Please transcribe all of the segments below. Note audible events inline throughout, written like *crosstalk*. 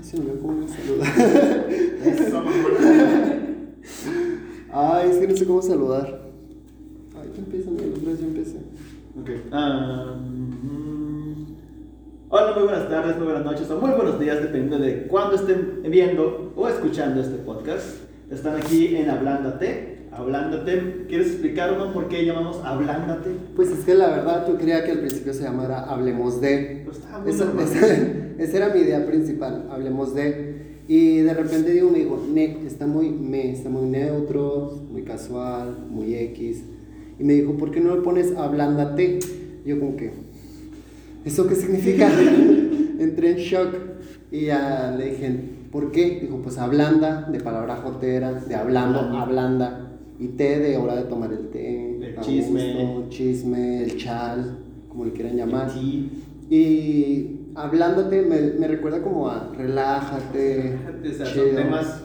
Ay, me olvidó cómo me saludar. Eso. *laughs* Ay, es que no sé cómo saludar. Ay, tú empieza, los tres yo empecé. Ok. mm, hola, muy buenas tardes, muy buenas noches o muy buenos días, dependiendo de cuándo estén viendo o escuchando este podcast. Están aquí en Hablándate. Hablándote. ¿Quieres explicar, Omar, por qué llamamos Hablándate? Pues es que la verdad yo quería que al principio se llamara Hablemos de. Pues muy Esa, normal. esa- esa era mi idea principal, hablemos de. Y de repente digo, me digo, ne, está muy me, está muy neutro, muy casual, muy X. Y me dijo, ¿por qué no le pones hablándate? Y yo como que, ¿eso qué significa? *laughs* Entré en shock y ya le dije, ¿por qué? Dijo, pues ablanda, de palabra jotera, de hablando, Hablando. ablanda. Y té de hora de tomar el té. El chisme. chisme, el chal, como le quieran llamar. Y hablándote me, me recuerda como a relájate, O sea, chido, temas,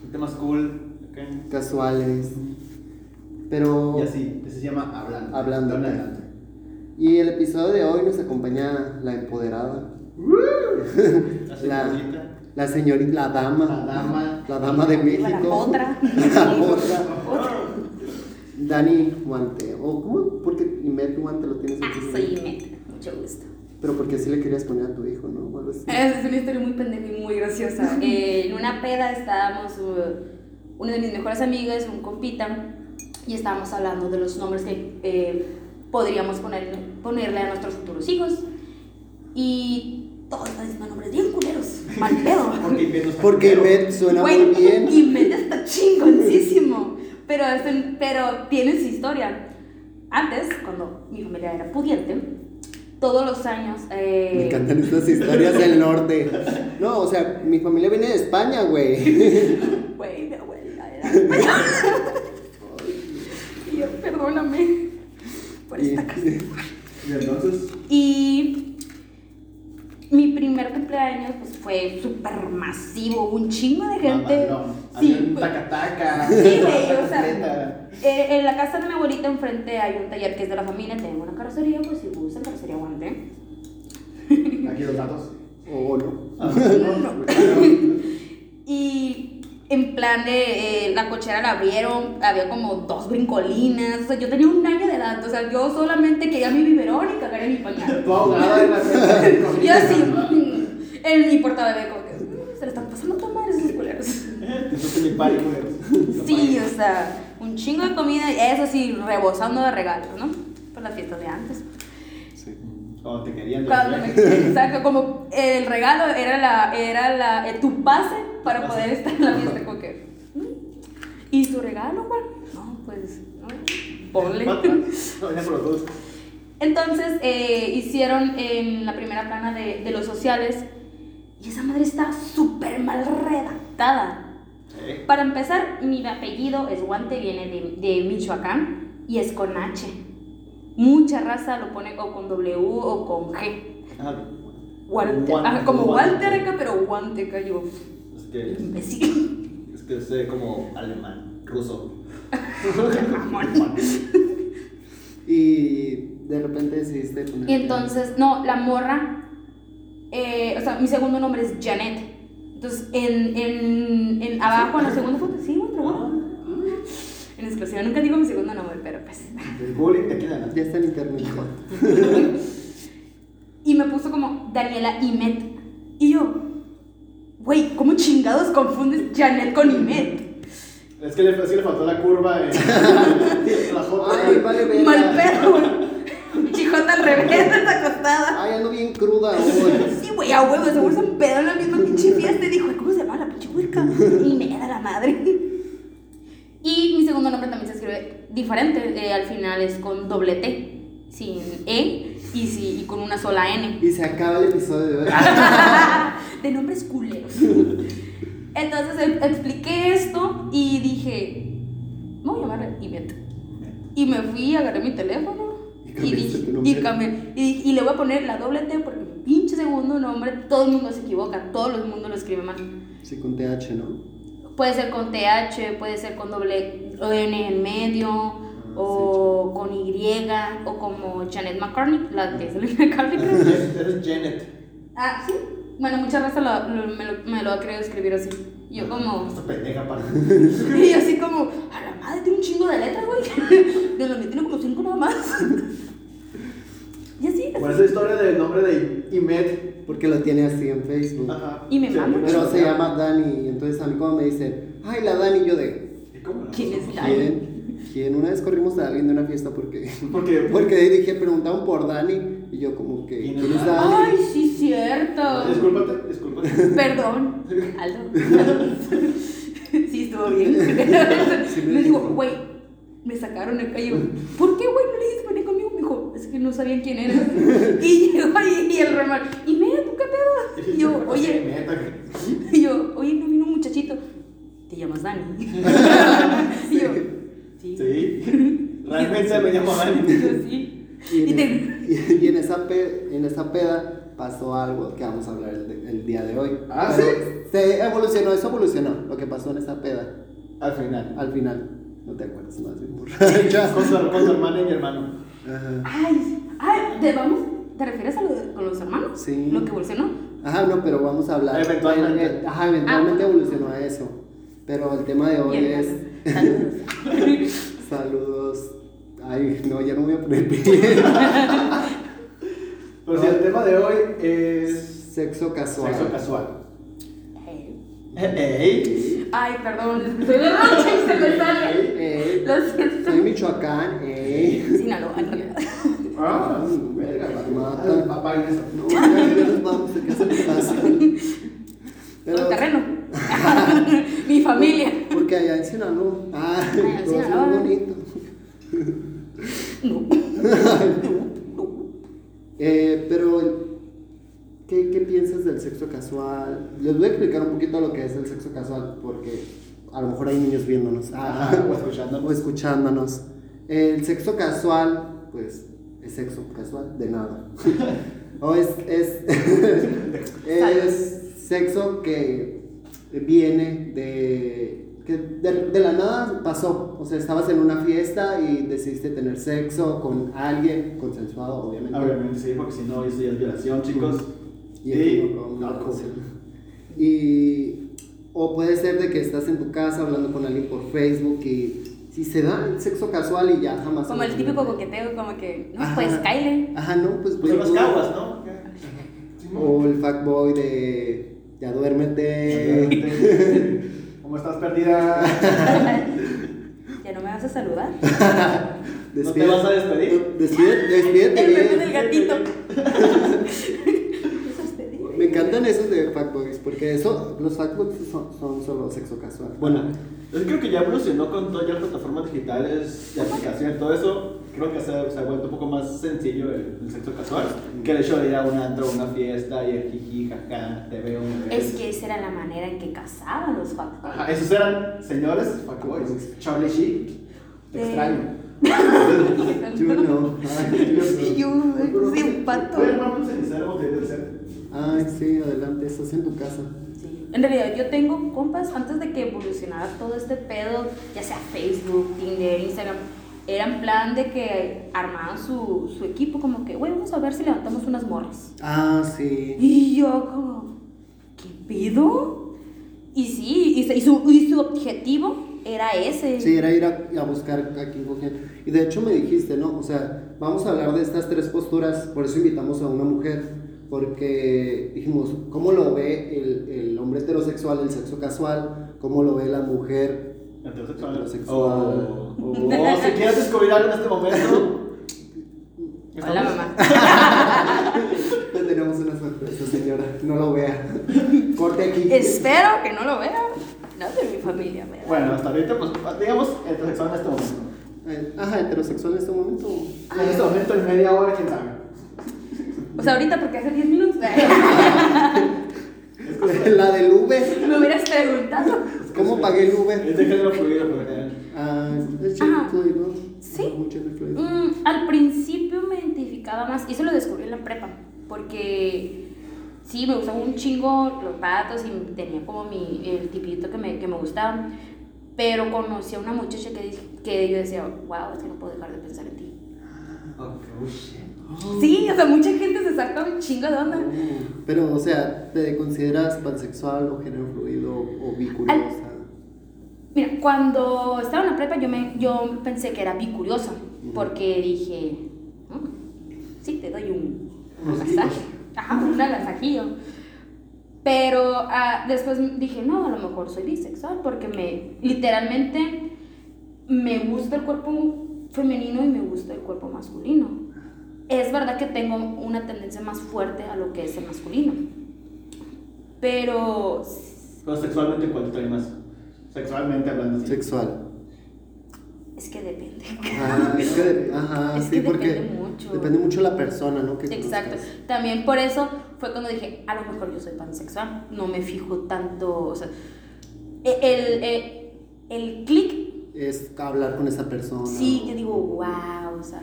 son temas cool. ok. casuales. Pero Y así, se llama Hablando. Hablando. Adelante. y el episodio de hoy nos acompaña la empoderada, *laughs* La La- señorita. la dama, La dama. la dama de México, *laughs* La otra. la otra, Dani Guante. ¿O cómo? Porque Imet Guante lo tienes Ah, soy Imet, mucho gusto. Pero porque así le querías poner a tu hijo, ¿no? Es una historia muy pendeja y muy graciosa. *laughs* Eh, en una peda estábamos, uh, una de mis mejores amigas, un compita, y estábamos hablando de los nombres que eh, podríamos poner, ponerle a nuestros futuros hijos. Y todos están diciendo nombres bien culeros, mal pedo. *laughs* Porque no. Imet suena Güey, muy bien. Imet está chingoncísimo. *laughs* Pero, es pero tiene su historia. Antes, cuando mi familia era pudiente, todos los años. eh, Me encantan estas historias del norte. No, o sea, mi familia viene de España, güey. *laughs* Güey, mi abuela era. y yo, perdóname por Y- esta casa. Y entonces, Y mi primer cumpleaños pues, fue súper masivo, un chingo de gente. mamalón. Sí, Había un pues, taca-taca. Sí, güey, o sea, *laughs* eh, en la casa de mi abuelita enfrente hay un taller que es de la familia, tengo una carrocería, pues si gustan, carrocería aguante. Aquí los datos. O no. Ah, *laughs* Y en plan de eh, la cochera la abrieron, había como dos brincolinas, o sea, yo tenía un año de edad, o sea, yo solamente quería mi biberón y cagar en mi pañal. *laughs* Tú ahogada en la *laughs* Yo así, *laughs* en mi portabebé, como que mm, se le están pasando tan mal esos culeros. Mi pari. Sí, o sea, un chingo de comida, y eso sí, rebosando de regalos, ¿no? Por las fiestas de antes. Cuando te querían. Cuando me *laughs* exacto, como el regalo era la, era la, eh, tu pase para poder estar en la fiesta, como que, mm, ¿y tu regalo, cuál? No, pues, no, ponle. *laughs* No, ya por los dos. Entonces eh, hicieron en la primera plana de, de los sociales y esa madre está súper mal redactada. ¿Eh? Para empezar, mi apellido es Guante, viene de, de Michoacán y es con H. Mucha raza lo pone o con W o con G. Ah, Walter, Guante, como. Walter acá, pero Guante cayó. Es que, Imbécil. es que sé como alemán, ruso. Y de repente decidiste poner. Y entonces, no, la morra, eh, o sea, mi segundo nombre es Janet. Entonces, en, en, en abajo, en la segunda foto, sí, otro bueno. En exclusiva, nunca digo mi segundo nombre, pero pues. El bullying de aquí adelante. Ya está en internet. *laughs* Y me puso como Daniela Imet. Y yo, güey, ¿cómo chingados confundes Janet con Imet? Es que le, es que le faltó la curva en *laughs* la J. Ay, vale, verga. Mal pedo, güey. Chijota al revés, está acostada. Ay, ando bien cruda hoy. Sí, güey, a huevo, seguro se pedo en la misma pinche fiesta y dijo, ¿cómo se llama la pinche huerca? Y me da la madre. Y mi segundo nombre también se escribe diferente, eh, al final es con doble T, sin E y, sí, y con una sola N. Y se acaba el episodio de hoy. *laughs* de nombres culeros. Entonces em- expliqué esto y dije, me voy a llamar Imet. Y me fui, agarré mi teléfono Y y, dije, y, cambié, y, y le voy a poner la doble T porque mi pinche segundo nombre, todo el mundo se equivoca, todo el mundo lo escribe mal. Sí, con TH, ¿no? Puede ser con TH, puede ser con doble N en medio, o con Y, o como Janet McCartney, la que es. *laughs* Eres Janet. Ah, sí. Bueno, muchas veces lo- lo- me, lo, me lo ha querido escribir así. Yo como... Esta pendeja, aparte. *laughs* Y así como, a la madre, tiene un chingo de letras, güey. *laughs* De míos tiene como cinco nada más. Y así. Bueno, esa historia del nombre de Imet. Porque lo tiene así en Facebook. Ajá. Y me Sí, mama. Pero se llama Dani. y Entonces a mí cuando me dice, ay, la Dani, yo de, ¿Y cómo ¿Quién es Dani? ¿quién? ¿Quién? Una vez corrimos a alguien de una fiesta porque, Porque. porque dije, preguntaban por Dani. Y yo como que, ¿Quién es ¿quién es Dani? Ay, sí, cierto. Discúlpate, discúlpate. Perdón, *laughs* Aldo. Sí, estuvo bien. me *laughs* me dijo. güey, me sacaron el callo. ¿Por qué, güey? No le dijiste venir conmigo. Es que no sabían quién eres. *laughs* Y llegó ahí y el Román, y mira, ¿tú qué pedo? *laughs* Y yo, oye, *laughs* y yo, oye, no vino un muchachito. Te llamas Dani. Y yo, sí. Sí. Realmente me llamo Dani. Y yo, sí. Y Y en, te- y en esa pe- en esa peda pasó algo que vamos a hablar el, de- el día de hoy. Ah, Pero ¿sí? Se evolucionó, eso evolucionó, lo que pasó en esa peda. Al final. Al final, no te acuerdas más bien. Con su, con su hermana y mi hermano. Ajá. Ay, ay, ¿te, vamos, ¿te refieres a lo de, con los hermanos? Sí. Lo que evolucionó. Ajá, no, pero vamos a hablar. Eventualmente. Ajá, eventualmente Ah. evolucionó a eso. Pero el tema de hoy es. *laughs* saludos. Saludos. Ay, no, ya no me voy a poner pie. *laughs* Sí, el tema de hoy es. Sexo casual. Sexo casual. Ey. Ey. Ay, perdón, es que soy de noche y se me sale. Eh, Lo siento. soy Michoacán. Eh. Sinaloa, en realidad. Ah, verga, mata. Papá y eso. No, ya, ya nos vamos a casa de casa. Todo el terreno. *laughs* *laughs* Mi familia. Porque allá en Sinaloa. Ah, Allá en todo es Sinaloa. muy bonito. *laughs* No. Eh, pero, ¿qué, ¿qué piensas del sexo casual? Les voy a explicar un poquito lo que es el sexo casual, porque a lo mejor hay niños viéndonos Ajá, o escuchándonos. o escuchándonos. El sexo casual, pues, es sexo casual, de nada. *laughs* o es, es, *laughs* es sexo que viene de, que de, de la nada pasó. O sea, estabas en una fiesta y decidiste tener sexo con alguien consensuado, obviamente. Obviamente sí, porque si no, eso ya es violación, chicos. Y, Y no. Y o puede ser de que estás en tu casa hablando con alguien por Facebook y si se da el sexo casual y ya jamás. Como el típico coqueteo, como que, no, Ajá. pues, Kyle. Ajá, no, pues. Pues tú- caguas, ¿no? O el fuckboy de. Ya duérmete. *laughs* ¿Cómo estás perdida? *laughs* ¿Ya no me vas a saludar? *laughs* ¿No te vas a despedir? Despídete, despídete El del gatito. Me encantan esos de fuckboys porque eso, los fuckboys son, son solo sexo casual. Bueno, Yo creo que ya evolucionó con todas las plataformas digitales de aplicación y todo eso. Creo que se, se ha vuelto un poco más sencillo el, el sexo casual que el hecho de ir a un antro, a una fiesta y el jiji, jaja, te veo, me. Es que esa era la manera en que casaban los Ajá, fuckboys. esos eran señores fuckboys. Charlie Sheen, te Eh. extraño. *laughs* yo no. Ay, yo, sí, pato. Voy a armar un de ser. Ay, sí, adelante, estás en tu casa. Sí. En realidad, yo tengo compas antes de que evolucionara todo este pedo, ya sea Facebook, Tinder, Instagram, era en plan de que armaban su, su equipo, como que, güey, vamos a ver si levantamos unas morras. Ah, sí. Y yo, como, ¿qué pedo? Y sí, y su, y su objetivo era ese. Sí, era ir a, a buscar a quién cogían. Y de hecho me dijiste, ¿no? O sea, vamos a hablar de estas tres posturas, por eso invitamos a una mujer, porque dijimos, ¿cómo lo ve el, el hombre heterosexual, el sexo casual? ¿Cómo lo ve la mujer Heterosexual. Heterosexual. O o si quieres descubrir algo en este momento. Hola, mamá. *laughs* Ya tenemos una sorpresa, señora. No lo vea. *laughs* Corte aquí. Espero que no lo vean. No de mi familia, ¿verdad? Bueno, hasta ahorita, pues, digamos, heterosexual en este momento. Eh, Ajá, heterosexual en este momento. En este momento, en media hora, quién sabe. O sea, ahorita porque hace 10 minutos *laughs* *laughs* La del Uber. me hubieras preguntado. ¿Cómo pagué el Es Uber? de género fluido, por. Ah, es Ajá. Fluid, ¿no? Sí. Mm, al principio me identificaba más, y eso lo descubrí en la prepa, porque sí, me gustaban un chingo los patos y tenía como mi, el tipito que me, que me gustaba, pero conocí a una muchacha que, que yo decía, wow, es que no puedo dejar de pensar en ti. Oh, shit. Sí, o sea, mucha gente se saca un chingo de onda. Oh, Pero, o sea, ¿te consideras pansexual o género fluido o bicuriosa? Mira, cuando estaba en la prepa yo, me, yo pensé que era bicuriosa, porque dije, "Mm, sí, te doy un agasaje, ajá, un agasajillo. Pero ah, después dije, no, a lo mejor soy bisexual, porque me, literalmente, me gusta el cuerpo femenino y me gusta el cuerpo masculino. Es verdad que tengo una tendencia más fuerte a lo que es el masculino. Pero Pero sexualmente, ¿cuál te trae más? Sexualmente hablando así. Sexual. es que depende. Ah, es que, ajá, *laughs* Es sí, que porque depende mucho. depende mucho de la persona, ¿no? Que Exacto. conozcas. También por eso fue cuando dije, a lo mejor yo soy pansexual. No me fijo tanto, o sea, e, el, el, el clic, Es hablar con esa persona. sí, o- que digo, wow, o sea,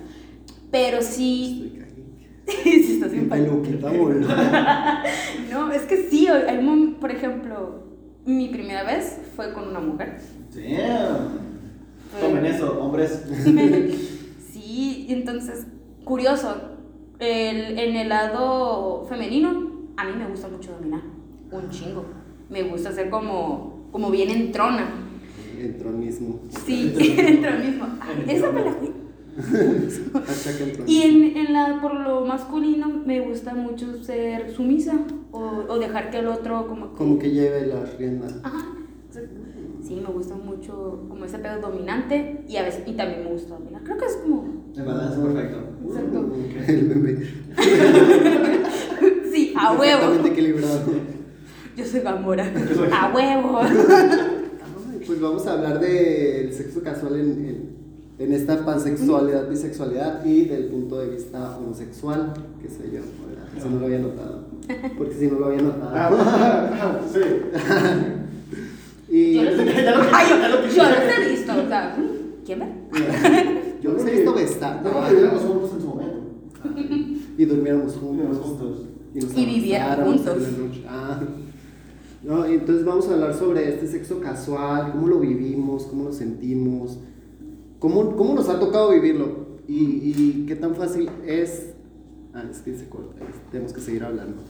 pero sí, Estoy caliente. *laughs* sí estás bien Peluquita. *laughs* No, es que sí, hay un, por ejemplo, mi primera vez fue con una mujer. Damn. Tomen eso, hombres. Sí, y *laughs* entonces, curioso, el, en el lado femenino, a mí me gusta mucho dominar, un chingo. Me gusta ser como, como bien entrona. Entró mismo. Sí, entró mismo. Ay, Esa me la fui. *laughs* Hashtag entró Y en, en la, por lo masculino, me gusta mucho ser sumisa o, o dejar que el otro como que... Como que lleve la rienda. Ajá. Sí, me gusta mucho como ese pedo dominante y a veces y también me gusta dominar. Creo que es como El balance perfecto. exacto. El bebé. *laughs* Sí, a huevo. Perfectamente equilibrado. Yo soy Gamora. A huevo. Pues vamos a hablar del sexo casual en, en, en esta pansexualidad, bisexualidad y del punto de vista homosexual, que soy yo, ¿verdad? Eso no lo había notado. *laughs* Porque si no lo había notado. Ah, *laughs* sí. Y Yo *laughs* los he visto. O sea, ¿quién ve? yo los he visto besar No, vivíamos juntos en su momento. y durmiéramos Vivíamos juntos. juntos. Y vivieran abrazáramos juntos. en la noche. Ah. No, entonces vamos a hablar sobre este sexo casual, cómo lo vivimos, cómo lo sentimos, cómo, cómo nos ha tocado vivirlo y, y qué tan fácil es. Ah, es que se corta, tenemos que seguir hablando.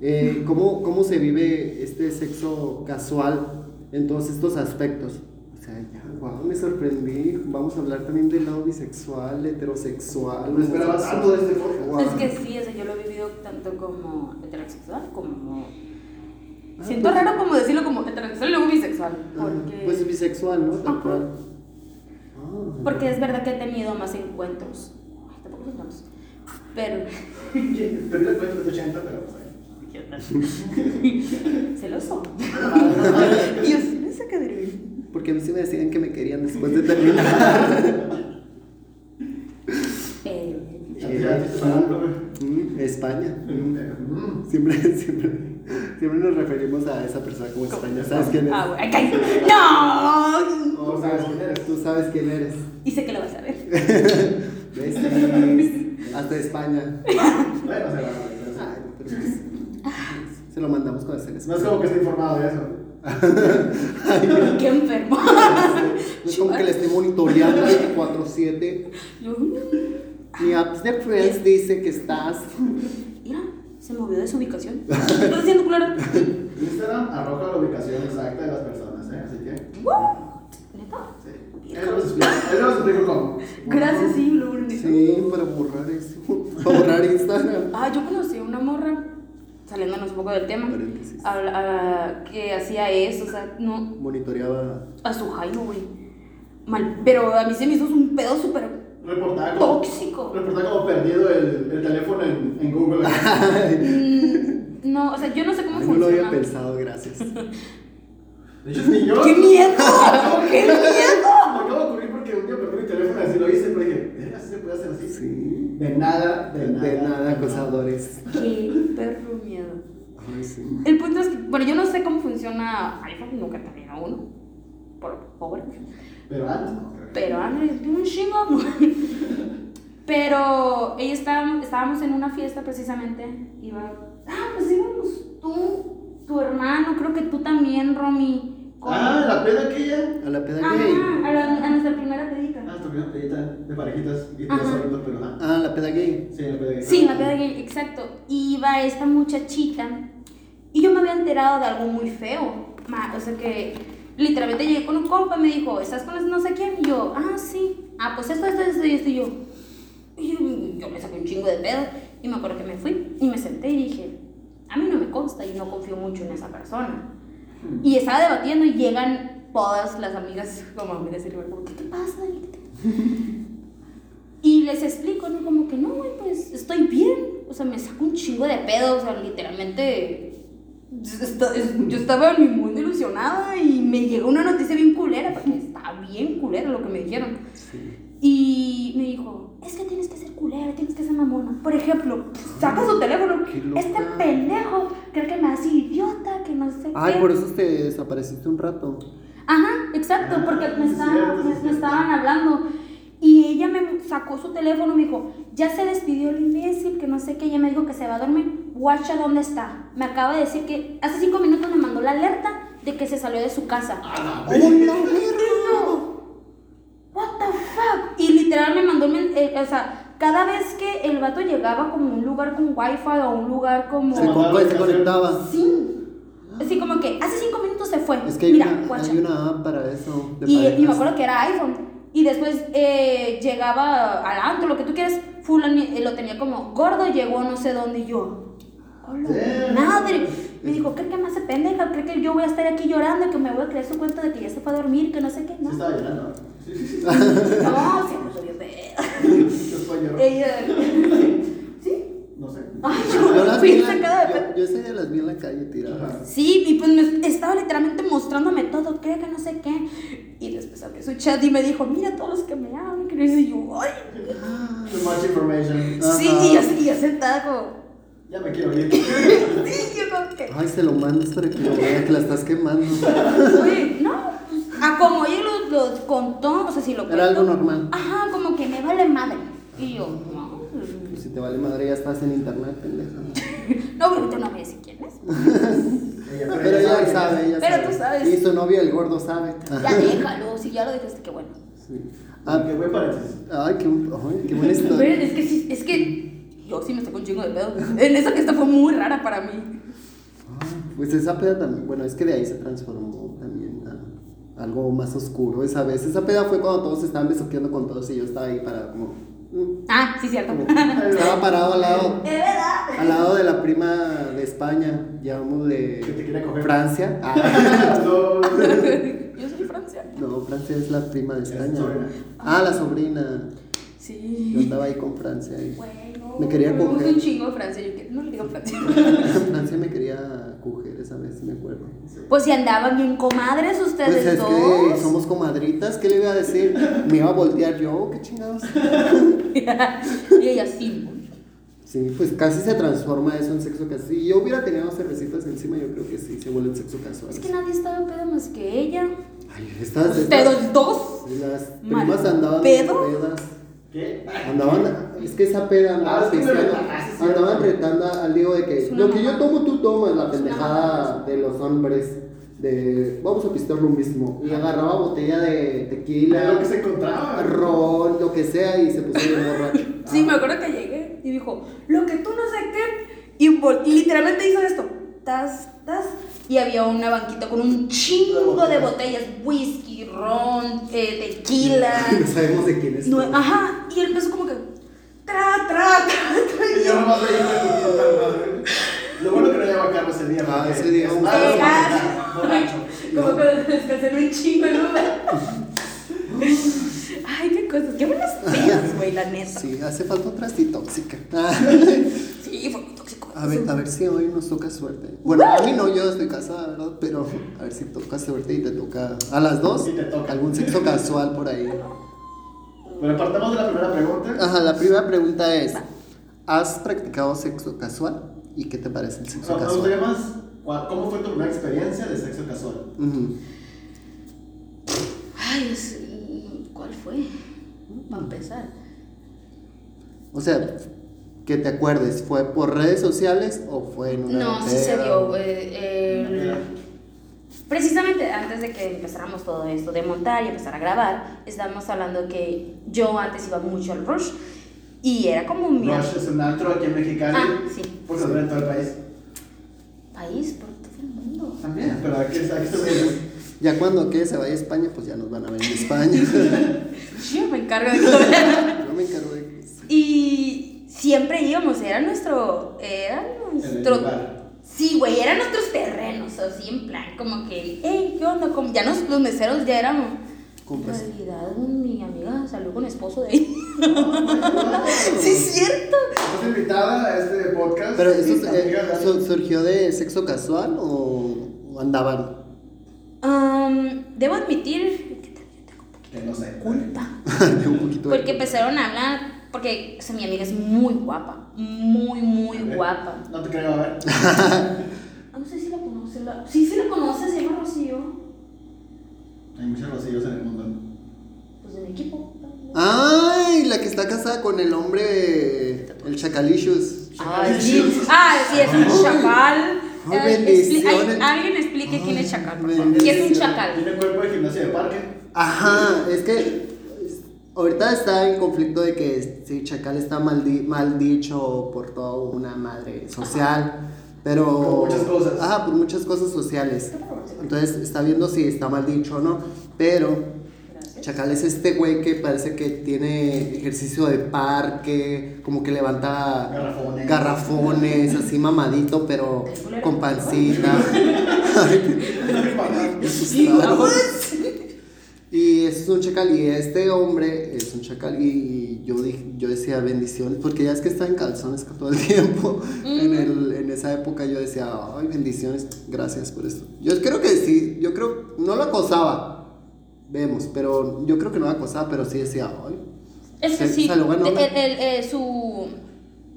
Eh, ¿cómo, ¿Cómo se vive este sexo casual en todos estos aspectos? O sea, ya, wow, me sorprendí. Vamos a hablar también del lado bisexual, heterosexual. No esperaba tanto de este. Wow. Es que sí, o sea, yo lo he vivido tanto como heterosexual como. Ah, Siento pues- raro como decirlo como heterosexual y luego bisexual. Ah, Porque, Pues bisexual, ¿no? Tal cual. Ah. porque es verdad que he tenido más encuentros. Ay, tampoco son tantos. Pero. Perdí el cuento de 80, pero pues. Celoso. y yo sí me saca de mí. Porque a mí sí me decían que me querían después de terminar. Mm, España. Mm, Siempre, siempre, siempre nos referimos a esa persona como España. ¿Sabes quién es? Ah, güey, ay, cállate. ¡No! Sabes quién eres. Tú sabes quién eres. Y sé que lo vas a ver. Hasta España. Bueno, se va. Ay, pero pues, se lo mandamos con hacer No es como que esté informado de eso. *laughs* Qué enfermo. No *laughs* es como que le esté monitoreando 24-7. Yo, Mi apps de Friends dice que estás. Mira, se movió de su ubicación. ¿Estás haciendo claro? *laughs* Instagram arroja la ubicación exacta de las personas, ¿eh? Así que. ¿Neta? Sí. Él nos explica cómo. Gracias, sí, lo único. Sí, para borrar eso. Para borrar Instagram. Ah, yo conocí a una morra, saliéndonos un poco del tema, Paréntesis. habla- ah, que hacía eso, o sea, no, Monitoreaba. a su Jaime, güey. Mal, pero a mí se me hizo un pedo súper Reportaba como. tóxico. Reportaba como perdido el, el teléfono en, en Google. *laughs* Mm, no, o sea, yo no sé cómo Ay, no lo funciona. había pensado, gracias. De hecho, ni yo. ¡Qué miedo! *laughs* ¡Qué Me miedo! acabo de ocurrir porque un día perdí mi teléfono y así lo hice, pero dije, ¿de así? Sí. Nada, de, De, nada. de nada, acosadores. ¡Qué perro miedo! Ay, sí. El punto es que, bueno, yo no sé cómo funciona iPhone, nunca tenía uno, por pobre. Pero antes. Pero Andrés, un chingo. *laughs* Pero ella estaba, estábamos en una fiesta precisamente. Iba, ah, pues íbamos tú, tu hermano, creo que tú también, Romy. Ah, la peda aquella. A la peda Ajá, gay. a, la- a nuestra primera pedita. Ah, tu una pedita de parejitas y Ajá. solitos, pero ajá. Ah, la peda gay. Sí, la pedita. Sí, la peda gay, exacto. Iba esta muchachita y yo me había enterado de algo muy feo. Ma- O sea que literalmente llegué con un compa y me dijo, ¿estás con no sé quién? Y yo, ah, sí. Ah, pues esto, esto, esto y esto. Y yo, y yo, yo me saqué un chingo de pedo y me acuerdo que me fui y me senté y dije, a mí no me consta y no confío mucho en esa persona. Y estaba debatiendo y llegan todas las amigas, como amigas, yo, como, ¿qué te pasa? Y les explico, ¿no? Como que no, güey, pues estoy bien. O sea, me saco un chingo de pedo. O sea, literalmente. Yo estaba ni muy ilusionada y me llegó una noticia bien culera, porque estaba bien culera lo que me dijeron. Y me dijo, es que tienes que ser culera, tienes que ser mamona. Por ejemplo, saca su teléfono. Este pendejo cree que me hace idiota, que no sé Ay, qué. por eso te desapareciste un rato. Ajá, exacto, Ah, porque me, estaban, cierto, sí, me- me cierto. estaban hablando. Y ella me sacó su teléfono y me dijo, ya se despidió el imbécil, que no sé qué. Ella me dijo que se va a dormir. Guacha, ¿dónde está? Me acaba de decir que hace cinco minutos me mandó la alerta de que se salió de su casa. ¡A la ¡Oh, verga! la verga! What the fuck? Y literal me mandó, eh, o sea, cada vez que el vato llegaba como a un lugar con wifi o un lugar como... Se, con- se conectaba. Sí. Así como que hace cinco minutos se fue. Es que hay, Mira, una, guacha. hay una app para eso. de Y, y me acuerdo que era iPhone. Y después eh, llegaba al antro, lo que tú quieras, fulano, eh, lo tenía como gordo, llegó no sé dónde y yo. ¡Hola, madre! Me dijo, ¿cree que me hace pendeja? ¿Cree que yo voy a estar aquí llorando? Que me voy a creer su cuenta de que ya se fue a dormir, que no sé qué, ¿no? estaba llorando. Sí, sí, sí. *laughs* No, bien pedo. No sé. Ay, Yo yo las vi en la- yo, yo ese día las vi en la calle tiradas. Sí, y pues me estaba literalmente mostrándome todo, cree que no sé qué. Y después abrió su chat y me dijo, mira todos los que me hablan, que no yo, ay. Too much information. Sí, y yo, y yo sentada como, Ya me quiero ir. *laughs* sí, yo como que, Ay, se lo mandas para que lo vea que la estás quemando. oye, no, pues, a como ella lo, lo contó, o sea, si lo Era algo normal. Ajá, como que me vale madre. Y yo, no, Pues si te vale madre, ya estás en internet, pendeja. *laughs* no, pero ahorita no voy decir quién es. Ella, Ah, Pero ella sabe, ella Pero sabe. tú sabes. Y su novio, el gordo, sabe. Ya *laughs* déjalo, si ya lo dejaste, qué bueno. Sí. Ah, Ah, que buen paréntesis. ay, qué, ay, qué buena Pero historia. es que sí, es que yo sí me saco un chingo de pedo. En esa que esta fue muy rara para mí. Pues esa peda también, bueno, es que de ahí se transformó también a algo más oscuro esa vez. Esa peda fue cuando todos se estaban besuqueando con todos y yo estaba ahí para como... mm, Ah, sí, cierto. como- estaba parado al lado, *laughs* Es verdad. al lado de la prima de España, llamamos Que te de quiere coger. Francia. *laughs* Ah, No. Yo soy Francia. no, Francia es la prima de Es España. sobrina. Ah, la sobrina. Yo Sí. andaba ahí con Francia y Bueno. Me quería coger. un chingo Francia. Yo que- no le digo Francia. *laughs* Francia me quería coger esa vez, me acuerdo. Pues si andaban bien comadres ustedes Pues es dos. que somos comadritas, ¿qué le iba a decir? Me iba a voltear yo, qué chingados. *laughs* y ella sí. Sí, pues casi se transforma eso en sexo casual. Si yo hubiera tenido cervecitas encima, yo creo que sí, se vuelve en sexo casual. Es que nadie estaba pedo más que ella. Ay, estas, Ustedes dos. las Mal primas andaban pedo. pedas. ¿Qué? Andaban, es que esa peda andaba Ah, es que retaste, sí, andaban retando al Diego de que lo que yo tomo, tú tomas, la pendejada de los hombres. De vamos a pistear lo mismo. Y agarraba botella de tequila, Lo que se encontraba. ron, lo que sea, y se puso bien borracho. *laughs* Sí, me acuerdo que llegué y dijo, lo que tú no sé qué. Y, y literalmente hizo esto. Tas, tas. Y había una banquita con un chingo de botellas. Whisky, ron, eh, tequila. *laughs* no sabemos de quién es. Nue- Ajá. Y él empezó como que. Tra, tra, tra, tra. Y yo madre. Lo bueno que no llevaba carro ese día. Ah, porque- ese día un-. *laughs* Como que descansé un chingo Uber. Ay, qué cosas. Qué buenas pedas, güey, la neta. Sí, hace falta otra así tóxica. *laughs* Sí, fue muy tóxico. A ver, a ver si hoy nos toca suerte. Bueno, a mí no, yo estoy casada, ¿verdad? Pero a ver si toca suerte y te toca a las dos Sí, te toca. algún sexo casual por ahí. Bueno, partamos de la primera pregunta. Ajá, la primera pregunta es, ¿has practicado sexo casual? ¿Y qué te parece el sexo casual? ¿Cómo fue tu primera experiencia de sexo casual? Ujú. Ay, es- ¿cuál fue? Para empezar. O sea, que te acuerdes, ¿fue por redes sociales o fue en una No, sí se dio, el- precisamente antes de que empezáramos todo esto de montar y empezar a grabar, estábamos hablando que yo antes iba mucho al Rush y era como mi Rush es un antro aquí en Mexicali. Ah, sí. Ven en todo el país. país por todo el mundo. También, pero aquí, aquí se. Ya cuando que se vaya a España, pues ya nos van a ver en España. *laughs* Yo me encargo de todo. Yo me encargo de. Y siempre íbamos, era nuestro. Era nuestro. Sí, güey, eran nuestros terrenos, así en plan, como que, hey, ¿qué onda? Como, ya nos, los meseros ya éramos. En Compras. realidad, mi amiga salió con esposo de ahí. sí, es cierto. Estás invitada a este podcast. Pero eso eh, surgió de sexo casual o, o andaban. Am, debo admitir que también tengo Que no sé. culpa. *laughs* de un poquito de- Porque empezaron a hablar, porque o sea, mi amiga es muy guapa, muy, muy guapa. No te creo, a ver. Ah, No sé si la conoces. La... Sí, sí la conoces, se llama Rocío. Hay muchos rosillos en el mundo. Pues de mi equipo. Ay, la que está casada con el hombre, el Chacalicious. Ay, sí. Ah, sí, es un chacal. Ay, expli- bendiciones. ay, Alguien explique quién es chacal, por favor. bendiciones. ¿Qué es un chacal? Tiene cuerpo de gimnasia de parque. Ajá, es que ahorita está en conflicto de que si Chacal está mal, di- mal dicho por toda una madre social, pero... Por muchas cosas. Ajá, por muchas cosas sociales. Entonces está viendo si está mal dicho o no, pero Chacal es este güey que parece que tiene ejercicio de parque, como que levanta Garrafones. garrafones, *laughs* así mamadito, pero con pancita. *laughs* Vamos. Y ese es un chacal y este hombre es un chacal y yo, dije, yo decía bendiciones, porque ya es que está en calzones *laughs* todo el tiempo. En, el, en esa época yo decía, ay, bendiciones, gracias por esto. Yo creo que sí, yo creo, no lo acosaba, vemos, pero yo creo que no lo acosaba, pero sí decía, ay. Es que sí. eh, su.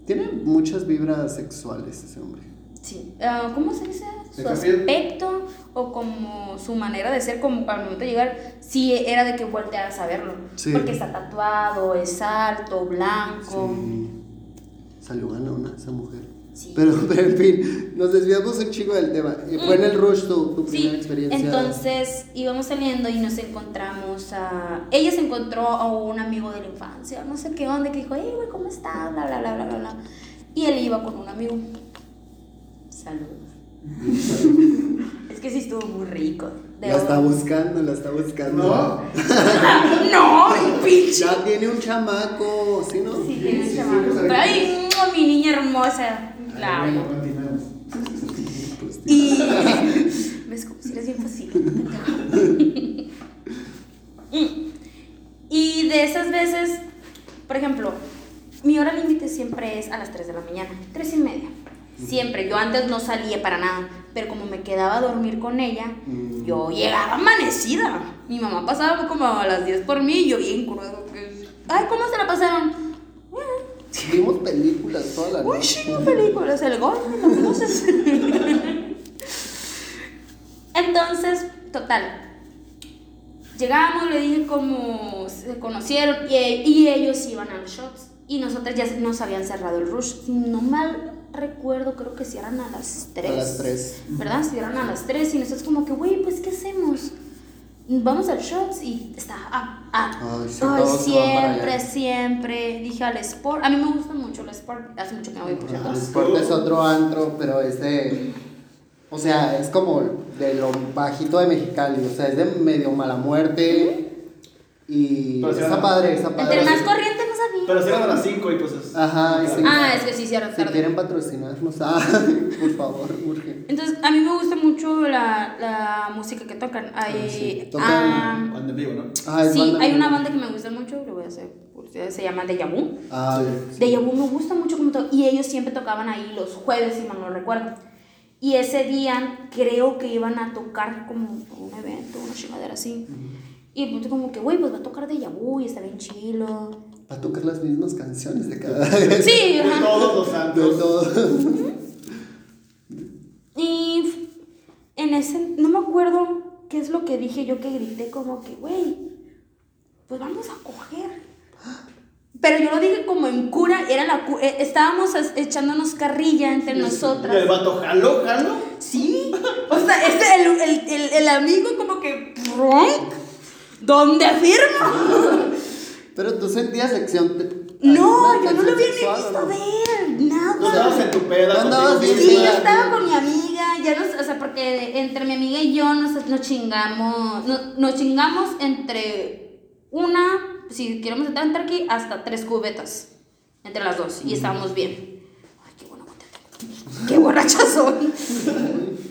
Tiene muchas vibras sexuales ese hombre. Sí. ah, ¿Cómo se dice? Su aspecto o como su manera de ser, como al momento de llegar, sí era de que voltearas a verlo. Sí. Porque está tatuado, es alto, blanco. Sí. Salió ganona esa mujer. Sí. Pero, *laughs* pero en fin, nos desviamos un chico del tema. Y Fue en el Rush tu, tu primera experiencia. entonces íbamos saliendo y nos encontramos a... Ella se encontró a un amigo de la infancia, no sé qué onda, que dijo, hey, güey, ¿cómo estás? Bla, bla, bla, bla, bla, bla. Y él iba con un amigo. Saludos. *laughs* es que sí estuvo muy rico. de La está verdad. buscando, la está buscando. No. *laughs* no, pinche. Ya tiene un chamaco, ¿sí no? Sí, tiene un sí, chamaco. sí, Pero ay, mi niña hermosa. La amo. Pues, Y. *laughs* ¿Ves como si eres bien fácil? *laughs* Y de esas veces, por ejemplo, mi hora límite siempre es a las 3 de la mañana, 3 y media. Siempre. Yo antes no salía para nada, pero como me quedaba a dormir con ella, Mm. yo llegaba amanecida. Mi mamá pasaba como a las 10 por mí y yo bien crudo. que- Ay, ¿cómo se la pasaron? Vimos películas toda la Uy, noche. chingo películas, el gol, ¿lo conoces? Entonces, total. Llegamos, le dije cómo se conocieron y, y ellos iban a los shots. Y nosotros ya nos habían cerrado el rush. No mal recuerdo, creo que si eran a las 3. A las 3. ¿Verdad? Si eran a las 3 y nosotros como que, güey, pues ¿qué hacemos? Vamos al shots y está... Ah, ah. Ay, sí, Ay, siempre, siempre. Dije al sport. A mí me gusta mucho el sport. Hace mucho que no voy por El. Sport es otro antro, pero es de. O sea, es como de lo bajito de Mexicali. O sea, es de medio mala muerte. Y sí, está padre, está padre. Entre más corriente sabía. Pero cierran a las 5 y pues es. Ajá, y sí. Ah, es que sí cierra Si tarde. quieren patrocinarnos, ah, *laughs* por favor, urge. Entonces, a mí me gusta mucho la, la música que tocan. Hay, Ah, sí. ah, Tocan- Cuando en vivo, ¿no? Ah, es sí, banda hay de- una banda que me gusta mucho, lo voy a hacer, se llama Deja Vu. Ah, Deja Vu me gusta mucho como to- y ellos siempre tocaban ahí los jueves, si mal no recuerdo. Y ese día creo que iban a tocar como un evento, una chingadera así. Y pues como que, güey, pues va a tocar Deja Vu y está bien chilo. Va a tocar las mismas canciones de cada vez. Sí, De ajá. todos los De santos. todo. Y en ese, no me acuerdo qué es lo que dije yo que grité como que, güey, pues vamos a coger. Pero yo lo dije como en cura, era la cu- eh, estábamos echándonos carrilla entre Y el nosotras. vato, jalo, jalo. Sí. O sea, este, el, el, el, el amigo como que, "¿Ron? ¿Dónde afirmo? *laughs* Pero tú sentías sección. No, yo no lo había visto ver, Tú nada. estabas en tu peda. ¿Tú andabas? Sí, yo estaba con mi amiga, ya nos, o sea, porque entre mi amiga y yo nos, nos chingamos, no- nos chingamos entre una, si queremos entrar entre aquí, hasta tres cubetas, entre las dos, y estábamos bien. Ay, qué tengo. Qué borrachas soy. *laughs*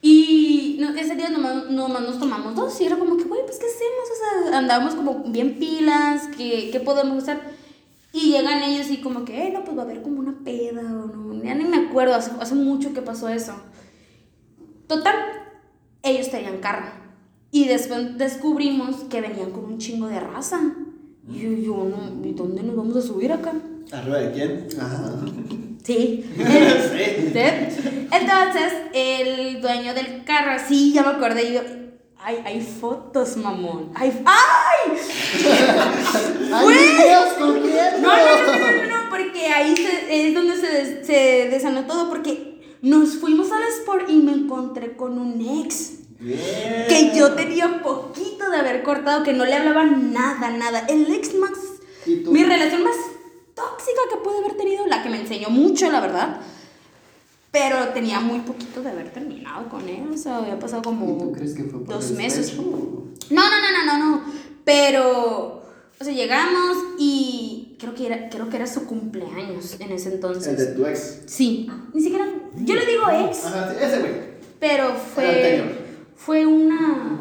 Y no, ese día nomás, nomás nos tomamos dos y era como que, güey, pues ¿qué hacemos? O sea, andábamos como bien pilas, ¿qué, qué podemos hacer? Y llegan ellos y como que, eh, no, pues va a haber como una peda o no, ya ni me acuerdo, hace, hace mucho que pasó eso. Total, ellos tenían carro. Y después descubrimos que venían con un chingo de raza. Y yo, yo no, ¿y dónde nos vamos a subir acá? ¿Arriba de quién? Ajá. Sí. *laughs* Sí. *laughs* Entonces, el dueño del carro, sí, ya me acordé, y yo, ay, hay fotos, mamón. Ay, ¡ay! *laughs* ¡Ay, Güey. No, no, no, no, no, no, porque ahí se- es donde se, des- se desanó todo, porque nos fuimos al Sport y me encontré con un ex. Bien. Que yo tenía poquito de haber cortado, que no le hablaba nada, nada. El ex más. Mi relación más tóxica que pude haber tenido, la que me enseñó mucho, la verdad. Pero tenía muy poquito de haber terminado con él. O sea, había pasado como. ¿Y tú crees que fue por dos meses. No, no, no, no, no, no. Pero. O sea, llegamos y creo que era, creo que era su cumpleaños en ese entonces. El de tu ex. Sí, ni siquiera. Yo le digo ex, Ajá, ese güey. pero fue. Fue ¿Un una.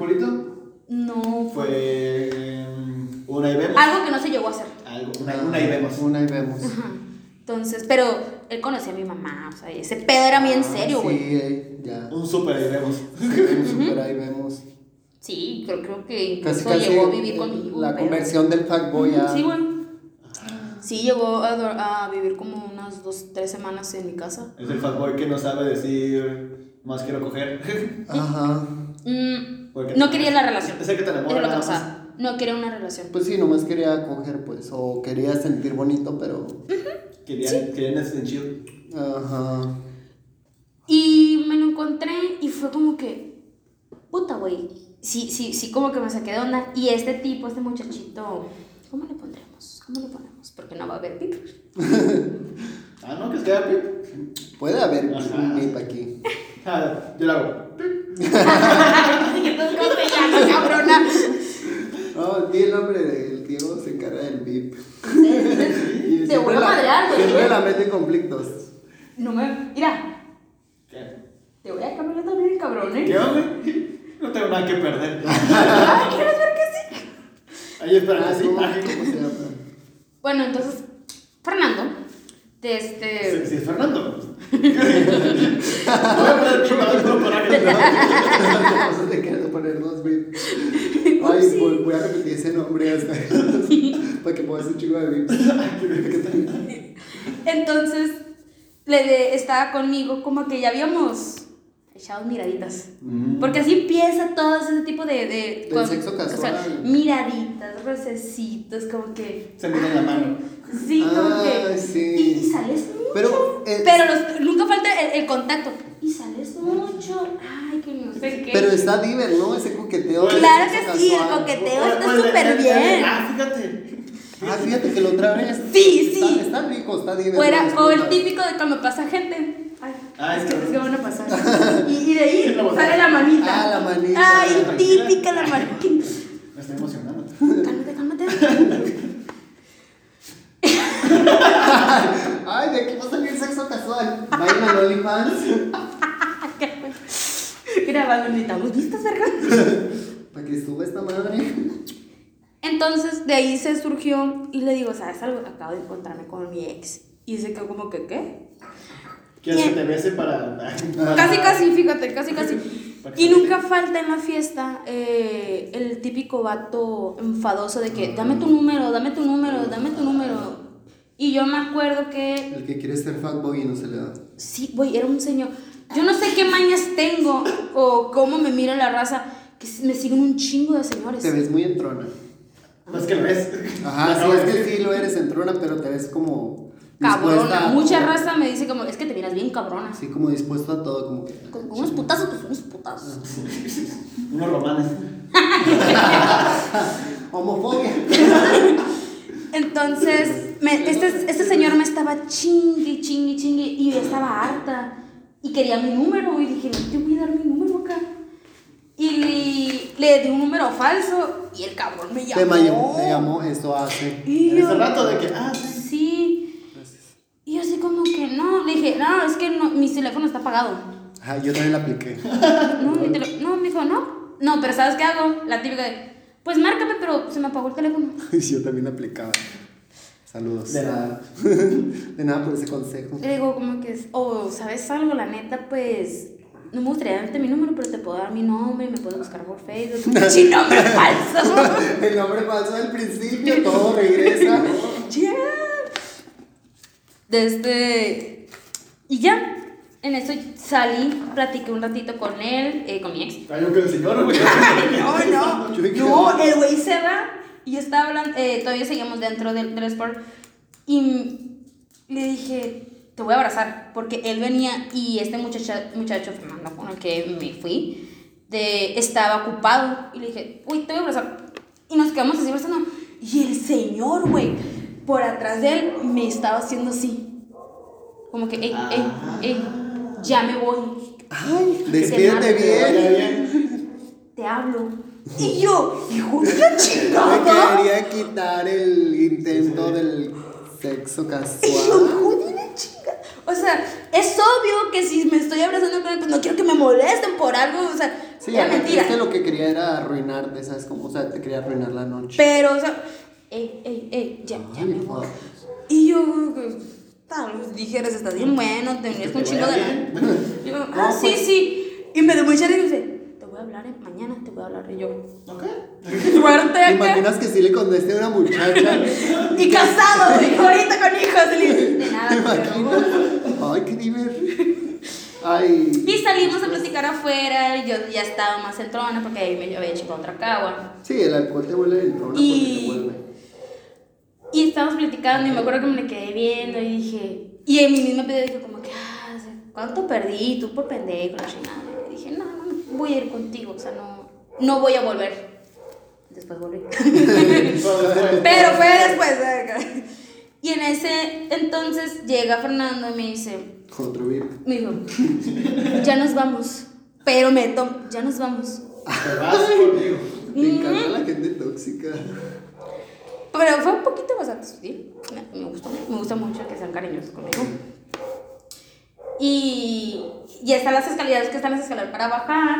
Una, una y vemos. Una y vemos. Ajá. Entonces, pero él conocía a mi mamá, o sea, ese pedo era bien Ah, serio, güey. Sí, eh, ya. Un super y vemos. Sí, un super ahí vemos. Sí, creo, creo que Casi, incluso casi. llegó a vivir conmigo. La pero- conversión del fuckboy a. Sí, güey. Sí, llegó a, vivir como unas dos, tres semanas en mi casa. Es el fuckboy que no sabe decir. Más quiero coger. Ajá. Mm, no quería la relación. Es el que te enamora. No quería una relación. Pues sí, nomás quería coger, pues. O quería sentir bonito, pero. Querían, querían ese chido. Ajá. Y me lo encontré y fue como que, puta, güey. Sí, sí, sí, como que me saqué de onda. Y este tipo, este muchachito, ¿cómo le pondremos? ¿Cómo le ponemos? Porque no va a haber pip. *laughs* Ah, no, que es que era pip. Puede haber Ajá. un mip aquí. *laughs* Ah, yo lo hago. *laughs* ¿Cómo se llama, cabrona? No, di el nombre del Diego se encarga del VIP. *laughs* Te voy a madrear, güey. Siempre la mete en conflictos. No me. Mira, ¿Qué? te voy a cambiar también, cabrón, ¿eh? ¿Qué hombre? No tengo nada que perder. Ay, *laughs* ¿quieres ver que sí? Ahí espera, Ah, sí. ¿cómo, Ah, cómo se llama? Bueno, entonces, Fernando, de este. Sí, sí, es Fernando. *laughs* Voy a poner el chingado puro coraje. Entonces le quiero poner dos VIP. Ay, *laughs* voy, voy a repetir ese nombre hasta *laughs* para que pueda un chico de *laughs* VIP. Entonces, le de- estaba conmigo, como que ya habíamos echado miraditas. Mm. Porque así empieza todo ese tipo de. de Del sexo casual. miraditas, rocecitos, como que. Se miran la mano. Sí, como que. Sí. Y, y sales mucho. Pero, eh, Pero los- nunca falta el, el contacto. Y sales mucho. Ay, que no sé qué. Pero está diver, ¿no? Ese coqueteo. Claro que sí, el coqueteo O- está súper bien. Ah, fíjate. Ah, fíjate que lo otra vez. Sí, sí. Está rico, está diver. O, era, las o el típico de cuando pasa gente. Ay, Ay, es, que, es que van a pasar. *laughs* Y, y de ahí sale la manita. Ah, la manita. Ay, típica la manita. Me estoy emocionando. Cálmate, cálmate. *laughs* *laughs* Ay, de aquí va a salir sexo casual. Vayan a OnlyFans. Grabando, necesitamos vistas, verga. Para que suba esta madre. Entonces, de ahí se surgió y le digo, ¿sabes algo? Acabo de encontrarme con mi ex. Y se quedó como que, ¿qué? ¿Quieres que te bese para.? Casi, casi, fíjate, casi, casi. Y se nunca falta en la fiesta eh, el típico vato enfadoso de que dame tu número, dame tu número, dame tu número. Y yo me acuerdo que, El que quiere ser fuckboy y no se le da. sí, güey, era un señor. Yo no sé qué mañas tengo o cómo me mira la raza, que me siguen un chingo de señores. Te ves muy entrona. No es que lo ves. Ajá, Acabo sí, de es que sí lo eres en trona, pero te ves como. Cabrona. Mucha raza me dice como, es que te miras bien cabrona. Así como dispuesto a todo, como que. Con, con unos putazos, pues unos putazos. *laughs* Unos romanes. *laughs* *laughs* Homofobia. Entonces, me- este, este señor me estaba chingue, chingue, chingue y yo estaba harta y quería mi número y dije, no te voy a dar mi número acá. Y le di un número falso y el cabrón me llamó. Te llamó, te llamó, eso hace. Y En yo, ese rato de que, ah, sí. sí. Y yo así como que no, le dije, no, es que no, mi teléfono está apagado. Ajá, yo también la apliqué. *laughs* No, mi tele- no, me dijo, no. No, pero ¿sabes qué hago? La típica de, pues márcame, pero se me apagó el teléfono. *laughs* yo también la aplicaba. Saludos. De nada. *laughs* De nada por ese consejo. Le digo como que, es- o ¿sabes algo? La neta, pues, no me gustaría darte mi número, pero te puedo dar mi nombre y me puedes buscar por Facebook. *laughs* ¡Chi nombre falso! *laughs* El nombre falso del principio, todo regresa. Ya. Desde... Y ya. En eso salí, platiqué un ratito con él, eh, con mi ex. Hay un que el señor, güey. No, no. Yo No, el güey se va y estaba hablando, eh, todavía seguíamos dentro del, del sport y le dije, te voy a abrazar, porque él venía y este muchacha, muchacho, Fernando, con el que me fui, de, estaba ocupado y le dije, uy, te voy a abrazar. Y nos quedamos así abrazando y el señor, güey, por atrás de él me estaba haciendo así. Como que, ey, ey, ey, ya me voy. Ay, Te despídete bien. te hablo. Y yo, hijo de la Me chingada. quería quitar el intento del sexo Y yo, casual. hijo de la chingada. O sea, es obvio que si me estoy abrazando con él, pues no quiero que me molesten por algo. O sea, Sí, era mentira. es que lo que quería era arruinarte, ¿sabes cómo? O sea, te quería arruinar la noche. Pero, o sea, ey, ey, ey, ya, ya me voy. Y yo, pues, tal dijeras, estás bien bueno, te venías con un chingo de. *laughs* Yo, ah, sí, pues. sí. Y me mucha risa y dice, voy a hablar eh, mañana, te voy a hablar. Y yo, Ok. *laughs* ¿Te imaginas que sí le contesté a una muchacha? *laughs* Y casado, *laughs* y ahorita con hijos. Y de ¿Te nada, pero- imaginas? Ay, qué divertido. Ay. Y salimos a platicar afuera, y yo ya estaba más entrona porque ahí me había hecho otra cagua. Sí, el alcohol te vuelve el trono Y- te vuelve. Y estábamos platicando y me acuerdo que me le quedé viendo y dije, y en mi misma pedo dije como que, ah, ¿cuánto perdí? Tú por pendejo, la chingada. Y dije, no, no, no, voy a ir contigo, o sea, no, no voy a volver. Después volví. *laughs* Pero fue después. ¿eh? Y en ese entonces llega Fernando y me dice, Otro VIP. me dijo, ya nos vamos. Pero me tom ya nos vamos. Te vas conmigo. Me encanta la gente tóxica. Pero fue un poquito bastante sutil. Me, me gustó, me gusta mucho que sean cariñosos conmigo. Y ya están las escaleras, que están las escaleras para bajar.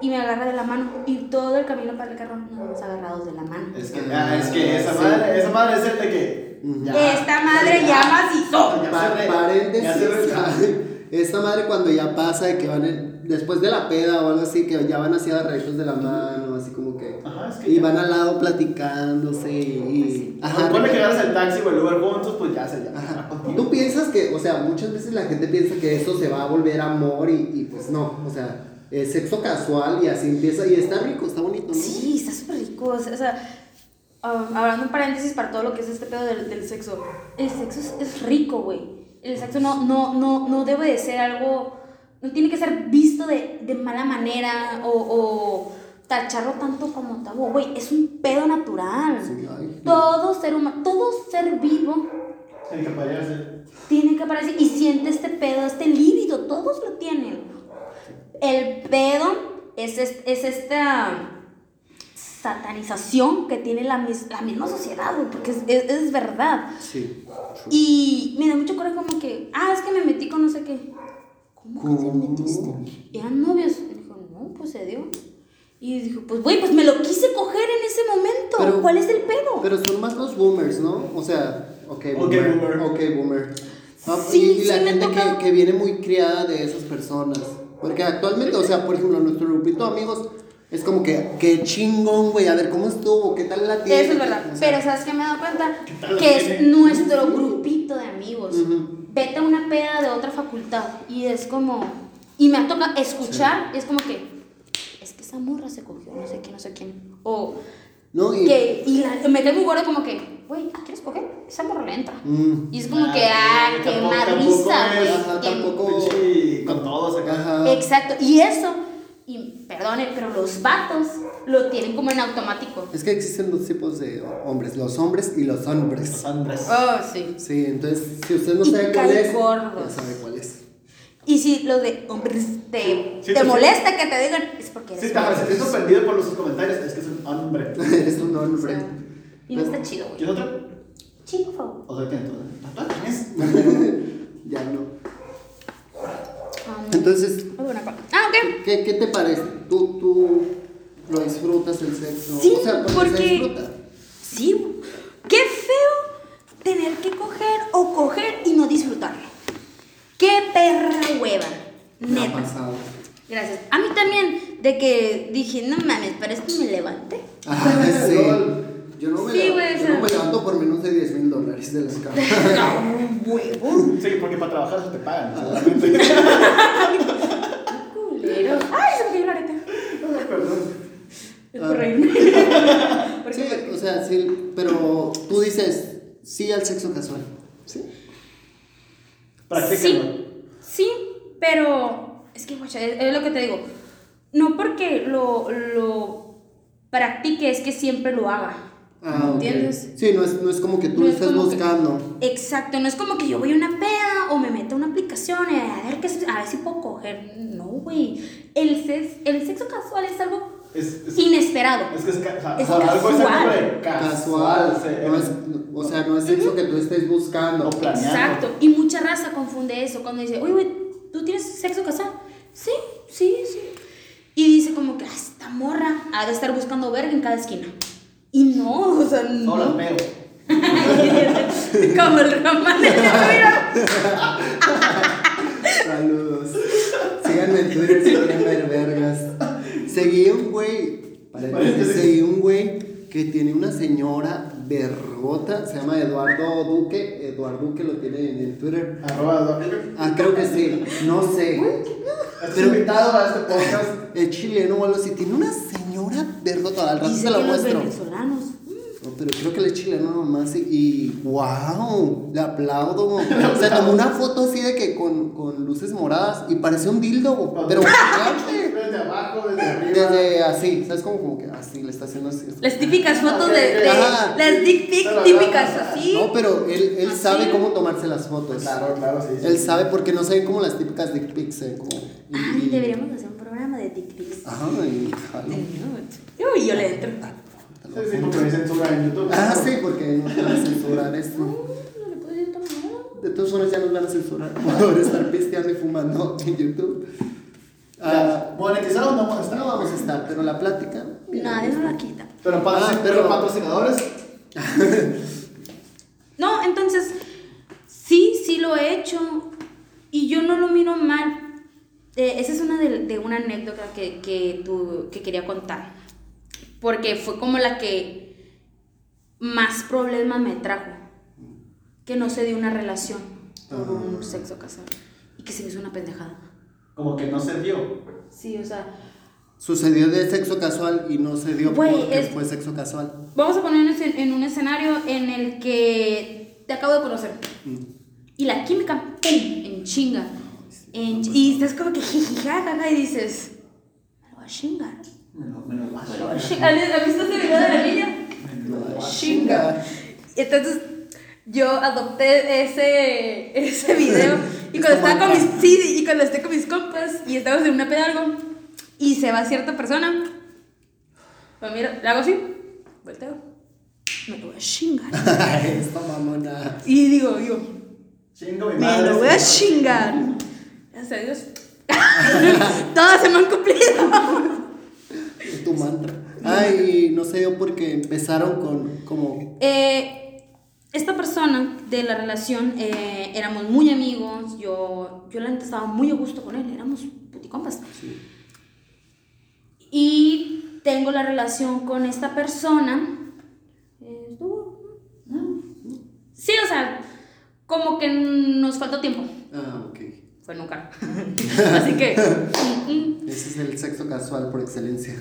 Y me agarra de la mano. Y todo el camino para el carro nos vamos agarrados de la mano. Es que, ah, es que esa Sí. madre, esa madre es el de que. ya. Esta madre ya macizo. Ya *laughs* ay, Esta madre cuando ya pasa de que van en- después de la peda o algo así, que ya van así agarraditos de la mano, así como que. Ajá, es que Y ya. van al lado platicándose y. Ajá, que agarras el taxi o el Uber juntos, pues ya se ya. Ajá. contigo. Tú piensas que, o sea, muchas veces la gente piensa que eso se va a volver amor y, y pues no, o sea, es sexo casual y así empieza y está rico, está bonito, ¿no? Sí, está súper rico. O sea, o sea, ah, hablando un paréntesis para todo lo que es este pedo del, del sexo. El sexo es, es rico, güey. El sexo no, no, no, no debe de ser algo. No tiene que ser visto de, de mala manera o, o tacharlo tanto como tabú. Güey, es un pedo natural. Sí, ay. Todo ser humano, todo ser vivo El que parece. tiene que aparecer y siente este pedo, este líbido, todos lo tienen. El pedo es, es, es esta satanización que tiene la, mis- la misma sociedad, güey, porque es, es, es verdad. Sí. Y me da mucho coraje como que, ah, es que me metí con no sé qué. ¿Cómo que te ¿Cómo? metiste? ¿Eran novios? Y dijo, no, pues se dio. Y dijo, pues güey, pues me lo quise coger en ese momento. Pero- ¿Cuál es el pedo? Pero son más los boomers, ¿no? O sea, ok, Ok, boomer. boomer. Ok, boomer. Ah, Sí, y, y la sí gente que, que viene muy criada de esas personas. Porque actualmente, o sea, por ejemplo, nuestro grupito de amigos es como que, qué chingón, güey, a ver cómo estuvo, qué tal la tiene. Eso es verdad. O sea, Pero ¿sabes qué me he dado cuenta? Que es nuestro grupito de amigos. Ujú. Vete a una peda de otra facultad y es como... Y me ha tocado escuchar y es como que... Esa morra se cogió no sé quién, no sé quién. O No, y. Que, y la- me quedé muy gordo como que, güey, ¿quieres coger? Esa morra le entra. Mm, Y es como Ah, que, ah, sí, qué tampoco- tampoco güey. qué- tampoco- Pinche con todos acá. Ajá. Exacto. Y eso, y perdone, pero los vatos lo tienen como en automático. Es que existen dos tipos de hombres, los hombres y los hombres. Los hombres. Oh, sí. Sí, entonces, si usted no Y sabe cuál es, ya sabe cuál es. Y si lo de hombres te, Sí, te sí. molesta que te digan, es porque eres Sí, te estoy sorprendido por los comentarios. Es que es un hombre. *laughs* Eres un O hombre. sea, y no está chido, güey. ¿Quieres otro? Chido, por favor. O sea, ¿qué? ¿Tú tienes? *laughs* ya no. Um, Entonces. Ah, ok. ¿qué, qué te parece? ¿Tú, ¿Tú lo disfrutas el sexo? Sí, o sea, porque, porque- se disfruta. Sí, qué feo tener que coger o coger y no disfrutarlo. Qué perra hueva. Me ha Neta. pasado. Gracias. A mí también, de que dije, no mames, para esto me levanté. *laughs* Ah, sí. Yo no me, Sí, levanto, güey, yo no me levanto por menos de 10 mil dólares de la cama. *laughs* No, huevo. Sí, porque para trabajar eso te pagan. seguramente. Culero. Ay, se me cayó la areta. Perdón. Es por reírme. *laughs* Por Sí, ejemplo, o sea, sí, pero tú dices sí al sexo casual. Sí. Practícalo. Sí, sí, pero es que, guacha, es, es lo que te digo. No porque lo, lo practique es que siempre lo haga. Ah. ¿Entiendes? Sí, no es, no es como que tú No lo es estés que- buscando. Exacto, no es como que yo voy a una peda o me meto a una aplicación y a ver, qué, a ver si puedo coger. No, güey. El, sex- el sexo casual es algo Es, es, inesperado. es que es, ca- o sea, Es o sea, algo es casual. Casual. No es- o sea, no es sexo que tú estés buscando. No planeando. Exacto. Y mucha raza confunde eso cuando dice, oye, güey, ¿tú tienes sexo casual? Sí, sí, sí. Y dice como que, ah, esta morra ha de estar buscando verga en cada esquina. Y no, o sea, No no. las veo. *laughs* como el román de la vida. *laughs* Saludos. Síganme en Twitter si quieren ver vergas. Seguí un Paréntesis. seguí un güey que tiene una señora vergota, se llama Eduardo Duque. Eduardo Duque lo tiene en el Twitter. Arroba Eduardo. Ah, creo que sí, no sé. *laughs* Pero- invitado a este podcast. *laughs* El chileno o algo así, tiene una señora vergota, al rato te la muestro. venezolanos. No, pero creo que el chileno nomás y, y wow, le aplaudo. *laughs* Se tomó una foto así de que con, con luces moradas y parece un dildo, pero gigante. Desde abajo, desde arriba. Desde así, ¿sabes? Como, como que así le está haciendo así. Las típicas fotos de, de- Ajá. las dick pic típicas así. No, pero él, él Así. sabe cómo tomarse las fotos. Claro, claro, sí. sí. Él sabe porque no se ven como las típicas dick pics, eh, como. Ay, y- deberíamos hacer un programa de dick pics. Ajá, y jalo. Uy, yo le entro. Sí, sí, porque me censura en YouTube. Ah, sí, porque no te van a censurar esto. No le puedo decir. De todas formas ya nos van a censurar por *laughs* estar pisteando y fumando en YouTube. Ah, ¿Monetizado o no monetizado? no vamos a estar, pero la plática. mira, Nadie nos la quita. Pero, patro- Ah, pero, pero- patrocinadores. *laughs* No, entonces, sí, sí lo he hecho y yo no lo miro mal. Eh, esa es una de, de una anécdota que, que, tu- que quería contar. Porque fue como la que más problemas me trajo. Que no se dio una relación por un sexo casual. Y que se me hizo una pendejada. Como que no se dio. Sí, o sea, Sucedió de sexo casual y no se dio porque es- fue sexo casual. vamos a ponernos en, en un escenario en el que te acabo de conocer. Y la química, ¡pum! En chinga. En y estás como que jijijajaja y dices, me lo voy a chingar. Me lo, me lo vas Me lo voy a chingar. ¿Has visto ese video de la niña? Me lo vas a Chinga. Y entonces yo adopté ese, ese video *laughs* y cuando estaba con mis, sí, y cuando esté con mis compas y estamos en una peda algo y se va cierta persona, pues mira, le hago así, volteo, me lo voy a chingar. *laughs* Esta mamona. Y digo yo, Chingo mi me lo voy a chingar. *laughs* Gracias a Dios. Todas se me han cumplido. Es tu mantra. Ay, no se dio porque empezaron con como. Eh, esta persona de la relación eh, éramos muy amigos. Yo, yo la neta estaba muy a gusto con él. Éramos puticompas. Y tengo la relación con esta persona. Sí, o sea, como que nos faltó tiempo. Ah, ok. Fue nunca. *laughs* Así que. *laughs* mm, mm. Ese es el sexo casual por excelencia.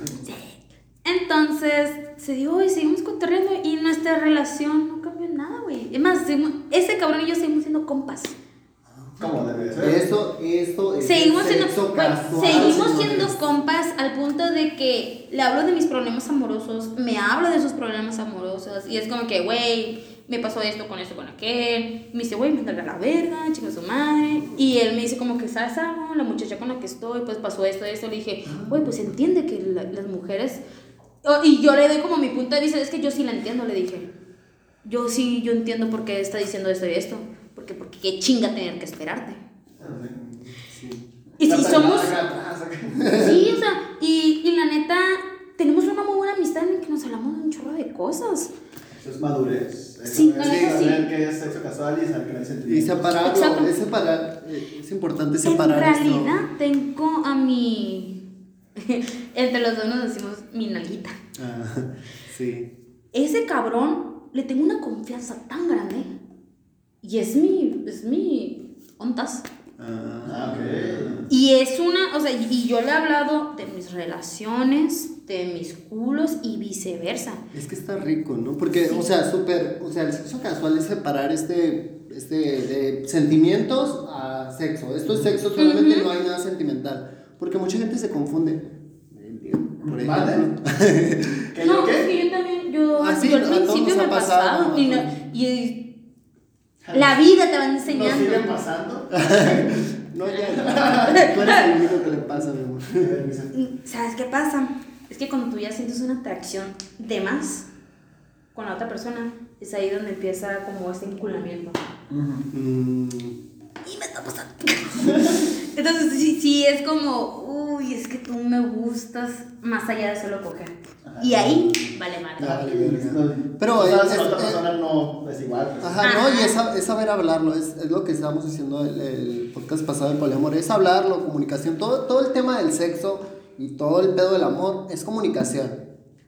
Entonces, se dio y seguimos cotorreando y nuestra relación no cambió nada, güey. Es más, seguimos- ese cabrón y yo seguimos siendo compas. ¿Cómo debe ser? Eso, esto es Seguimos siendo, casual, seguimos siendo compas al punto de que le hablo de mis problemas amorosos, me habla de sus problemas amorosos y es como que, güey, me pasó esto con esto con aquel. Me dice, güey, me a la verga, chica su madre. Y él me dice como que, ¿sabes algo? La muchacha con la que estoy, pues pasó esto, esto. Le dije, güey, pues entiende que la- las mujeres... Y yo le doy como mi punto de vista, es que yo sí la entiendo, le dije. Yo sí, yo entiendo por qué está diciendo esto y esto. Porque, porque qué chinga tener que esperarte. Sí. Y si somos... Sí, o sea, y, y la neta, tenemos una muy buena amistad en la que nos hablamos de un chorro de cosas. Eso es madurez. Eso Sí, es neta, saber sí. que es sexo casual y saber que no hay Y sentimientos. separarlo, es separar, eh, es importante En separar realidad, tengo a mi. *laughs* Entre los dos nos decimos mi nalguita. Ah, sí. Ese cabrón le tengo una confianza tan grande. Y es mi. Es mi. Ontas. Ah, Ah, ok. Y es una. O sea, y yo le he hablado de mis relaciones, de mis culos y viceversa. Es que está rico, ¿no? Porque, o sea, súper, o sea, el sexo casual es separar este, este, de sentimientos a sexo. Esto es sexo, solamente Ujú. no hay nada sentimental. Porque mucha gente se confunde. Por ejemplo. *laughs* ¿Qué no, qué? es que yo también, yo, Ah, yo al principio me pasado, pasaba. ¿no? Y, no- y la vida te va ¿Nos siguen enseñando. pasando? *laughs* No, ya. Tú eres el único que le pasa, mi amor. ¿Sabes qué pasa? Es que cuando tú ya sientes una atracción de más con la otra persona, es ahí donde empieza como este enculamiento. Mm, Y me está pasando. *laughs* Entonces, sí, sí, es como, uy, es que tú me gustas más allá de solo coger. Y ahí, vale madre. Pero es- la otra es- persona no es igual. Ajá, no, y es, sa- es saber hablarlo, es, es lo que estábamos diciendo el, el podcast pasado del poliamor, es hablarlo, comunicación, todo, todo el tema del sexo y todo el pedo del amor es comunicación,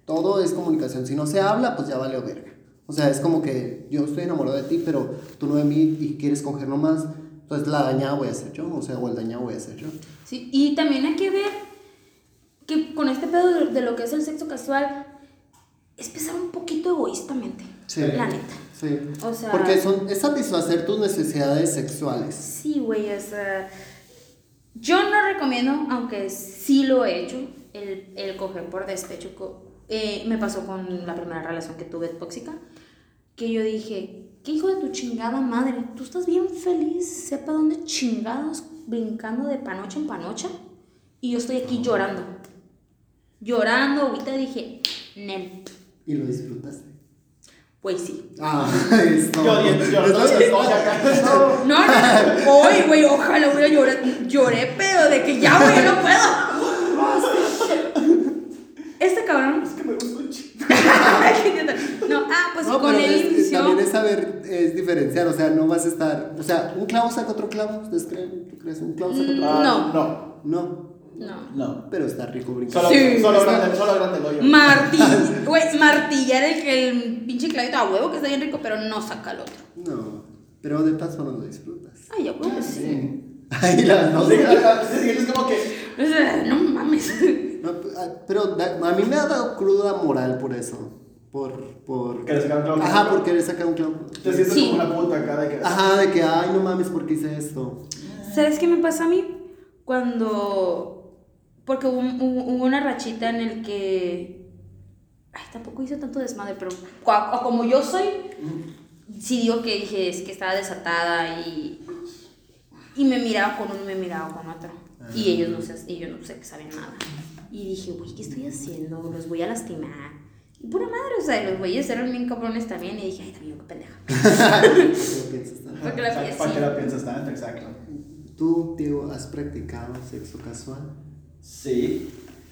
todo es comunicación, si no se habla, pues ya vale verga. O sea, es como que yo estoy enamorado de ti, pero tú no de mí y quieres coger nomás, entonces la dañada voy a ser yo, o sea, o el dañado voy a ser yo. Sí, y también hay que ver que con este pedo de, lo que es el sexo casual, es pensar un poquito egoístamente. Sí. La neta. Sí. O sea- Porque son, es satisfacer tus necesidades sexuales. Sí, güey, o sea, yo no recomiendo, aunque sí lo he hecho, el, el coger por despecho. Eh, me pasó con la primera relación que tuve tóxica, que yo dije, ¿qué hijo de tu chingada madre? ¿Tú estás bien feliz? Sepa dónde chingados, brincando de panocha en panocha, y yo estoy aquí llorando. Llorando, ahorita dije, Nel, Y lo disfrutaste. pues sí. Ah, esto. Yo, yo, yo, Es lo- yo, yo, acá. *laughs* No. No, no. Hoy, güey, ojalá hubiera llorado. Lloré, pero de que ya, güey, no puedo. *laughs* Este cabrón. Es que me gusta. *laughs* no, ah, pues No, con él es- es- inició. también es saber, es diferenciar, o sea, no vas a estar, o sea, un clavo saca otro clavo, ¿ustedes creen? ¿Tú crees? ¿Un clavo saca otro clavo? No. No. No, No. No. pero está rico brincar. Solo, Sí. solo, grande, solo grande el hoyo. Martillar, *laughs* güey, martillar el, el pinche clavito a huevo que está bien rico, pero no saca el otro. No, pero de todas formas lo disfrutas. Ay, ya huevo, sí. Sí. *laughs* Ay, la no sé. es como que. No mames. No, ah, pero a mí me ha dado cruda moral por eso. Por, por... Que le sacaron clavo. Ajá, por querer sacar un clavo. Te sientes Sí. como una puta acá de que. Ajá, de que, ay, no mames, ¿por qué hice esto? ¿Sabes qué me pasa a mí? Cuando. Porque hubo, una rachita en el que. Ay, tampoco hice tanto desmadre, pero o como yo soy, sí digo que dije, es que estaba desatada y. Y me miraba con uno y me miraba con otro. Y ellos no sé, y yo no sé que saben nada. Y dije, güey, ¿qué estoy haciendo? Los voy a lastimar. Y pura madre, o sea, los güeyes eran bien cabrones también. Y dije, ay, también, qué pendeja. *laughs* ¿Por qué lo piensas tanto? Porque la ¿Para, sí. ¿Para qué la piensas tanto? Exacto. ¿Tú, Diego, has practicado sexo casual? Sí.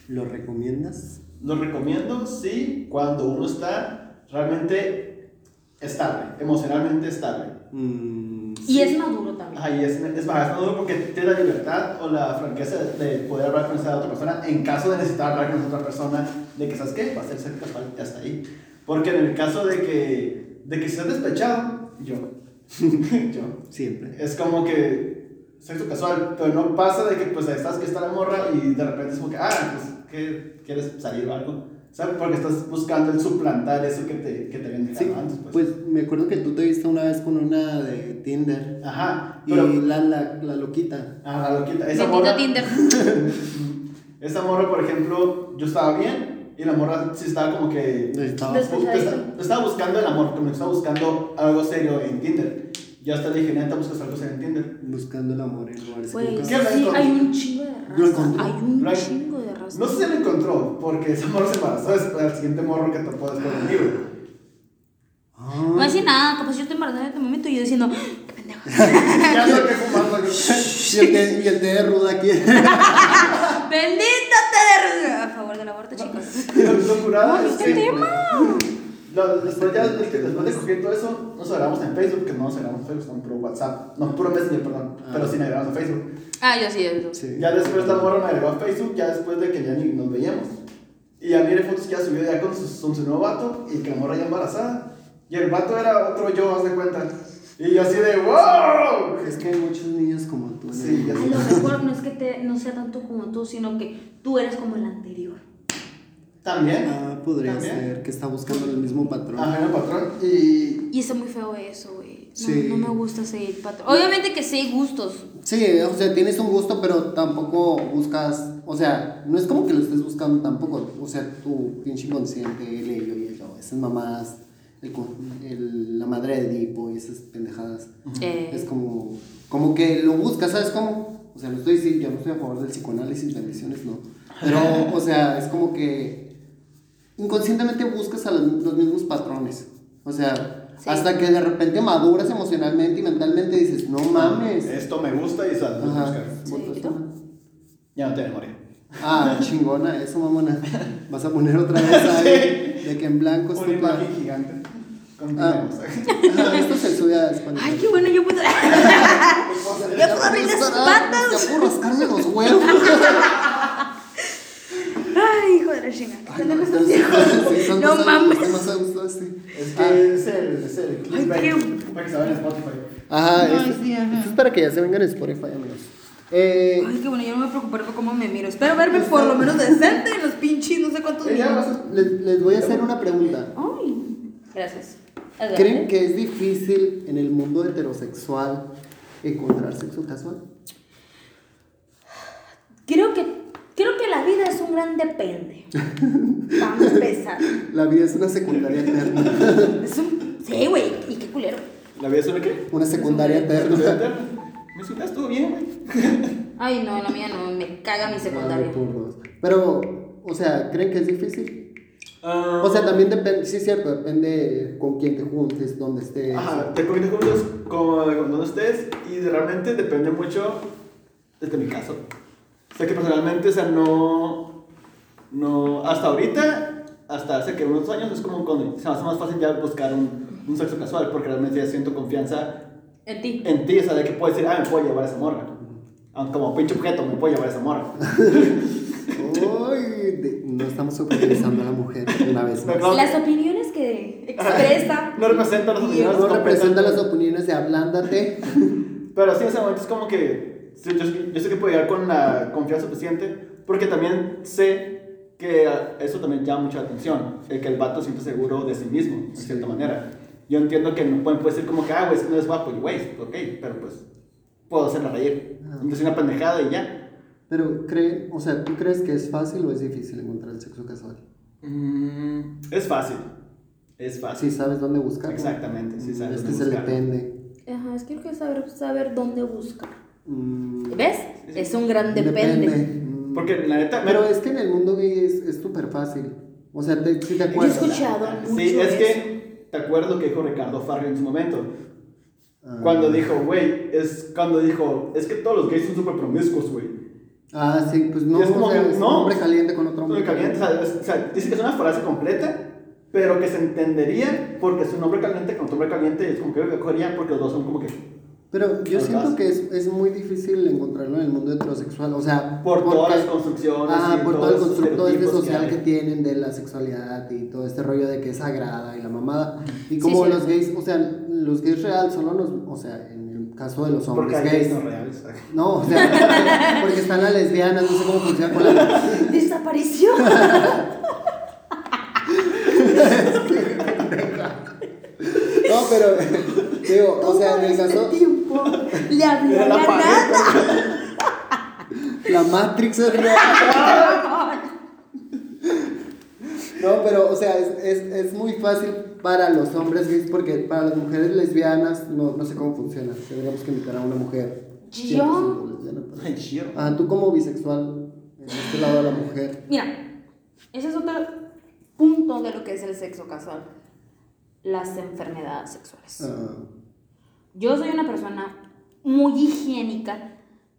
¿Lo recomiendas? Lo recomiendo, sí, cuando uno está realmente estable, emocionalmente estable. Mm, Y es maduro también. Ajá, y es, es más, es maduro porque tiene la libertad o la franqueza de poder hablar con esa otra persona en caso de necesitar hablar con esa otra persona, de que, ¿sabes qué? Va a ser sexo casual y hasta ahí. Porque en el caso de que, de que seas despechado, yo, *laughs* yo, siempre. es como que sexo casual, pero no pasa de que pues estás que está la morra y de repente es como que, ah, pues, ¿qué, ¿quieres salir o algo? ¿Sabes? Porque estás buscando el suplantar eso que te, que te habían dejado Sí, antes. Pues. pues me acuerdo que tú te viste una vez con una de Tinder. Ajá, Y pero. la, la, la loquita. Ah, la loquita. Esa morra, Tinder. *laughs* esa morra, por ejemplo, yo estaba bien y la morra sí estaba como que. Estaba-. Estaba, buscando el amor, como que estaba buscando algo serio en Tinder. Yo hasta le dije, neta, buscas algo serio en Tinder. buscando el amor en lugares. ¿Qué sí, hay un chingo de Lo raza. encontró. Hay un chingo de raza. No sé si lo encontró, porque esa morra se embarazó después del siguiente morro que topó después conmigo. Ah, No voy a decir nada, capaz yo estoy embarazada en este momento y yo diciendo, qué pendejo. *laughs* ya ando que fumando. y, el té, y el de ruda aquí. *laughs* Bendito te de a favor del aborto, chicos. *laughs* Lo, es qué que. tema. después, ya, después, después de coger todo eso, nos agregamos en Facebook, que no nos agregamos en Facebook, estamos puro WhatsApp. No, puro Messenger, perdón. Ah. Pero sí nos agregamos en Facebook. Ah, yo sí, yo sí. Ya después la morra me agregó a Facebook, ya después de que ya ni nos veíamos. Y ya miré fotos que ya subió ya con su, con su nuevo vato y que la morra ya embarazada. Y el vato era otro yo, haz de cuenta. Y yo así de wow. Es que hay muchos niños como tú. Sí, ya mundo. A lo mejor no es que te, no sea tanto como tú, sino que tú eres como el anterior. También. Ah, podría También. ser que está buscando el mismo patrón. Ajá, el patrón. Y. Y está muy feo eso, güey. No, Sí. no me gusta seguir patrón. Obviamente que sí hay gustos. Sí, o sea, tienes un gusto, pero tampoco buscas, o sea, no es como que lo estés buscando tampoco, o sea, tu pinche inconsciente, el ello y el yo, esas mamás, el, el- la madre de Edipo y esas pendejadas, Eh, es como, como que lo buscas, ¿sabes cómo? O sea, no estoy diciendo, yo no estoy a favor del psicoanálisis, bendiciones, no, pero, o sea, es como que inconscientemente buscas a los, los mismos patrones, o sea, Sí. hasta que de repente maduras emocionalmente y mentalmente y dices, no mames. Esto me gusta y sal. Ajá. buscar. Ya no te memoria. Ah, *laughs* chingona, eso mamona. Vas a poner otra vez ahí de que en blanco Una imagen gigante. Ah. Continuemos. Ajá, *laughs* esto se sube a Spotify. Ay, qué bueno, yo puedo. *laughs* *laughs* Ya puedo abrir las patas. Ya puedo rascarme los huevos. Ay, hijo de la chinga. Ay, Pendejo no, sí, mames. a este. Es Ah. que es el, es el qué- para que se vaya en Spotify. Ajá, esto, sí, ajá. esto es para que ya se vengan en Spotify, amigos. Eh, Ay, qué bueno, yo no me preocuparé por cómo me miro. Espero verme por lo menos decente en los pinches, no sé cuántos Eh, ya minutos. les, les voy a hacer una pregunta. Ay, gracias. Adelante. ¿Creen que es difícil en el mundo heterosexual encontrar sexo casual? Creo que, creo que la vida es un gran depende. Vamos a empezar. *laughs* La vida es una secundaria eterna. Es un... Sí, güey, y qué culero. ¿La vida es una qué? Una secundaria ¿La vida eterna. Me suena, estuvo bien, güey. *laughs* Ay, no, la mía no, me caga mi secundaria. Por dos. Pero, o sea, ¿creen que es difícil? Ah, O sea, también depende, sí es cierto, depende con quién te juntes, dónde estés. Ajá, te conectas juntos con, con donde estés y realmente depende mucho desde mi caso. O sea que personalmente, o sea, no, no, hasta ahorita, hasta hace que unos años es como cuando se me hace más fácil ya buscar un, un sexo casual porque realmente ya siento confianza En ti. en ti, o sea, de que puedes decir, ah, me puedo llevar a esa morra. Aunque como pinche objeto me puedo llevar a esa morra. *laughs* Uy, de- no estamos utilizando a la mujer una vez más. No, Las opiniones que expresa. *laughs* No representa las opiniones No las opiniones de Ablándate. *laughs* Pero sí, en ese momento es como que yo, yo sé que puedo llegar con la confianza suficiente, porque también sé que ah, eso también llama mucho la atención, el que el vato siente seguro de sí mismo, de Sí. cierta manera. Yo entiendo que no puede, puede ser como que, ah, güey, es que no es guapo, y güey, ok, pero pues puedo hacerla reír. Ah. Entonces una pendejada y ya. Pero, cree, o sea, ¿tú crees que es fácil o es difícil encontrar el sexo casual? Mm, es fácil, es fácil. Si sabes dónde buscar. Exactamente, sí sabes Es que dónde se buscar. depende. Ajá, es que hay que saber, saber dónde buscar. Mm, ¿Ves? Es un gran depende. Mm, Porque la neta, me- Pero es que en el mundo gay es es súper fácil. O sea, te, si te Yo he acuerdas. escuchado mucho Sí, es eso. que te acuerdas lo que dijo Ricardo Farrell en su momento. Ah. Cuando dijo, güey, es cuando dijo, es que todos los gays son súper promiscuos, güey. Ah, sí, pues no, Y es como o sea, que, es no. un hombre caliente con otro hombre Hombre caliente, o sea, es- o sea, dice que es una frase completa, pero que se entendería porque es un hombre caliente con otro hombre caliente, es como que cogería porque los dos son como que Pero yo siento caso. que es, es muy difícil encontrarlo en el mundo heterosexual. O sea, por todas porque- las construcciones. Ah, y por todo el constructo este social que, hay. tienen de la sexualidad y todo este rollo de que es sagrada y la mamada. Y como sí. los gays, o sea, los gays real solo los, o sea, en el caso de los Porque hombres hay gays. no reales. No, o sea, *laughs* porque están las lesbianas, no sé cómo funciona con la... *laughs* Desaparición. *laughs* No, pero, digo, o sea, en el caso, tiempo le habló la nada. la Matrix es real. No, pero, o sea, es, es, es muy fácil para los hombres gays porque para las mujeres lesbianas no, no sé cómo funciona. Tendríamos que invitar a una mujer. Yo- 100% lesbiana para- Ay, chido. Ah, tú como bisexual, en este lado de la mujer. Mira, ese es otro punto de lo que es el sexo casual. Las enfermedades sexuales. Ah, Yo soy una persona muy higiénica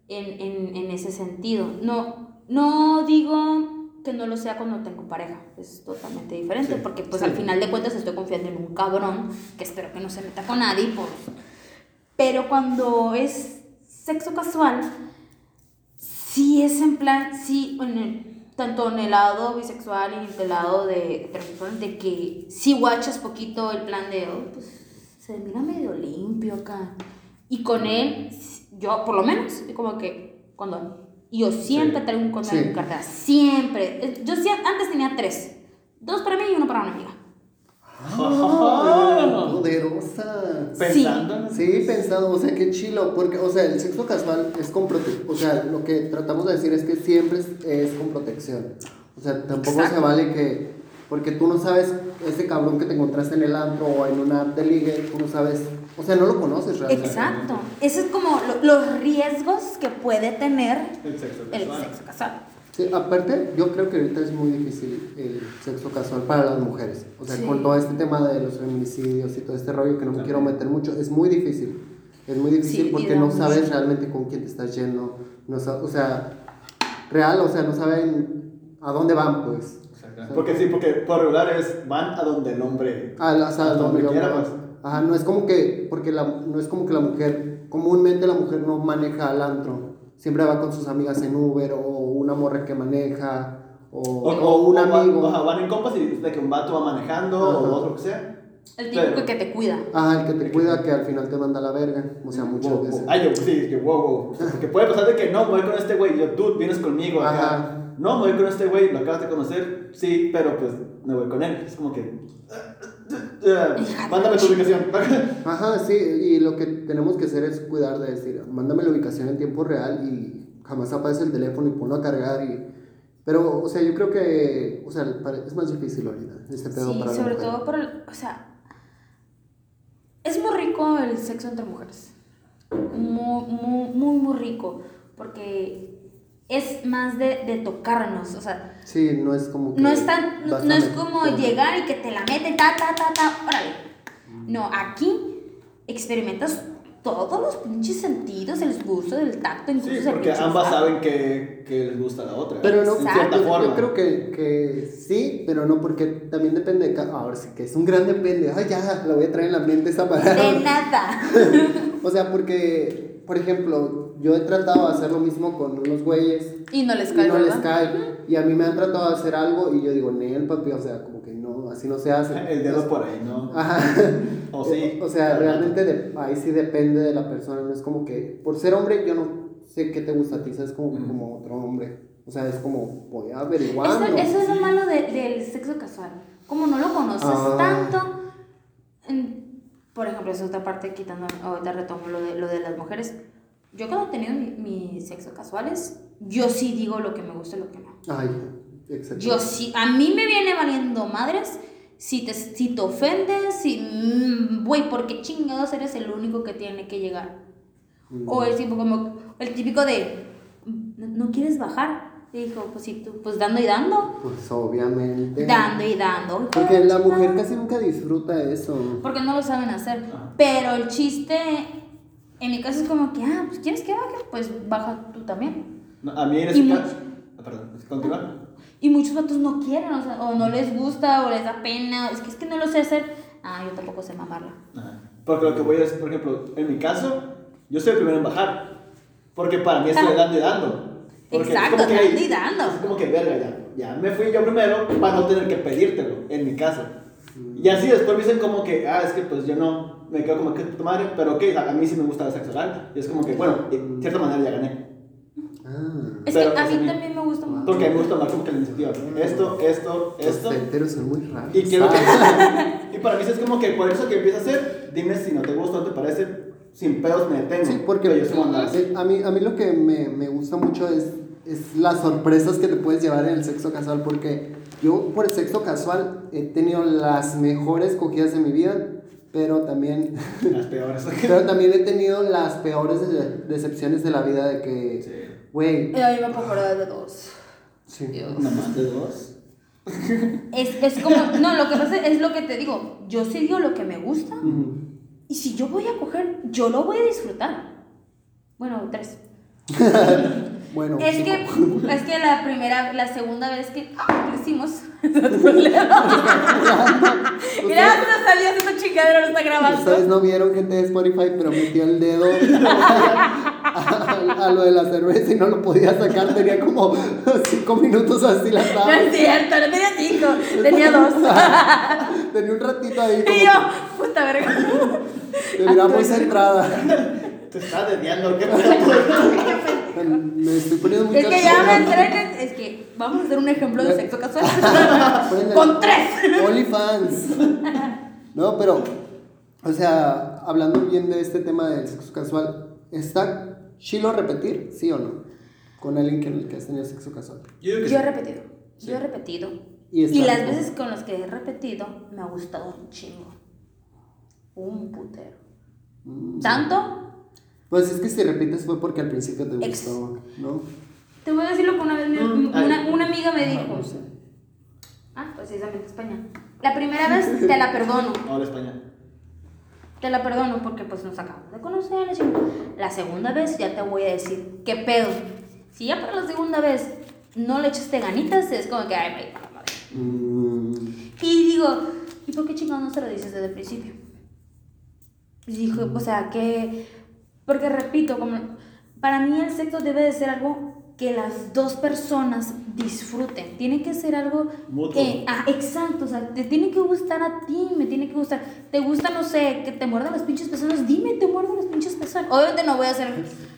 en, en, en ese sentido. No, no digo que no lo sea cuando tengo pareja. Es totalmente diferente Sí, porque pues sí. al final de cuentas estoy confiando en un cabrón que espero que no se meta con nadie. Pues. Pero cuando es sexo casual, sí es en plan, sí, en el- tanto en el lado bisexual y en el lado de heterosexual, de que sí guachas poquito el plan de, oh, pues se mira medio limpio acá. Y con él, yo por lo menos, como que cuando yo siempre Sí. traigo un condón Sí. en mi cartera, siempre. Yo sí- antes tenía tres, dos para mí y uno para una amiga. Ah, poderosa. Pensando en Sí, pensado, o sea, qué chilo, porque, o sea, el sexo casual es con protección, o sea, lo que tratamos de decir es que siempre es, es con protección. O sea, tampoco se vale que, porque tú no sabes ese cabrón que te encontraste en el antro o en una app de ligue, tú no sabes, o sea, no lo conoces realmente. Exacto. Esos es como lo- los riesgos que puede tener El sexo el casual. sexo casual. Sí, aparte, yo creo que ahorita es muy difícil el sexo casual para las mujeres. O sea, Sí. con todo este tema de los feminicidios y todo este rollo que no me quiero meter mucho, es muy difícil. Es muy difícil Sí, porque no mucho. sabes realmente con quién te estás yendo. No o sea, real, o sea, no saben a dónde van, pues. Exacto. Porque sí, porque por regular es van a donde el hombre. A, la- o sea, A donde donde quiera, va. pues. Ajá, no es como que, porque la, no es como que la mujer, comúnmente la mujer no maneja al antro. Siempre va con sus amigas en Uber o una morra que maneja o, O, o un o va- amigo. ajá, van en compas y de que un vato va manejando Ajá. o otro que sea. El típico Pero- que te cuida. Ajá, el que te cuida que al final te manda a la verga. O sea, muchas Wow, veces. wow. Ay, yo, sí, que wow, wow. *laughs* Que puede pasar de que no, voy con este güey. Yo, tú vienes conmigo acá. No, me voy con este güey, lo acabas de conocer. Sí, pero pues me voy con él. Es como que. Mándame tu ubicación. Ajá, sí, y lo que tenemos que hacer es cuidar de decir, mándame la ubicación en tiempo real y jamás aparece el teléfono y ponlo a cargar y... Pero, o sea, yo creo que, o sea, para- es más difícil ahorita, este pedo Sí, para la sobre mujer. todo por el, o sea, es muy rico el sexo entre mujeres. Muy, muy, muy, muy rico. Porque es más de, de tocarnos, o sea, Sí, no es como que... no es tan, no, es meter- como llegar y que te la meten, ta, ta, ta, ta, órale. No, aquí experimentas todos los pinches sentidos, el gusto del tacto, incluso Sí, el porque ambas olfato. saben que, que les gusta la otra. Pero no, en cierta yo, forma. yo creo que, que sí, pero no, porque también depende de cada... Ahora sí que es un gran depende. Ay, ya, la voy a traer en la mente esa palabra. De nada. *laughs* O sea, porque, por ejemplo, yo he tratado de hacer lo mismo con unos güeyes Y no les y cae, no les ¿verdad? cae. Y a mí me han tratado de hacer algo y yo digo, Nel, papi, o sea, como que no, así no se hace. El dedo por ahí, ¿no? Ajá. *laughs* O sí. O sea, realmente de- ahí sí depende de la persona, no es como que, por ser hombre, yo no sé qué te gusta a ti, sabes como, Ujú. como otro hombre. O sea, es como, voy a Eso, averiguar. eso es lo malo de- del sexo casual. Como no lo conoces Ah. tanto. en- por ejemplo, esa otra parte, quitando, ahorita retomo lo de, lo de las mujeres. Yo cuando he tenido mi, mi sexo casuales, yo sí digo lo que me gusta y lo que no. Ay, exacto. Yo sí, a mí me viene valiendo madres si te, si te ofendes, si, mm, güey, porque chingados eres el único que tiene que llegar. Mm. O el tipo como, el típico de, ¿no, no quieres bajar? Dijo, pues sí, tú, pues dando y dando. Pues obviamente. Dando y dando. Porque la mujer casi nunca disfruta eso. Porque no lo saben hacer. Ajá. Pero el chiste, en mi caso es como que, ah, pues quieres que baje, pues baja tú también. No, a mí en ese caso. Ah, perdón, continúa. Y muchos vatos no quieren, o, sea, o no les gusta, o les da pena, es que es que no lo sé hacer. Ah, yo tampoco sé mamarla. Ajá. Porque lo que voy a decir, por ejemplo, en mi caso, yo soy el primero en bajar. Porque para mí estoy dando y dando. Porque es Exacto, como que- dando y dando. Es como que, verga, ya, ya me fui yo primero para no tener que pedírtelo, en mi caso. Y así después me dicen como que, ah, es que pues yo no, me quedo como que tu madre, pero ok, a mí sí me gusta el sexo oral. Y es como que, bueno, de cierta manera ya gané. Ah. Es Pero, que a pues, mí a mí- también me gusta mucho. Porque me gusta más como que la iniciativa. Esto, esto, Los esto. solteros son muy raros. Y quiero que. Ah, *laughs* y para mí es como que por eso que empieza a hacer, dime si no te gusta o te parece, sin pedos me detengo. Sí, porque Pero yo soy eh, a, mí, a mí lo que me, me gusta mucho es, es las sorpresas que te puedes llevar en el sexo casual, porque yo por el sexo casual he tenido las mejores cogidas de mi vida, pero también, *laughs* Las peores. pero también he tenido las peores de- decepciones de la vida de que, Sí. güey, Eh, A mí me acordar de dos. sí. Más de dos. Es, es como, no, lo que pasa es lo que te digo. Yo sí digo lo que me gusta. Y si yo voy a coger, yo lo voy a disfrutar. Bueno, tres. *laughs* Bueno, Es sí, que, *laughs* es que la primera, la segunda vez que ah, hicimos, no hay problema. Mira, nos salió esta chingadera, no está grabando. Ustedes no vieron gente de Spotify, pero metió el dedo *laughs* a, a lo de la cerveza y no lo podía sacar. Tenía como cinco minutos así la No estaba. es cierto, no tenía cinco, *laughs* tenía dos. Tenía un ratito ahí Y como yo, puta verga. te miraba muy centrada. Te estás dediando, qué pedo. *laughs* Me estoy poniendo muy Es que ya me entré es que vamos a hacer un ejemplo de sexo casual. *laughs* Con tres. OnlyFans. No, pero, o sea, hablando bien de este tema del sexo casual, ¿está chilo repetir? ¿Sí o no? Con alguien que, que has tenido sexo casual. Yo he sí. repetido, yo he repetido. Y Y, las veces con las que he repetido me ha gustado un chingo. Un putero. Mm. ¿Tanto? Pues es que si repites fue porque al principio te Ex. gustó, ¿no? Te voy a decir lo que una vez Mm, una, una amiga me dijo. No sé. Ah, precisamente España. La primera vez te la perdono. Ahora España. Te la perdono porque pues nos acabamos de conocer. la segunda vez ya te voy a decir, ¿qué pedo? Si ya para la segunda vez no le echaste ganitas, es como que, ay, me la madre. Mm, Y digo, ¿y por qué chingados no se lo dices desde el principio? Y dijo, o sea, que. Porque repito, como. Para mí el sexo debe de ser algo que las dos personas disfruten. Tiene que ser algo Mutuo. que. Ah, exacto, o sea, te tiene que gustar a ti, me tiene que gustar. ¿Te gusta, no sé, que te muerdan los pinches pezones? Dime, te muerden los pinches pezones. Obviamente no voy a hacer.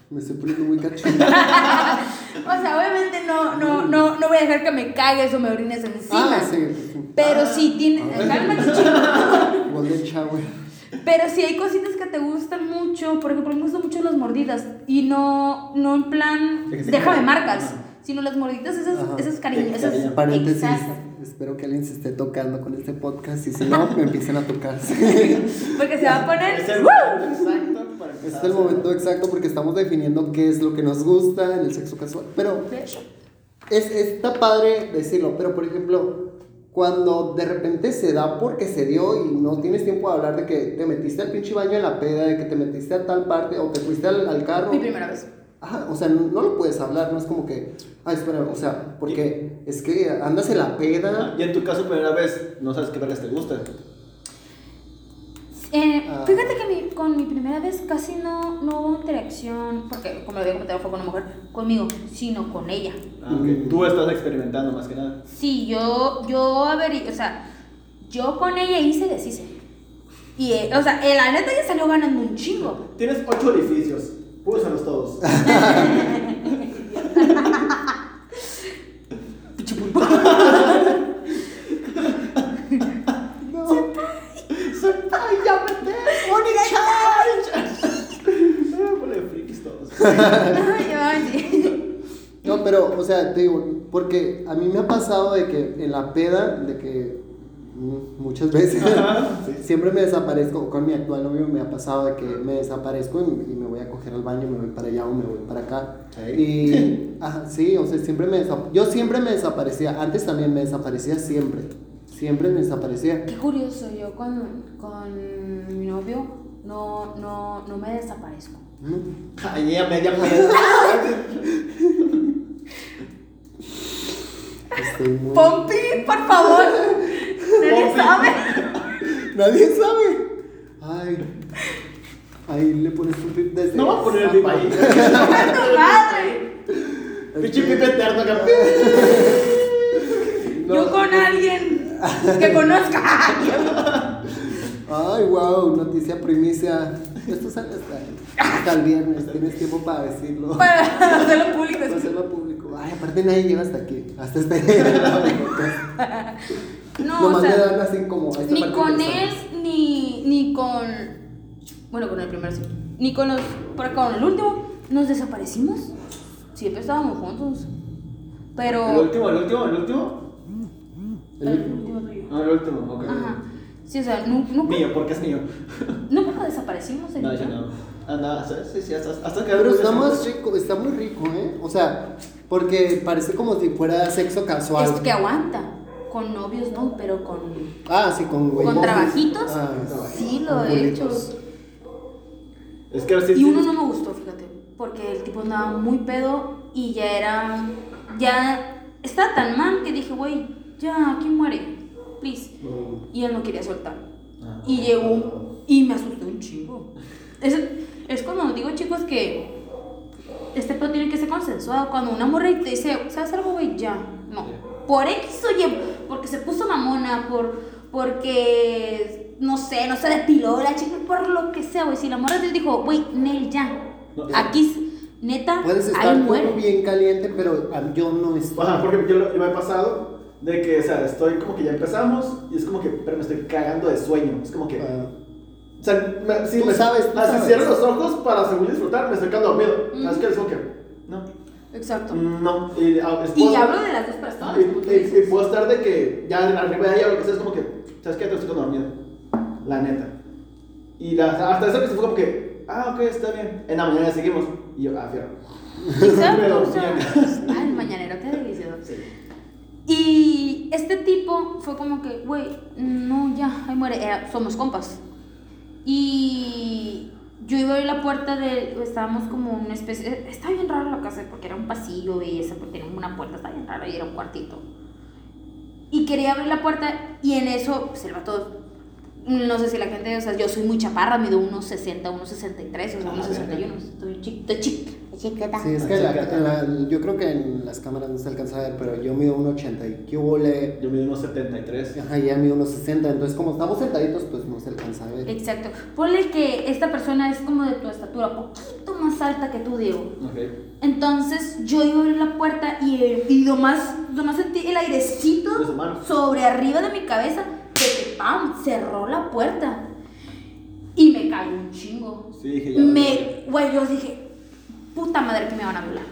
me estoy poniendo muy cachonda. *laughs* O sea, obviamente no, no, no, no voy a dejar que me cagues o me orines encima. ah, sí. Pero sí tiene. Cálmate, chico. Golden shower. Pero si hay cositas que te gustan mucho, por ejemplo, me gustan mucho las mordidas y no, no en plan, déjame marcas, sino las morditas, esas, Ajá. esas cariños, esas, cariño. Paréntesis. exacto. Espero que alguien se esté tocando con este podcast y si no, me empiecen a tocarse. *laughs* Porque se va a poner, Es el exacto para Este es el momento exacto porque estamos definiendo qué es lo que nos gusta en el sexo casual. Pero es, está padre decirlo, pero por ejemplo, cuando de repente se da porque se dio y no tienes tiempo de hablar de que te metiste al pinche baño en la peda, de que te metiste a tal parte o te fuiste al, al carro. mi primera vez. Ajá, o sea, no, no lo puedes hablar, no es como que, ah, espera, o sea, porque es que andas en la peda. Y en tu caso, primera vez, no sabes qué vergas te gusta. Eh, Ah. Fíjate que mi- con mi primera vez casi no, no hubo interacción, porque como lo había comentado fue con una mujer, conmigo, sino con ella. Mm. tú estás experimentando más que nada. Sí, yo, yo, a ver, o sea, yo con ella hice y deshice. Y, eh, o sea, eh, la neta ya salió ganando un chingo. Tienes ocho edificios. Úsalos todos. *laughs* *laughs* ¡Senpai, llámate! ¡Money Ponle frikis todos. Ay, ay, sí. No, pero, o sea, te digo, porque a mí me ha pasado de que en la peda, de que muchas veces Sí. siempre me desaparezco, con mi actual novio me ha pasado de que me desaparezco y, y me voy a coger al baño, me voy para allá o me voy para acá. Sí. Y, ajá, sí, o sea, siempre me desap- yo siempre me desaparecía, antes también me desaparecía siempre, siempre me desaparecía. Qué curioso, yo con, con mi novio no, no, no me desaparezco. Ahí a media peda. Estoy muy... Pompi, por favor. Nadie Pompi. sabe. Nadie sabe. Ay. Ahí le pones un pip desde. No voy a poner el pip ahí. ¡Tu madre! Pinche pipe eterno, cabrón. Yo con alguien que conozca. Ay, wow, noticia primicia. *laughs* Esto sale hasta, hasta el viernes. Tienes tiempo para decirlo. *laughs* Para hacerlo público. Para hacerlo público. ay, aparte nadie llega hasta aquí, hasta este. *laughs* No, Nomás o sea, me dan así como. ni parte con él, ni, ni con. Bueno, con el primero sí. Ni con los. Pero con el último, nos desaparecimos. Siempre estábamos juntos. Pero. ¿El último, el último, el último? El último tuyo. No, el último, ok. Ajá. Sí, o sea, nu- nunca, Mío, porque es mío. nos desaparecimos. de No, yo no. Ah, no, sí, sí, hasta, hasta que Pero está más rico, está muy rico, ¿eh? O sea, porque parece como si fuera sexo casual. Es que aguanta. Con novios no, pero con. Ah, sí, con güeyes. Con trabajitos. Ah, sí, lo he hecho. Es que sí. Y sí, uno sí. no me gustó, fíjate, porque el tipo andaba muy pedo y ya era, ya estaba tan mal que dije, güey, ya, aquí muere, please. Mm. Y él no quería soltar. Ah. Y llegó y me asustó un chingo. Es, es como digo, chicos, que este pedo tiene que ser consensuado. Cuando una morra te dice, ¿sabes algo, güey? Ya, no. Por X o Y, porque se puso mamona, por, porque, no sé, no se depiló la chica, por lo que sea, güey. Si la morra te dijo, güey, Nel, ya. No, Aquí, neta, Puedes ahí estar muere. todo bien caliente, pero ah, yo no estoy. Ajá, porque yo, lo- yo me he pasado de que, o sea, estoy como que ya empezamos y es como que, pero me estoy cagando de sueño. Es como que, Ah, o sea, me, sí, Tú me, sabes, tú ah, si sabes. cierro los ojos para según disfrutar, me estoy quedando dormido. Mm. Es que es que, no, Exacto. no. Y, ah, es- Y hablo de las dos personas. y, y- y puedo estar de que ya arriba de ella lo que sea, es como que, ¿sabes qué? Te estoy quedando dormido. La neta. Y la- hasta eso que se fue como que, ah, ok, está bien. En la mañana seguimos. Y yo, ah, fierro. Exacto, *laughs* ay, el mañanero, qué delicioso. Y este tipo fue como que, güey, no, ya, ahí muere, Era- somos compas. Y yo iba a abrir la puerta de, estábamos como una especie, está bien raro la casa porque era un pasillo y ese, porque tenía una puerta, está bien raro y era un cuartito. Y quería abrir la puerta y en eso, pues el vato, no sé si la gente, o sea, yo soy muy chaparra, mido unos 60, unos 63, o sea, Ah, unos verga. 61, estoy chic, chiquita. Sí, es que la- la- yo creo que en las cámaras no se alcanza a ver, pero yo mido 1,80 y qué huele. Yo mido unos 73. Ajá, ya mido 1,60, entonces como estamos sentaditos, pues no se alcanza a ver. Exacto. Ponle que esta persona es como de tu estatura, poquito más alta que tú, Diego. Ok. Entonces yo iba a abrir la puerta y, y nomás, nomás sentí el airecito sobre arriba de mi cabeza que ¡pam! cerró la puerta. Y me cayó un chingo. Sí, dije ya. Me, güey, yo dije, puta madre que me van a violar.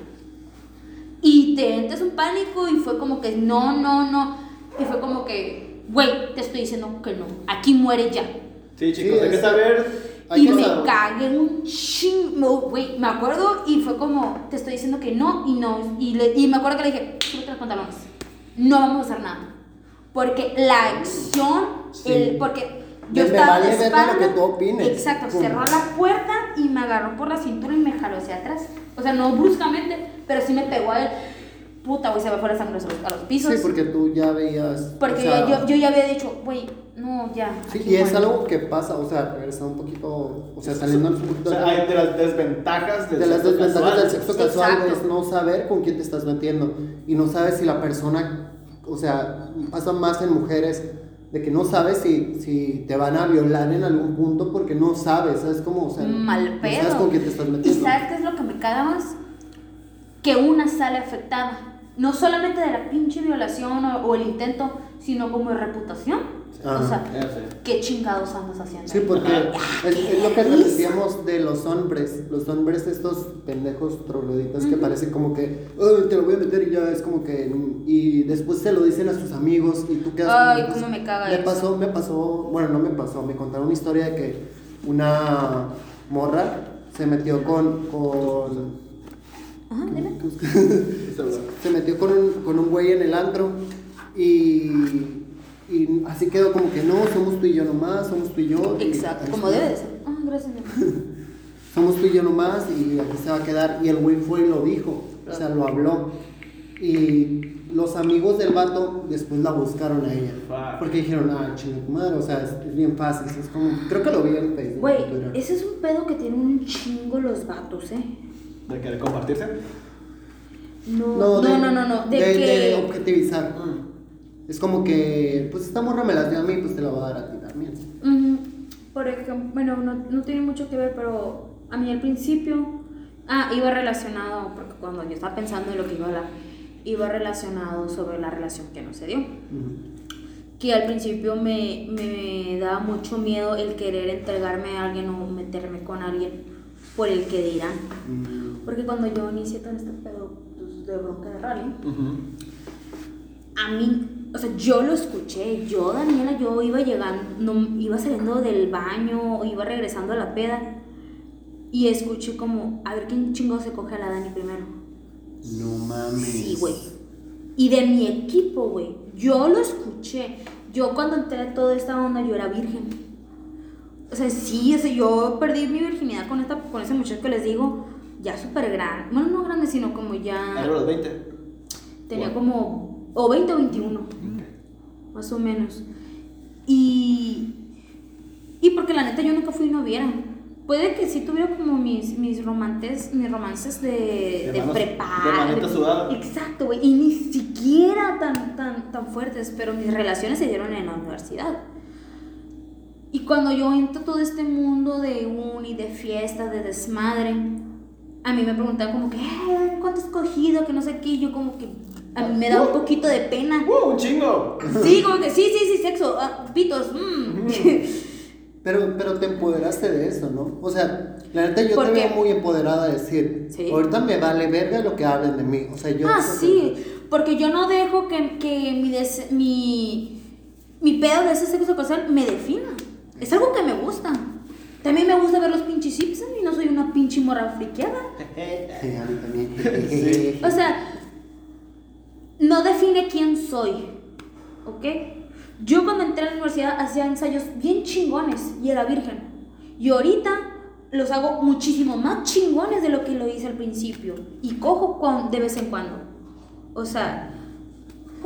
Y te entras un pánico y fue como que no, no, no. Y fue como que, güey, te estoy diciendo que no. Aquí muere ya. Sí, chicos, Sí, hay que saber. Hay y que me saber. cagué un chingo, güey. Me acuerdo y fue como, te estoy diciendo que no y no. Y, le- y me acuerdo que le dije, súbete los pantalones. No vamos a hacer nada. Porque la acción, Sí. el, porque yo Me estaba vale de verga espalda. lo que tú opines. Exacto, Pum. cerró la puerta y me agarró por la cintura y me jaló hacia atrás. O sea, no bruscamente, pero sí me pegó a él. Puta, güey, se me fue la sangre a los, a los pisos. Sí, porque tú ya veías. Porque o sea, yo, yo ya había dicho, güey, no, ya. Sí, y es muere". algo que pasa, o sea, regresando un poquito, o sea, saliendo un O poquito sea, hay de las desventajas del de las desventajas casual. del sexo casual Exacto. es no saber con quién te estás metiendo y no sabes si la persona, o sea, pasa más en mujeres de que no sabes si, si te van a violar en algún punto porque no sabes, ¿sabes cómo? O sea, Mal no pedo. sabes con quién te estás ¿Y metiendo. sabes qué es lo que me caga más? Que una sale afectada. No solamente de la pinche violación o, o el intento, sino como de reputación. O sea. ¿qué chingados andas haciendo? Sí, porque es, es lo que decíamos de los hombres, los hombres estos pendejos trogloditas que parecen como que, "Ay, te lo voy a meter y ya es como que, y después se lo dicen a sus amigos y tú quedas Ay, como, cómo me caga Me eso. pasó, me pasó, bueno, no me pasó, me contaron una historia de que una morra se metió con, con Ajá, dime. *laughs* se metió con un, con un güey en el antro y, y así quedó como que no, somos tú y yo nomás, somos tú y yo. y Exacto, ahí como debe de ser. Ah, gracias. *laughs* Somos tú y yo nomás y aquí se va a quedar. Y el güey fue y lo dijo, o sea, lo habló. Y los amigos del vato después la buscaron a ella. Fuck. Porque dijeron, ah, madre, o sea, es, es bien fácil. Es como, creo que lo vi en Facebook. Güey, ese es un pedo que tienen un chingo los vatos, ¿eh? ¿De querer compartirse? No, no, de- no, no, no. De, de, que. de objetivizar. Es como que, pues esta morra me las dio a mí, pues te la voy a dar a ti también. Por ejemplo, bueno, no, no tiene mucho que ver, pero a mí al principio, ah, iba relacionado, porque cuando yo estaba pensando en lo que iba a hablar, iba relacionado sobre la relación que no se dio. Que al principio me, me daba mucho miedo el querer entregarme a alguien o meterme con alguien por el que dirán. Porque cuando yo inicié todo este pedo pues, de bronca de rally, a mí, o sea, yo lo escuché, yo, Daniela, yo iba llegando, no, iba saliendo del baño, iba regresando a la peda, y escuché como, a ver quién chingo se coge a la Dani primero. No mames. Sí, güey. Y de mi equipo, güey, yo lo escuché. Yo cuando entré a toda esta onda, yo era virgen. O sea, sí, o sea, yo perdí mi virginidad con, esta, con ese muchacho que les digo, ya súper grande. Bueno, no grande, sino como ya... De los 20. Tenía como o 20 o 21, más o menos. Y, y porque la neta yo nunca fui noviera. Puede que sí tuviera como mis, mis romances, mis romances de, De de, manos- prepa. de manita de- sudada. Exacto, güey. Y ni siquiera tan, tan, tan fuertes, pero mis relaciones se dieron en la universidad. Y cuando yo entro todo este mundo de uni, de fiesta, de desmadre, a mí me preguntaban como que, "Eh, ¿cuánto has cogido? Que no sé qué. Y yo como que a mí me da un poquito de pena. ¡Uh, un chingo! Sí, como que sí, sí, sí, sexo, ah, pitos, mm. Pero, pero te empoderaste de eso, ¿no? O sea, la neta yo ¿Por te qué? veo muy empoderada de decir, Sí. ahorita me vale verga lo que hablen de mí. O sea, yo... ah, sí, porque yo no dejo que, que mi, des- mi, mi pedo de ese sexo casual me defina. Es algo que me gusta. También me gusta ver los pinches Simpson y no soy una pinche morra friqueada. *laughs* Sí, a mí también. *laughs* O sea, no define quién soy, ¿ok? Yo cuando entré a la universidad hacía ensayos bien chingones y era virgen. Y ahorita los hago muchísimo más chingones de lo que lo hice al principio. Y cojo con, de vez en cuando. O sea,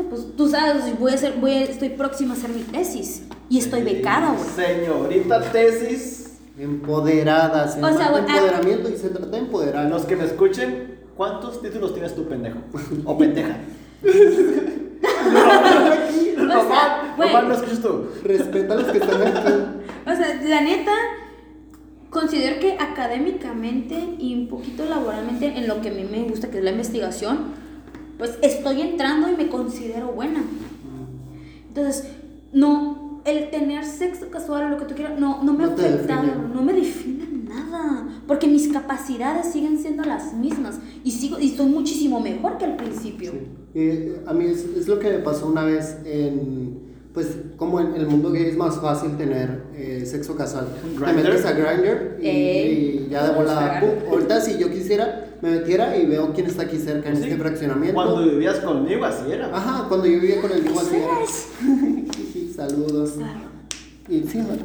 pues tú sabes, voy a hacer, voy a- estoy próxima a hacer mi tesis. Y estoy becada, güey. Señorita tesis. Empoderada, se O sea, güey, ah- empoderamiento y se trata de empoderar. los que me escuchen, ¿cuántos títulos tienes tú, pendejo? *laughs* O pendeja. Normal, güey. normal, no escuchas tú. Respeta a los que están aquí. O sea, la neta, considero que académicamente y un poquito laboralmente, en lo que a mí me gusta, que es la investigación, pues estoy entrando y me considero buena. Entonces, no, el tener sexo casual o lo que tú quieras, no, no me ha No afectado, no me define nada, porque mis capacidades siguen siendo las mismas y sigo y soy muchísimo mejor que al principio. Eh, a mí es, es lo que me pasó una vez en, pues como en el mundo gay es más fácil tener eh, sexo casual. Te metes a Grindr y, ya de volada, ahorita si yo quisiera, me metiera y veo quién está aquí cerca en Sí. este fraccionamiento. Cuando vivías conmigo, así era. Ajá, cuando yo vivía con el mismo así era. *laughs* Saludos. Y sí, bueno.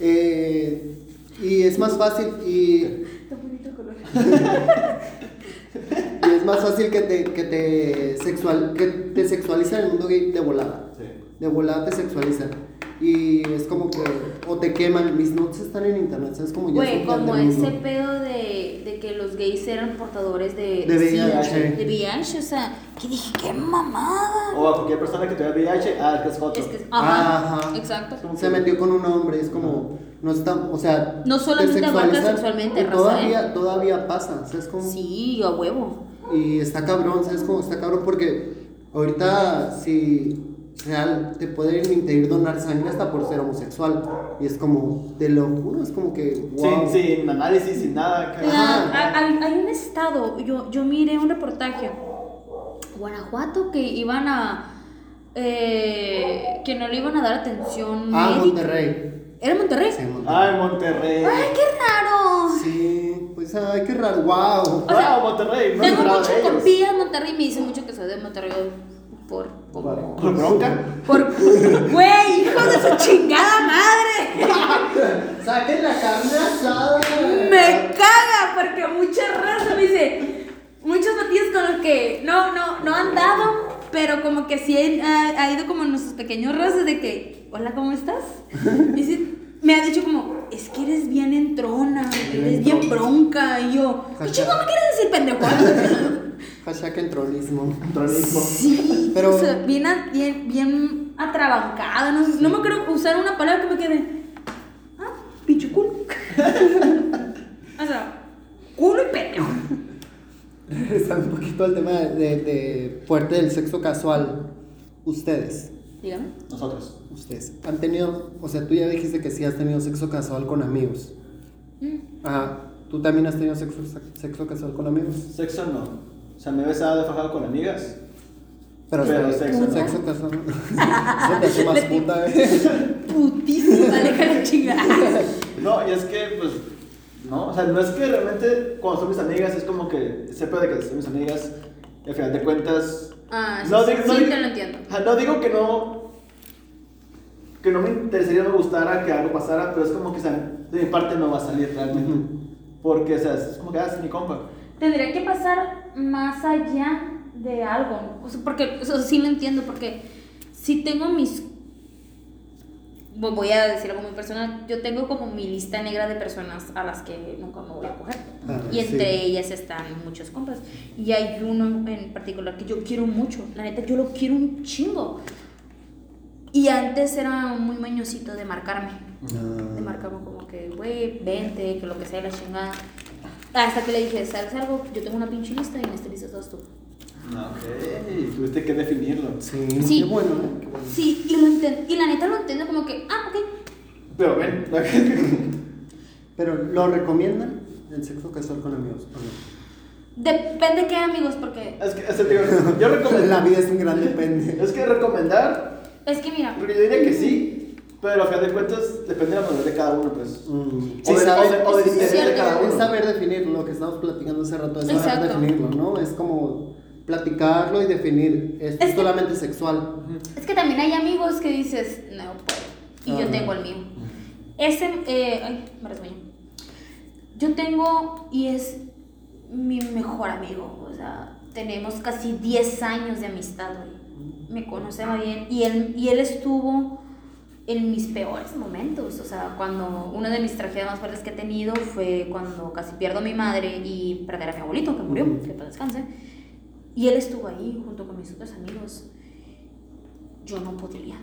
Eh, y es más fácil y Está bonito el color. *laughs* Es más fácil que te, que te, sexual, que te sexualizan en el mundo gay de volada. Sí. De volada te sexualizan. Y es como que, o te queman. Mis notes están en internet, ¿sabes? Como ya Güey, es como ese pedo de, de que los gays eran portadores de, De VIH. de VIH, o sea, que dije, qué mamada. O a cualquier persona que tuviera VIH, ah, que es foto. Es que, ajá, Ajá. exacto. Se metió con un hombre, es como, no está, o sea. No solamente te abarca sexualmente, raza, Todavía, todavía pasa, ¿sabes? Como, Sí, a huevo. Y está cabrón, ¿sabes cómo está cabrón? Porque ahorita si real te pueden impedir donar sangre hasta por ser homosexual. Y es como, te lo juro, es como que, wow. Sin, sin análisis, sin nada. La- Ajá. hay, hay un estado, yo, yo miré un reportaje, Guanajuato, que iban a, eh, que no le iban a dar atención Ah, médica. Monterrey. ¿Era Monterrey? Sí, Monterrey. Ay, Monterrey. ¡Ay, qué raro! Sí, pues ay, qué raro, wow. O sea, wow, Monterrey. No Tengo mucho compillas en Monterrey y me dicen mucho que soy de Monterrey por... ¿Por, por bronca? Por... Güey, hijos de su chingada madre. *laughs* Saquen la carne asada. Me caga porque mucha raza me dice, muchos batidos con los que no, no, no han dado, pero como que sí ha, ha ido como en nuestros pequeños razas de que, hola, ¿cómo estás? Y sí, me ha dicho como, es que eres bien entrona, eres bien bronca, y yo, ¿qué chingo me quieres decir, pendejo? *laughs* Hashtag entronismo. Tronismo. Sí, Pero- o sea, bien, a- bien, bien atrabancada, no, no me quiero usar una palabra que me quede, ah, pinche culo. *laughs* o sea, culo y pendejo. Regresando un poquito poquito al tema de, de fuerte del sexo casual. Ustedes, Dígame. Nosotros. Ustedes, han tenido, o sea, tú ya dijiste que sí has tenido sexo casual con amigos. Mm. Ajá, ¿tú también has tenido sexo, sexo casual con amigos? Sexo no. O sea, me he besado de fajado con amigas. Pero, Pero sexo, sexo no. sexo casual. *laughs* Eso te hace más puta, ¿eh? Putísima, deja la chingada. *laughs* No, y es que, pues, no, o sea, no es que realmente cuando son mis amigas es como que sepa de que son mis amigas y al final de cuentas... Ah, sí, no, sí, digo, no sí, te lo entiendo. No digo que no... Que no me interesaría, no me gustara que algo pasara, pero es como que, de mi parte no va a salir realmente. Ujú. Porque, o sea, es como que, ah, es mi compa. Tendría que pasar más allá de algo. O sea, porque, o sea, sí lo entiendo, porque si tengo mis. vo- Voy a decir algo muy personal. Yo tengo como mi lista negra de personas a las que nunca me voy a coger. Ah, y entre sí. ellas están muchos compas. Y hay uno en particular que yo quiero mucho. La neta, yo lo quiero un chingo. Y antes era muy mañosito de marcarme. Ah. De marcarme como que, güey, vente, que lo que sea, la chingada. Hasta que le dije, ¿sabes algo? Yo tengo una pinche lista y en esta lista estás tú. Ah, Ok, tuviste que definirlo. Sí, Sí. qué bueno, ¿eh? Qué bueno. Sí, y, lo enten- y la neta lo entiendo como que, ah, ok. Pero ven, *laughs* Pero, ¿lo recomiendan el sexo casual con amigos? o no? Depende qué amigos, porque es que, es digo, yo *laughs* La recomiendo. vida es un gran depende. Es que recomendar, es que mira, porque yo diría que sí, pero a final de cuentas depende de la madurez de cada uno, pues. Mm, O de- saber- o de- o del eso sí es interés de cierto. cada Es uno. saber definir lo que estábamos platicando hace rato, es saber Exacto. definirlo, ¿no? Es como platicarlo y definir. Esto Es es que- solamente sexual. es que también hay amigos que dices, no puedo. Y yo Ah. tengo el mío. Ese, eh, ay, me resbañé. Yo tengo, y es mi mejor amigo, o sea, tenemos casi 10 años de amistad, güey. Me conoce muy bien, y él, y él estuvo en mis peores momentos, o sea, cuando una de mis tragedias más fuertes que he tenido fue cuando casi pierdo a mi madre y perder a mi abuelito, que murió, que para descanse, y él estuvo ahí junto con mis otros amigos. Yo no podría.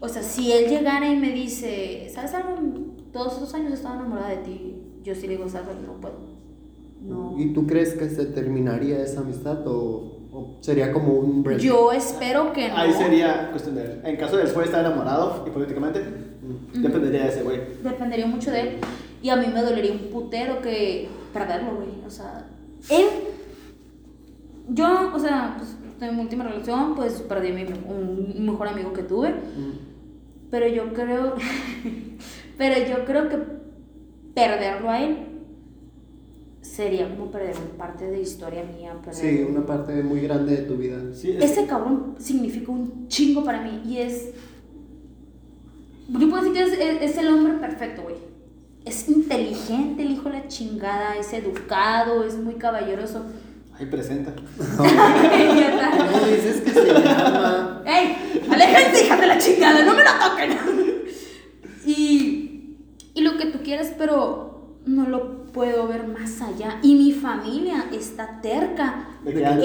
O sea, si él llegara y me dice, ¿sabes algo? Todos estos años estaba enamorada de ti. Yo sí le digo, ¿sabes? No puedo. No. ¿Y tú crees que se terminaría esa amistad o, o sería como un break? Yo espero que no. Ahí sería cuestión de. En caso de después estar enamorado, hipotéticamente, dependería de ese güey. Dependería mucho de él. Y a mí me dolería un putero que perderlo, güey. O sea, él. Yo, o sea, pues, en mi última relación, pues perdí a mi, un mejor amigo que tuve. Mm. Pero yo creo. *laughs* pero yo creo que perderlo a él sería como perder una parte de historia mía. perder- Sí, una parte muy grande de tu vida. Sí, es- Ese cabrón significa un chingo para mí y es. Yo puedo decir que es, es- es el hombre perfecto, güey. Es inteligente, el hijo de la chingada, es educado, es muy caballeroso. Ahí presenta. Ya está. ¿Cómo dices que se llama? ¡Ey! ¡Aléjense, hijas de la chingada! ¡No me lo toquen! y, y lo que tú quieras, pero no lo puedo ver más allá. Y mi familia está terca. De que en-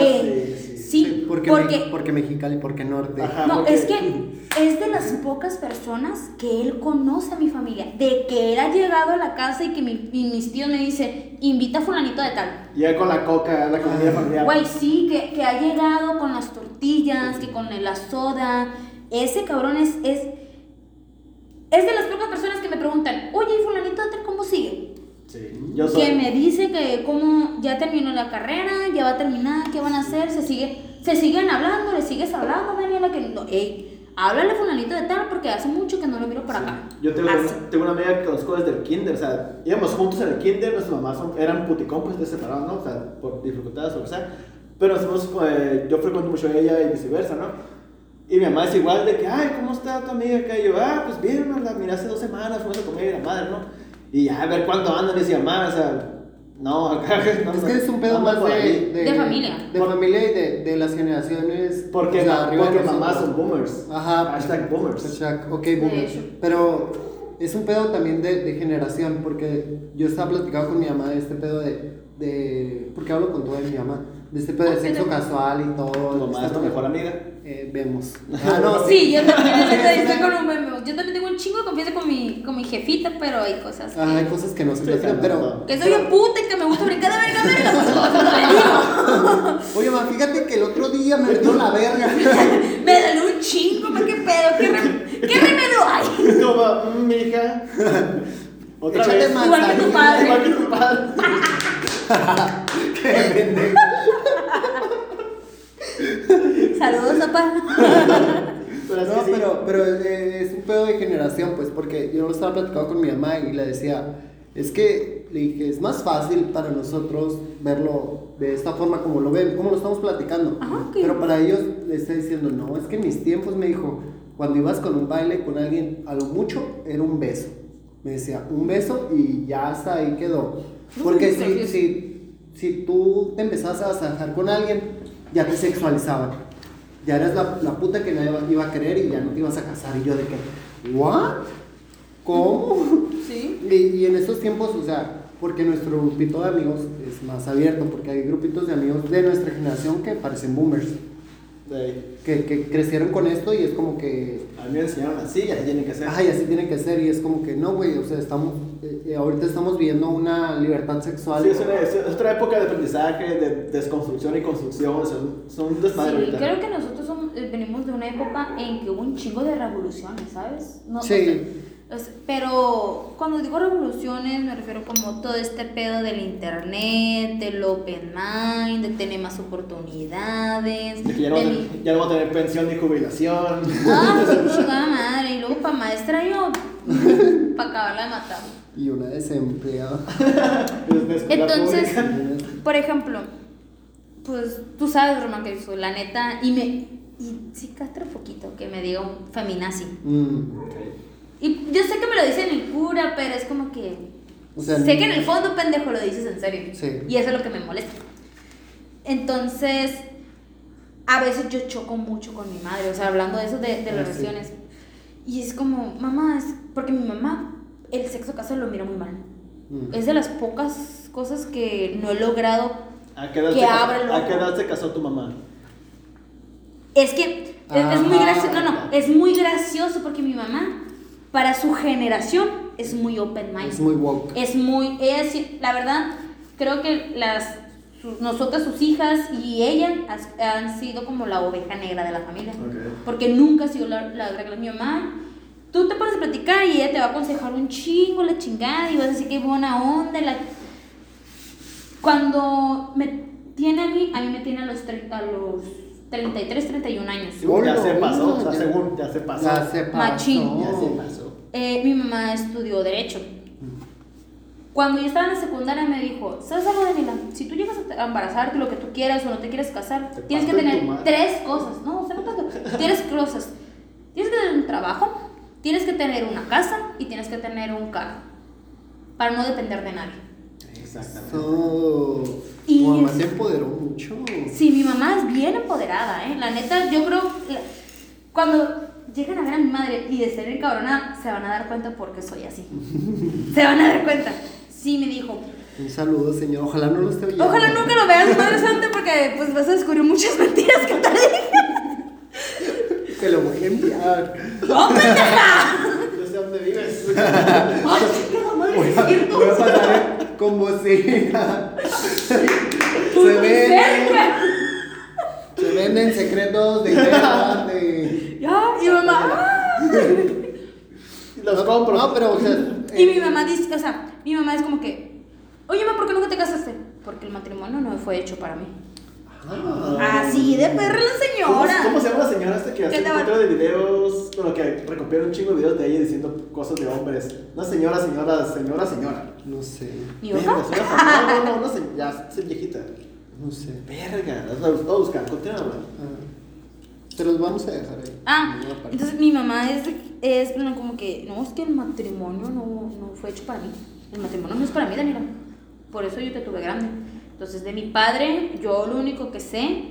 en- sí. sí, porque, porque, Me- porque Mexicali, porque Norte. Ajá. no, porque- es que es de las pocas personas que él conoce a mi familia. De que él ha llegado a la casa y que mi- y mis tíos me dicen, invita a fulanito de tal. Ya con la coca, la comida familiar. Güey, sí, que, que ha llegado con las tortillas, que con la soda. Ese cabrón es, es, es de las pocas personas que me preguntan, oye, ¿y fulanito de tal cómo sigue? Sí, yo soy. Que me dice que cómo ya terminó la carrera, ya va a terminar, qué van a hacer, se sigue, se siguen hablando, le sigues hablando, Daniela, que no, ey, háblale fulanito de tal porque hace mucho que no lo miro por acá. Yo tengo, una, tengo una amiga que conozco desde el kinder, o sea, íbamos juntos en el kinder, nuestras mamás son- eran puticompas, de separados, ¿no? O sea, por dificultades o lo que sea. Pero nos hemos, eh, yo frecuento mucho a ella y viceversa, ¿no? Y mi mamá es igual de que, ay, ¿cómo está tu amiga acá? Y yo, ah, pues bien, la miré hace dos semanas, fuimos a comer y la madre, ¿no? Y ya, a ver cuándo andan, decía, mamá, o sea, no, *laughs* acá no, Es que es un pedo más de, ahí". De familia. De Por- familia y de, de las generaciones. Porque, o sea, arriba de porque mamás son boomers. Ajá. Hashtag boomers. Hashtag, ok, De boomers. Pero es un pedo también de, de generación, porque yo estaba platicando con mi mamá de este pedo de, de porque hablo con toda mi mamá, de este pedo de sexo casual y todo. Tu mamá es tu mejor amiga. Eh, vemos. Ah, no, Sí, yo también estoy, *laughs* estoy con un meme. Yo también tengo un chingo de confianza con mi, con mi jefita, pero hay cosas que, Ah, hay cosas que no se pero... que soy un puta y que me gusta brincar de verga a verga. *laughs* *laughs* Oye, ma, fíjate que el otro día me metió la verga. Me dolió un chingo, ma, qué pedo, qué, rem- qué remedio hay. Toma, mm, mi hija. Otra Échate vez. más. Igual que tu padre. Igual que tu padre. Qué pendejo. Saludos, papá. *laughs* Pero es No, sí. pero, pero eh, es un pedo de generación, pues, porque yo lo estaba platicando con mi mamá y le decía, es que le dije, es más fácil para nosotros verlo de esta forma como lo ven, como lo estamos platicando. Ajá, ok. Pero para ellos le está diciendo, no, es que en mis tiempos me dijo, cuando ibas con un baile con alguien, a lo mucho era un beso. Me decía, un beso y ya hasta ahí quedó. Porque si, si, si tú te empezabas a dejar con alguien, ya te sexualizaban. Ya eras la, la puta que nadie iba a querer y ya no te ibas a casar. Y yo de que, ¿what? ¿Cómo? Sí. Y, y en estos tiempos, o sea, porque nuestro grupito de amigos es más abierto, porque hay grupitos de amigos de nuestra generación que parecen boomers. Que, que crecieron con esto y es como que, A mí me enseñaron así y así tienen que ser. ay, así tiene que ser, y es como que, no, güey, o sea, estamos, eh, eh, ahorita estamos viviendo una libertad sexual. Sí, es, una, es otra época de aprendizaje, de desconstrucción y construcción. Son, son un desmadre Sí, ahorita. creo que nosotros somos- eh, venimos de una época en que hubo un chingo de revoluciones, ¿sabes? No, Sí. o sea, pero cuando digo revoluciones me refiero como todo este pedo del internet, del open mind, de tener más oportunidades. De que ya no, de va a mi- tener- ya no va a tener pensión ni jubilación. Ah, *laughs* su chingada madre. Y luego para maestra yo, para acabarla de matar. Y una desempleada. *laughs* Entonces, pública. por ejemplo, pues tú sabes, Román, que soy la neta, y me. Y sí castra poquito que me diga un feminazi. Mm. Ok. Y yo sé que me lo dice el cura, pero es como que. O sea, sé que en el fondo, pendejo, lo dices en serio. Sí. Y eso es lo que me molesta. Entonces, a veces yo choco mucho con mi madre, o sea, hablando de eso de, de Ah, las sí. relaciones. Y es como, mamá, es porque mi mamá, el sexo casual lo mira muy mal. Mm. Es de las pocas cosas que no he logrado. ¿A qué edad, Que abra el ¿A qué edad se casó tu mamá? Es que es, es muy Ajá. gracioso, no, no, es muy gracioso porque mi mamá, para su generación, es muy open mind. Es muy woke. Es muy, ella sí- la verdad, creo que las, nosotras, sus hijas y ella has- han sido como la oveja negra de la familia. Porque nunca ha sido la, la regla. Mi mamá, tú te pones a platicar y ella te va a aconsejar un chingo, la chingada, y vas a decir que buena onda. La... Cuando me tiene a mí, a mí me tiene a los, tre- a los 33, 31 años. Ya se pasó, o sea, Ya- según ya se pasó. Ya se pasó. Machín. Ya se pasó. Eh, mi mamá estudió Derecho. Cuando yo estaba en la secundaria me dijo, ¿sabes algo, Daniela? Si tú llegas a embarazarte, lo que tú quieras o no te quieres casar, Te tienes que tener tu madre". tres cosas. No, o sea, no tanto. Tienes cosas. Tienes que tener un trabajo, tienes que tener una casa y tienes que tener un carro. Para no depender de nadie. Exactamente. So, Y tu mamá es- te empoderó mucho. Sí, mi mamá es bien empoderada, ¿eh? La neta, yo creo. la- cuando lleguen a ver a mi madre y de ser cabrona, se van a dar cuenta porque soy así. *laughs* se van a dar cuenta. Sí, me dijo. Un saludo, señor. Ojalá no lo esté oyendo. Ojalá nunca lo veas, Madre Santa, porque pues vas a descubrir muchas mentiras que te dije. Te lo voy a enviar. ¡No, pendeja! Yo sé dónde vives. ¡Ay, chingada madre, Voy a, cierto! voy a pasar con bocina. Se venden, cerca. se venden secretos de. Ya, y mamá. Los compro. No, pero, o sea. Y eh, mi mamá dice, o sea, mi mamá es como que, oye, mamá, ¿por qué nunca te casaste? Porque el matrimonio no fue hecho para mí. Ah, Así de perra la ¿Cómo, señora. cómo se llama la señora esta que hace ¿Qué un te montón de videos? Bueno, que recopila un chingo de videos de ella diciendo cosas de hombres. Una señora, señora, señora, señora. No sé. ¿Mi Verga, fa- No, no, no, se- ya es viejita. No sé. Verga, las voy a buscar, continúa hablando. Ah, te los vamos a dejar ahí. Ah, entonces mi mamá es, es bueno, como que, no, es que el matrimonio no, no fue hecho para mí. El matrimonio no es para mí, Daniela. Por eso yo te tuve grande. Entonces, de mi padre, yo lo único que sé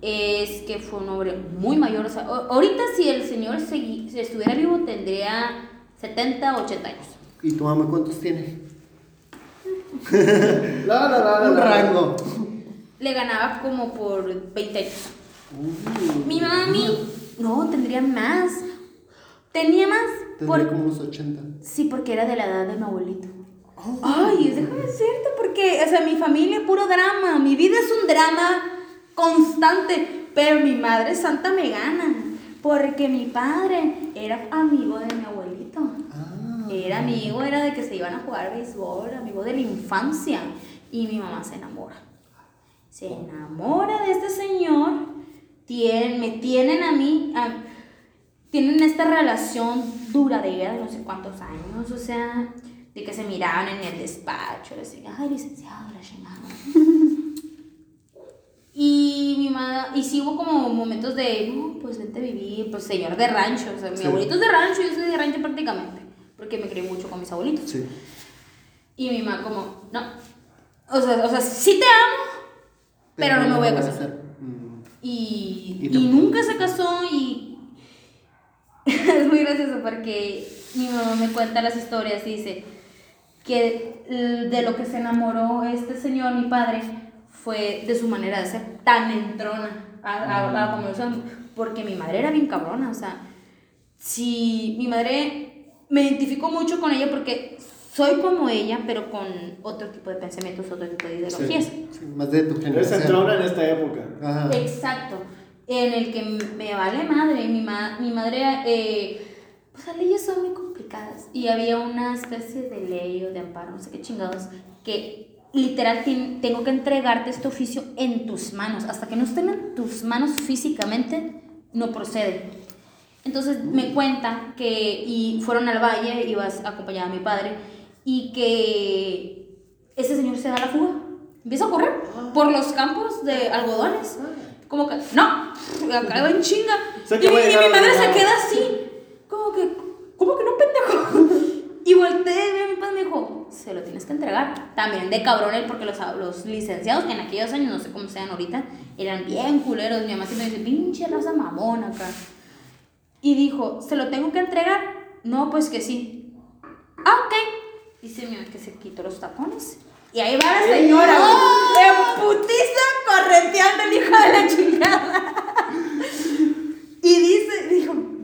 es que fue un hombre muy mayor. O sea, ahorita si el señor segui- si estuviera vivo tendría 70, 80 años. ¿Y tu mamá cuántos tiene? *laughs* La, la, la, la, Un rango. Le ganaba como por 20 años. Uy, Mi mami, no, tendría más. Tenía más. Tendría Por, como unos 80. sí, porque era de la edad de mi abuelito. Ay, déjame decirte, porque, o sea, mi familia es puro drama. Mi vida es un drama constante. Pero mi madre santa me gana. Porque mi padre era amigo de mi abuelito. Ah. Era amigo, era de que se iban a jugar béisbol, amigo de la infancia. Y mi mamá se enamora. Se enamora de este señor. Tienen, me tienen a mí. a- tienen esta relación duradera de no sé cuántos años. O sea, de que se miraban en el despacho. Le decían, ay, licenciado, la chingada. *laughs* Y mi madre, y sí hubo como momentos de, no, pues vente a vivir, pues señor de rancho, o sea, mi Sí. abuelito es de rancho, yo soy de rancho prácticamente, porque me crié mucho con mis abuelitos. Sí. Y mi mamá como, no, o sea, o sea, sí te amo, pero, no me voy a casar. Mm. Y, Y nunca se casó y *laughs* es muy gracioso porque mi mamá me cuenta las historias y dice que de lo que se enamoró este señor, mi padre, fue de su manera de ser tan entrona a, a, a como lo son, porque mi madre era bien cabrona, o sea, si mi madre me identifico mucho con ella porque soy como ella, pero con otro tipo de pensamientos, otro tipo de ideologías. Sí, más de tu Eres generación. entrona en esta época. Ajá. Exacto. En el que me vale madre. Mi, ma- mi madre, eh, pues las leyes son muy complicadas. Y había una especie de ley o de amparo, no sé qué chingados, que literal tengo que entregarte este oficio en tus manos. Hasta que no estén en tus manos físicamente, no procede. Entonces me cuenta que y fueron al valle, ibas acompañada a mi padre, y que ese señor se da la fuga. Empieza a correr por los campos de algodones. Como que, no, acá va en chinga. Y, que mi- y madre se queda así, como que, ¿cómo que no, pendejo? *laughs* Y volteé a mi padre y me dijo, se lo tienes que entregar. También de cabrón él, porque los, los licenciados en aquellos años, no sé cómo sean ahorita, eran bien culeros. Mi mamá siempre dice, pinche raza mamona acá. Y dijo, ¿se lo tengo que entregar? No, pues que sí. Ah, ok. Dice mi mamá que se quitó los tapones. Y ahí va la señora, güey, en putiza correteando el hijo de la chingada.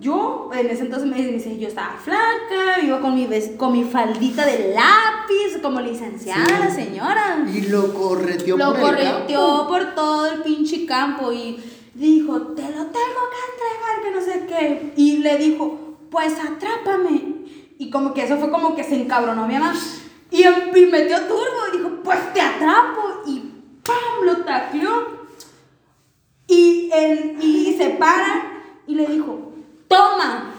Yo, en ese entonces me dice, yo estaba flaca, iba con mi, con mi faldita de lápiz, como licenciada Sí. la señora. Y lo correteó Lo por correteó por todo el pinche campo y dijo, te lo tengo que entregar, que no sé qué. Y le dijo, pues atrápame. Y como que eso fue como que se encabronó mi mamá. Y, em- y metió turbo y dijo, pues te atrapo. Y ¡pam! Lo tacleó. Y, él, y se para y le dijo, toma.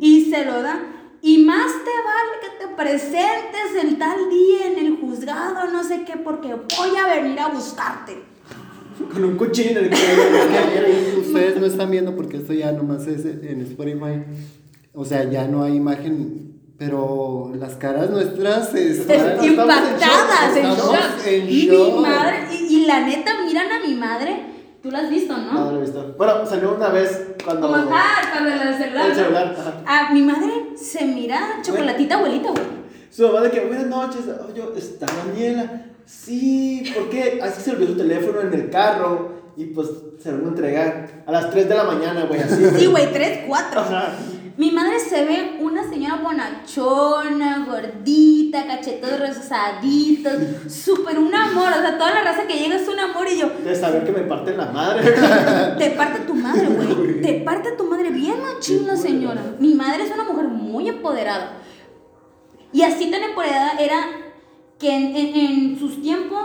Y se lo da. Y más te vale que te presentes el tal día en el juzgado, no sé qué, porque voy a venir a buscarte. Con un cuchillo en el cuello. Ustedes no están viendo porque esto ya nomás es en Spotify. O sea, ya no hay imagen. Pero las caras nuestras están Es- impactadas, en shock. en y shock. mi madre, y, y la neta, miran a mi madre. Tú la has visto, ¿no? No, no lo he visto. Bueno, salió una vez cuando. Como ah, cuando el celular. El celular, ajá. Ah, mi madre se mira chocolatita abuelita, güey. Su mamá de que, buenas noches, oye, ¿está Daniela? Sí, ¿por qué? Así se olvidó su teléfono en el carro y pues se lo van a entregar a las 3 de la mañana, güey, así. Sí, güey, tres, cuatro. Ajá. Mi madre se ve una señora bonachona, gordita, cachetos rosaditos, súper un amor. O sea, toda la raza que llega es un amor y yo, De saber que me parten la madre. *laughs* te parte tu madre, güey. *laughs* Te parte tu madre bien machín la señora. Mi madre es una mujer muy empoderada. Y así tan empoderada era que en, en- en sus tiempos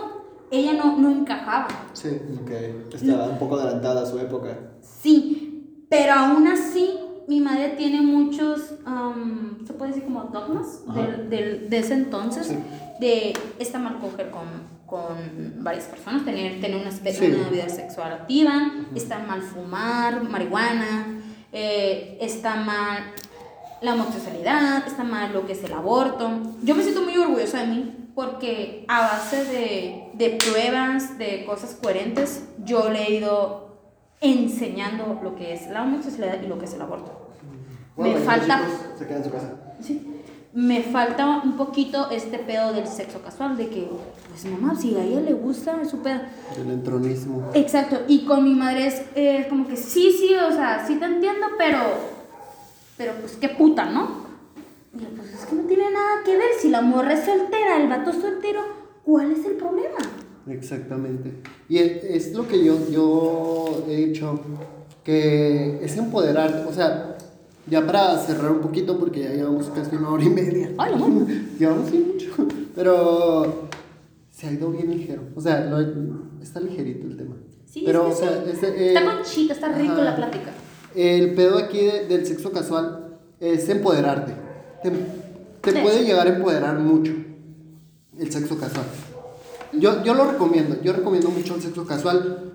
ella no, no encajaba. Sí. ok, estaba un poco adelantada a su época. Sí, pero aún así mi madre tiene muchos, am, se puede decir como dogmas del, del- de ese entonces, Sí. de está mal coger con, con varias personas, tener, tener una, Sí. una vida sexual activa, está mal fumar marihuana, eh, está mal la homosexualidad, está mal lo que es el aborto. Yo me siento muy orgullosa de mí porque a base de, de pruebas, de cosas coherentes, yo le he ido enseñando lo que es la homosexualidad y lo que es el aborto. Me falta- se quedan en su casa. Sí. Me falta un poquito este pedo del sexo casual, de que, pues mamá, si a ella le gusta, es su pedo. El entronismo. Exacto, y con mi madre es eh, como que sí, sí, o sea, sí te entiendo, pero, pero pues qué puta, ¿no? Y pues es que no tiene nada que ver, si la morra es soltera, el vato es soltero, ¿cuál es el problema? Exactamente. Y es, es lo que yo, yo he dicho, que es empoderar, o sea, ya para cerrar un poquito, porque ya llevamos casi una hora y media. Ay, madre. *laughs* llevamos sí mucho, pero se ha ido bien ligero, o sea, lo- está ligerito el tema. Sí, pero, es que o sea, sí. es, eh, Está conchita, está rico ajá. la plática. El pedo aquí de- del sexo casual es empoderarte. Te, te puede llegar a empoderar mucho el sexo casual. Yo, yo lo recomiendo, yo recomiendo mucho el sexo casual.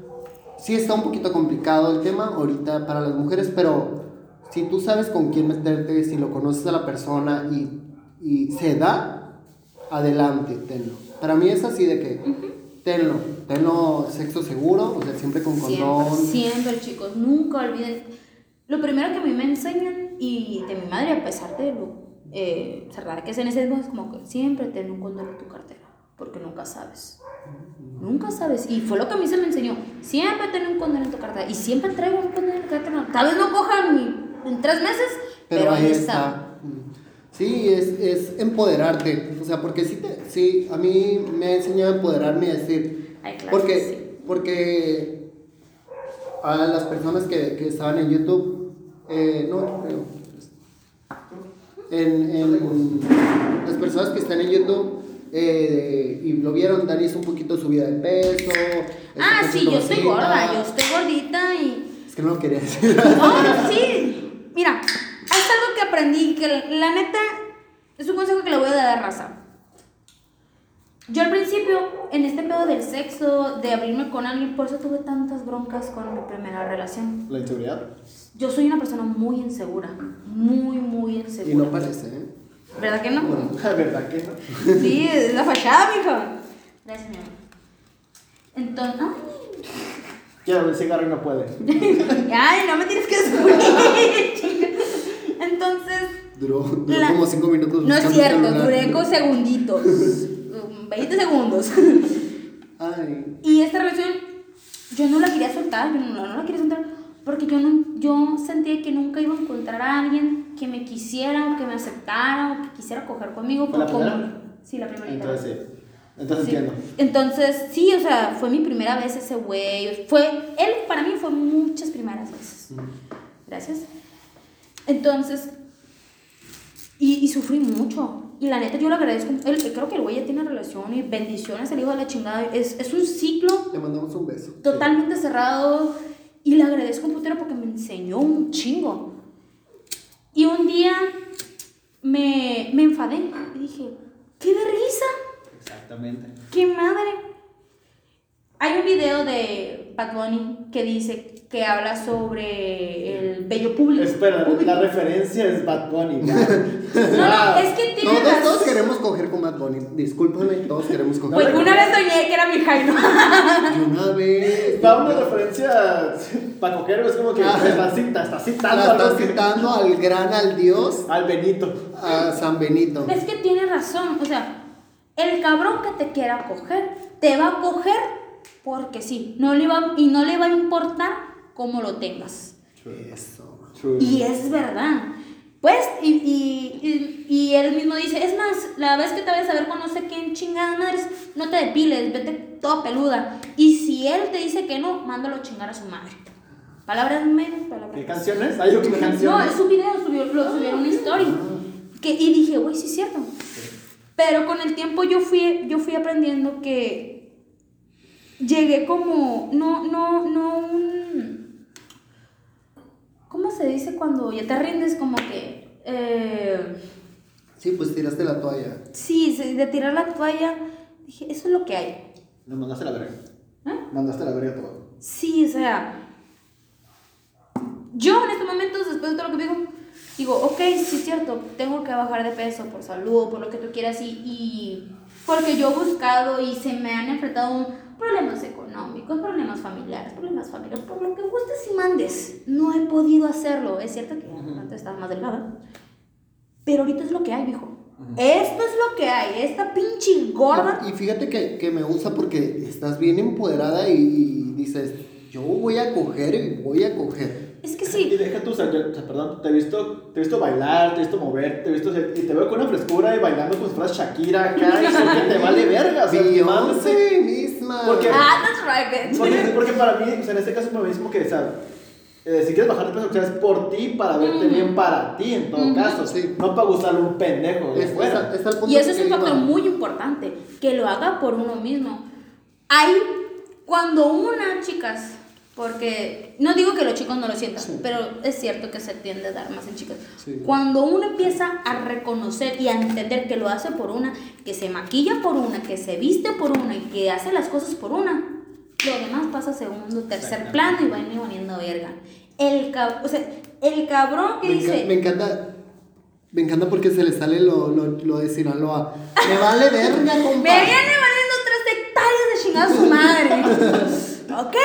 Sí está un poquito complicado el tema ahorita para las mujeres, pero si tú sabes con quién meterte, si lo conoces a la persona y, y se da, adelante, tenlo. Para mí es así de que, tenlo, tenlo sexo seguro, o sea, siempre con condón. Siempre, siempre, chicos, nunca olviden. Lo primero que a mí me enseñan, y de mi madre, a pesar de lo eh, cerrada que es en ese es como que siempre ten un condón en tu cartera, porque nunca sabes. Nunca sabes. Y fue lo que a mí se me enseñó. Siempre ten un condón en tu cartera. Y siempre traigo un condón en mi cartera. Tal vez no cojan ni en tres meses, pero, Pero ahí está. está. Sí, es, es empoderarte. O sea, porque sí, te, sí, a mí me ha enseñado a empoderarme y a decir. Ay, claro porque, que porque a las personas que, que estaban en YouTube, eh, no. En, en las personas que están en YouTube eh, y lo vieron, Dani hizo un poquito subida de peso. Ah, sí, yo estoy gorda, yo estoy gordita y Es que no lo quería decir. *laughs* No, sí. Mira, es algo que aprendí que la neta es un consejo que le voy a dar a raza. Yo al principio, en este pedo del sexo, de abrirme con alguien, por eso tuve tantas broncas con mi primera relación. La inseguridad. Yo soy una persona muy insegura, muy, muy insegura. Y no parece, ¿eh? ¿Verdad que no? *laughs* Verdad que no. Sí, es la fachada, mija. Gracias, mi amor. Entonces, ay, Quiero un cigarro y no puede. *laughs* ay, no me tienes que subir. Entonces, Duró, duró La- como cinco minutos. No es cierto, duré con segunditos. *laughs* um, 20 segundos. Ay. Y esta relación yo no la quería soltar, yo no, no la quería soltar porque yo, no, yo sentía que nunca iba a encontrar a alguien que me quisiera o que me aceptara o que quisiera coger conmigo. ¿Fue la por como- primera? Sí, la primera. Entonces sí. Entonces Sí. entiendo. Entonces, sí, o sea, fue mi primera vez ese güey. Fue, él para mí fue muchas primeras veces. Gracias. Entonces, y, y sufrí mucho. Y la neta, yo le agradezco. Él, creo que el güey ya tiene relación y bendiciones al hijo de la chingada. Es, es un ciclo Le mandamos un beso. totalmente cerrado. Y le agradezco un putero porque me enseñó un chingo. Y un día me, me enfadé y dije, ¡qué de risa! Exactamente. ¡Qué madre! Hay un video de Bad Bunny que dice que habla sobre el bello público. Espera, público. la referencia es Bad Bunny. No, *laughs* no, es que tiene Todos, todos queremos coger con Bad Bunny. Discúlpame, todos queremos coger. Pues una vez soñé que era mi Jairo. Y una vez. Va una referencia *laughs* para coger, es como que Ah. está, cita, está La citando está al, citando al gran, al Dios, al Benito. a San Benito. Es que tiene razón. O sea, el cabrón que te quiera coger, te va a coger porque sí. No le va, y no le va a importar cómo lo tengas. Eso. Y es verdad. Pues, y, y, y, y él mismo dice, es más, la vez que te vayas a ver con no sé quién chingada madres, no te depiles, vete toda peluda. Y si él te dice que no, mándalo a chingar a su madre. Palabras menos, palabras ¿Qué canciones? ¿Hay una canción? No, es un video, subió, lo subieron una story. Que, y dije, güey, sí es cierto. Pero con el tiempo yo fui, yo fui aprendiendo que llegué como, no, no, no un... ¿Cómo se dice cuando ya te rindes? Como que... eh, Sí, pues tiraste la toalla. sí, de tirar la toalla, dije, eso es lo que hay. Nos mandaste la verga. ¿Eh? Mandaste la verga todo. Sí, o sea, yo en estos momentos, después de todo lo que digo, digo, ok, sí es cierto, tengo que bajar de peso por salud, por lo que tú quieras, y, y porque yo he buscado y se me han enfrentado problemas económicos, problemas familiares, problemas familiares, por lo que gustes y mandes. No he podido hacerlo. Es cierto que antes estaba más delgada. Pero ahorita es lo que hay, viejo. Esto es lo que hay. Esta pinche gorda. Y fíjate que, que me gusta porque estás bien empoderada y, y dices, yo voy a coger y voy a coger. Es que Y sí. deja tú, o sea, yo- o sea, perdón, te he visto, te he visto bailar, te he visto mover, te he visto, y te veo con una frescura y bailando como si fueras Shakira acá, y sé que te vale verga, o sea, Beyoncé misma. Porque- Ah, that's right, bitch. Porque, porque para mí, o sea, en este caso me mismo que, o sea, eh, si quieres bajar de peso, o sea, es por ti, para verte Mm. bien para ti, en todo Ujú. caso, Sí. no para gustarle un pendejo de Es- fuera. es- es Y eso es un factor muy importante, que lo haga por uno mismo. Hay, cuando una, chicas, porque no digo que los chicos no lo sientan, Sí. pero es cierto que se tiende a dar más en chicas. Sí. Cuando uno empieza a reconocer y a entender que lo hace por una, que se maquilla por una, que se viste por una y que hace las cosas por una, lo demás pasa a segundo, tercer plano y va a ir poniendo verga. El, cab- o sea, el cabrón que me, dice... me encanta. Me encanta porque se le sale lo, lo, lo de Sinaloa. Me vale verga, *laughs* compa. Me viene valiendo tres hectáreas de chingada su madre. *laughs* ¿Ok?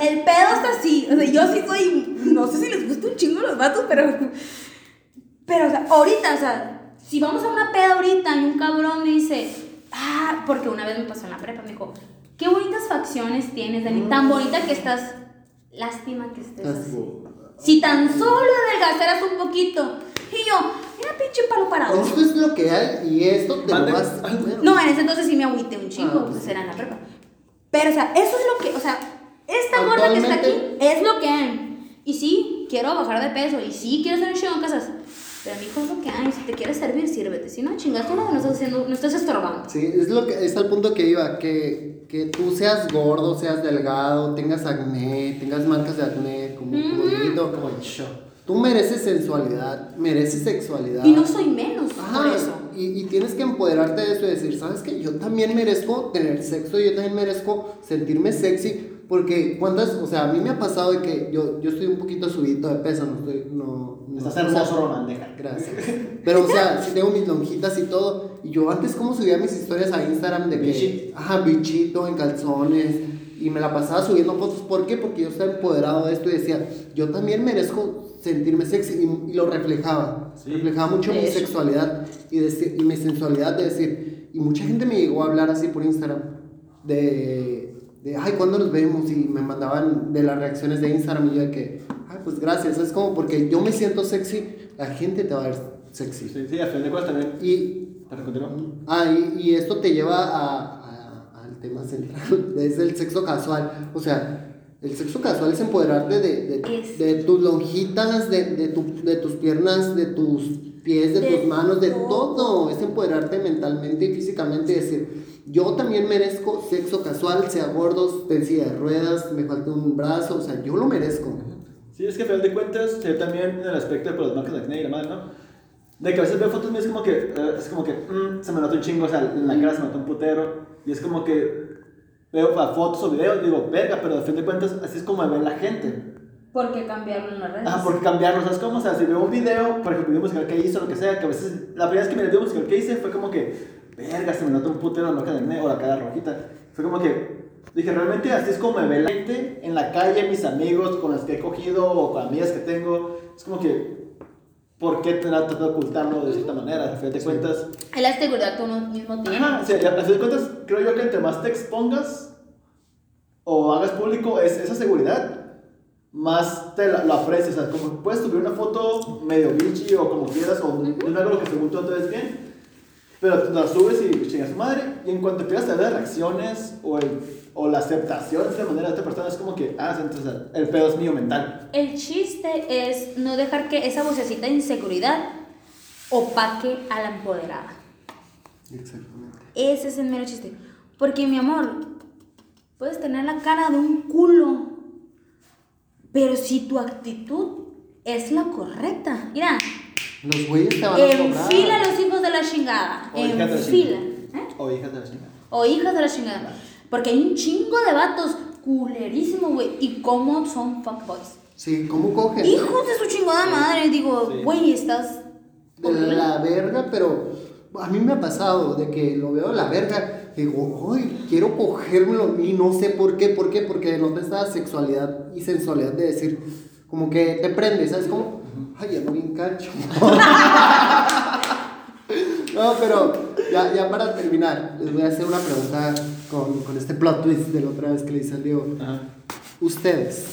El pedo está así. O sea, yo sí soy. No sé si les gusta un chingo los vatos, pero. Pero, o sea, ahorita, o sea, si vamos a una peda ahorita y un cabrón me dice. Ah, porque una vez me pasó en la prepa, me dijo. Qué bonitas facciones tienes, Dani. Tan bonita que estás. Lástima que estés así. Si tan solo adelgazaras un poquito. Y yo, mira, pinche palo parado. Esto es lo que hay y esto te lo vas. No, en ese entonces sí me agüité un chingo, Ah, pues pues era en la prepa. Pero, o sea, eso es lo que, o sea, esta gorda que está aquí es lo que hay. Y sí, quiero bajar de peso, y sí, quiero hacer un chingo en casas. Pero, mijo, es lo que hay. Si te quieres servir, sírvete. Si no, chingas, tú no, no estás haciendo, no estás estorbando. Sí, es lo que es al punto que iba, que, que tú seas gordo, seas delgado, tengas acné, tengas marcas de acné, como, como Ujú. Dieguito, como yo. Tú mereces sensualidad, mereces sexualidad. Y no soy menos Ajá, por eso. Y, y tienes que empoderarte de eso y decir, ¿sabes qué? Yo también merezco tener sexo, yo también merezco sentirme sexy. Porque cuántas, o sea, a mí me ha pasado de que yo, yo estoy un poquito subido de peso, no estoy, no... no Estás hermoso, Román, deja. Gracias. Pero, o sea, sí tengo mis lonjitas y todo. Y yo antes, como subía mis historias a Instagram de que. Bichi. Ajá, bichito en calzones. Y me la pasaba subiendo fotos. ¿Por qué? Porque yo estaba empoderado de esto y decía, yo también merezco sentirme sexy. Y, y lo reflejaba. Sí. Reflejaba mucho De mi sexualidad y, decir- y mi sensualidad de decir. Y mucha gente me llegó a hablar así por Instagram. De. De, ay, ¿cuándo nos vemos? Y me mandaban de las reacciones de Instagram y yo de que, ay, pues gracias. Es como porque yo me siento sexy, la gente te va a ver sexy. Sí, sí, a fin de cuentas también. Y, ah, y, y esto te lleva a, a- al tema central, *laughs* es el sexo casual. O sea, el sexo casual es empoderarte de, de, tus lonjitas, de, de, tu- de tus piernas, de tus pies, de, De tus manos, de todo. todo. Es empoderarte mentalmente y físicamente y decir, yo también merezco sexo casual, sea gordo, en silla de ruedas, me falta un brazo, o sea, yo lo merezco. Sí, es que a final de cuentas, yo también en el aspecto de las marcas de acné y la madre, ¿no? De que a veces veo fotos mías como que, eh, es como que, mm, se me nota un chingo, o sea, en la cara se me nota un putero, y es como que veo fa- fotos o videos, digo, verga, pero a fin de cuentas, así es como me ve la gente. Porque cambiaron las redes. Ah, porque cambiarlo, ¿sabes cómo? O sea, si veo un video, por ejemplo, video musical que hizo, lo que sea, que a veces, la primera vez que me el video musical que hice fue como que, verga, se me nota un putero la de acné o la cara rojita. Fue como que, dije, realmente así es como me ve la gente en la calle, mis amigos con los que he cogido o con amigas que tengo. Es como que, ¿por qué tratar de ocultarlo de cierta manera? A fin de cuentas, Es la seguridad que uno mismo tiene. Ajá, o sea, y a fin de cuentas, creo yo que entre más te expongas o hagas público es esa seguridad, más te la, lo aprecias. O sea, como puedes subir una foto medio bichi o como quieras, o de un ángulo que según tú ves bien, pero tú la subes y chingas su madre, y en cuanto empiezas a ver las reacciones o, el, o la aceptación de manera de otra persona, es como que, ah, entonces el pedo es mío mental. El chiste es no dejar que esa vocecita de inseguridad opaque a la empoderada. Exactamente. Ese es el mero chiste. Porque, mi amor, puedes tener la cara de un culo, pero si tu actitud es la correcta, mira, Los güeyes te van a enfila cobrar. a los hijos de la chingada. O hijas de la chingada. ¿eh? O hijas de la chingada. O hijas de la chingada. Porque hay un chingo de vatos culerísimos, güey. Y cómo son fuckboys. Sí, ¿cómo cogen? Hijos de su chingada madre. Digo, Sí. güey, estás. de la verga, pero a mí me ha pasado de que lo veo de la verga digo, ay, quiero cogérmelo y no sé por qué, ¿por qué? Porque denota esta sexualidad y sensualidad de decir, como que te prende, ¿sabes cómo? Ay, ya no bien cacho. *laughs* no, pero ya, ya para terminar, les voy a hacer una pregunta con, con este plot twist de la otra vez que le hice al Diego. Ajá. Ustedes,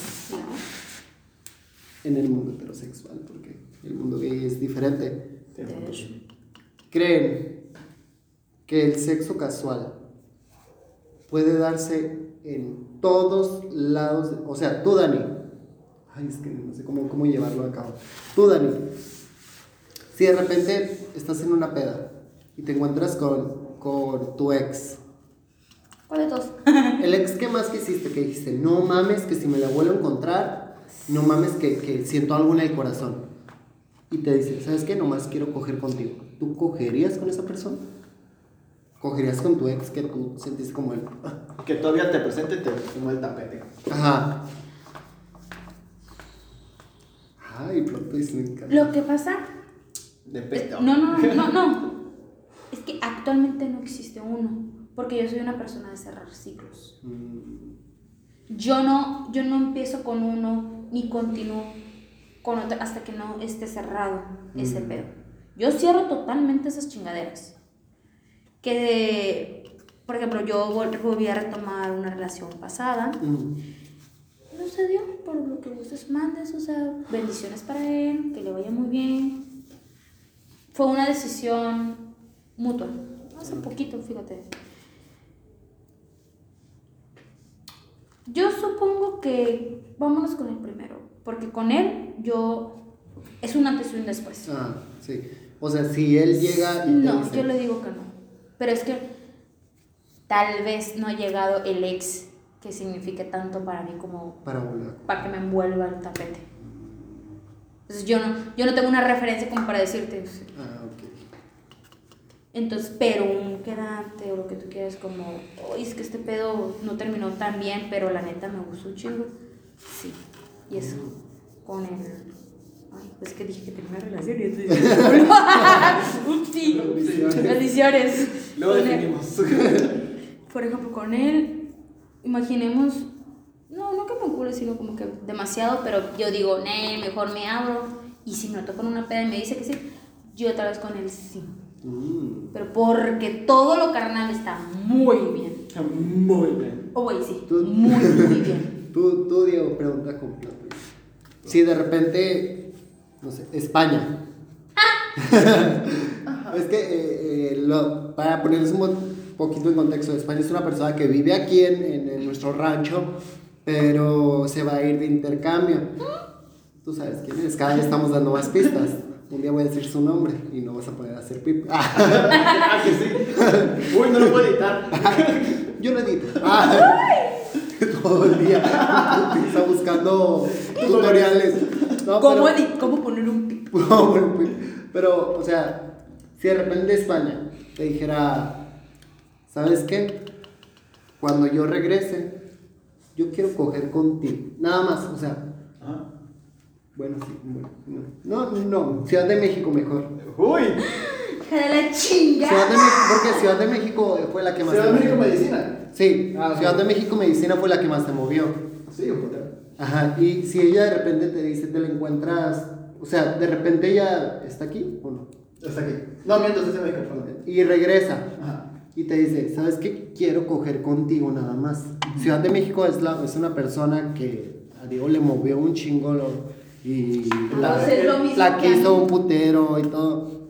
en el mundo heterosexual, porque el mundo gay es diferente, Sí. ¿creen que el sexo casual puede darse en todos lados? O sea, tú, Dani, ay, es que no sé cómo, cómo llevarlo a cabo. Tú, Dani, si de repente estás en una peda y te encuentras con, con tu ex, ¿Cuál de todos? *laughs* el ex que más que hiciste, que dijiste, no mames, que si me la vuelvo a encontrar, no mames, que, que siento algo en el corazón. Y te dice, ¿sabes qué? Nomás quiero coger contigo. ¿Tú cogerías con esa persona? ¿Cogerías con tu ex que tú sentiste como él? Que todavía te presente te como el tapete. Ajá. Ay, plot twist, me encanta. Lo que pasa Depende. No, no, no, no, no. *laughs* Es que actualmente no existe uno, porque yo soy una persona de cerrar ciclos. Mm, Yo no, yo no empiezo con uno ni continúo con otro hasta que no esté cerrado ese Mm. pedo. Yo cierro totalmente esas chingaderas. Que, por ejemplo, yo vol- volví a retomar una relación pasada. mm, Dio por lo que ustedes mandes, o sea, bendiciones para él, que le vaya muy bien. Fue una decisión mutua, hace poquito, fíjate. Yo supongo que vámonos con el primero, porque con él yo es un antes y un después. Ah, sí. O sea, si él llega y No, dice- yo le digo que no. Pero es que tal vez no ha llegado el ex que signifique tanto para mí como Para volar. para que me envuelva el tapete. Entonces yo no, yo no tengo una referencia como para decirte. Ah, ok. Entonces, pero un quedante o lo que tú quieras, como, oye, es que este pedo no terminó tan bien, pero la neta me gustó un chingo. Sí. Y eso, con el. Ay, pues que dije que tenía una relación y entonces. *laughs* *laughs* Upsi. Bendiciones. Él- definimos. por ejemplo, con él, imaginemos, no, no que me ocurre, sino como que demasiado, pero yo digo, ne, mejor me abro. Y si me lo toco en una peda y me dice que sí, yo otra vez con él sí. Mm. Pero porque todo lo carnal está muy bien. Muy bien. O güey, sí, Tú- muy, muy bien. *laughs* Tú, tú, Diego, pregunta twist. Si de repente, no sé, España. *laughs* *laughs* es que, eh, eh, lo- para ponerles un poquito en contexto, España es una persona que vive aquí en, en- en nuestro rancho, pero se va a ir de intercambio. Tú sabes quién es, cada vez estamos dando más pistas. Un día voy a decir su nombre y no vas a poder hacer pip. ah, que sí. Uy, no lo puedo editar. Yo lo edito. Ah, todo el día. Está buscando tutoriales. No, ¿Cómo, pero- ¿Cómo poner *laughs* un pip? Pero, o sea, si de repente España te dijera, ¿sabes qué? Cuando yo regrese, yo quiero coger contigo. Nada más, o sea, Ajá. bueno, sí, bueno, no. No, no, Ciudad de México mejor. Uy. ¡Hija de la chinga! Ciudad de México, porque Ciudad de México fue la que más Ciudad te de México movió. Medicina. Sí, Ah. Ciudad de México Medicina fue la que más te movió. Sí, joder. Ajá, y si ella de repente te dice, te la encuentras, o sea, de repente ella está aquí o no, Hasta aquí. No, mientras México, perdón. y regresa Ajá. Y te dice, ¿sabes qué? Quiero coger contigo nada más. Ciudad de México es, la, es una persona que a Diego le movió un chingo lo- y la, Entonces, es lo mismo la que mí. un putero y todo.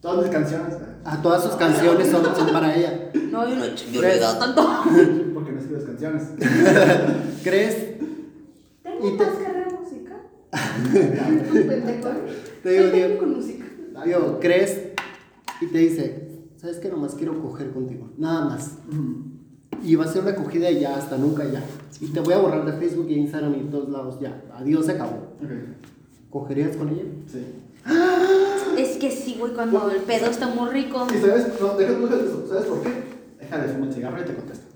Todas mis canciones. A todas sus canciones son, son para ella. No, yo no, yo no he dado tanto. *laughs* Porque no escribes canciones. *laughs* ¿Crees? Tengo Y te- más carrera musical. *laughs* Te digo, Diego. Diego, ¿crees? Y te dice, ¿sabes qué? Nomás quiero coger contigo. Nada más. Y va a ser una acogida y ya, hasta nunca ya. Y te voy a borrar de Facebook y Instagram y todos lados ya. Adiós, se acabó. ¿Cogerías con ella? Sí. Es que sí, güey, cuando el pedo está muy rico. ¿Y sabes? No, deja tú eso. ¿Sabes por qué? Déjale fumar un cigarro y te contesto.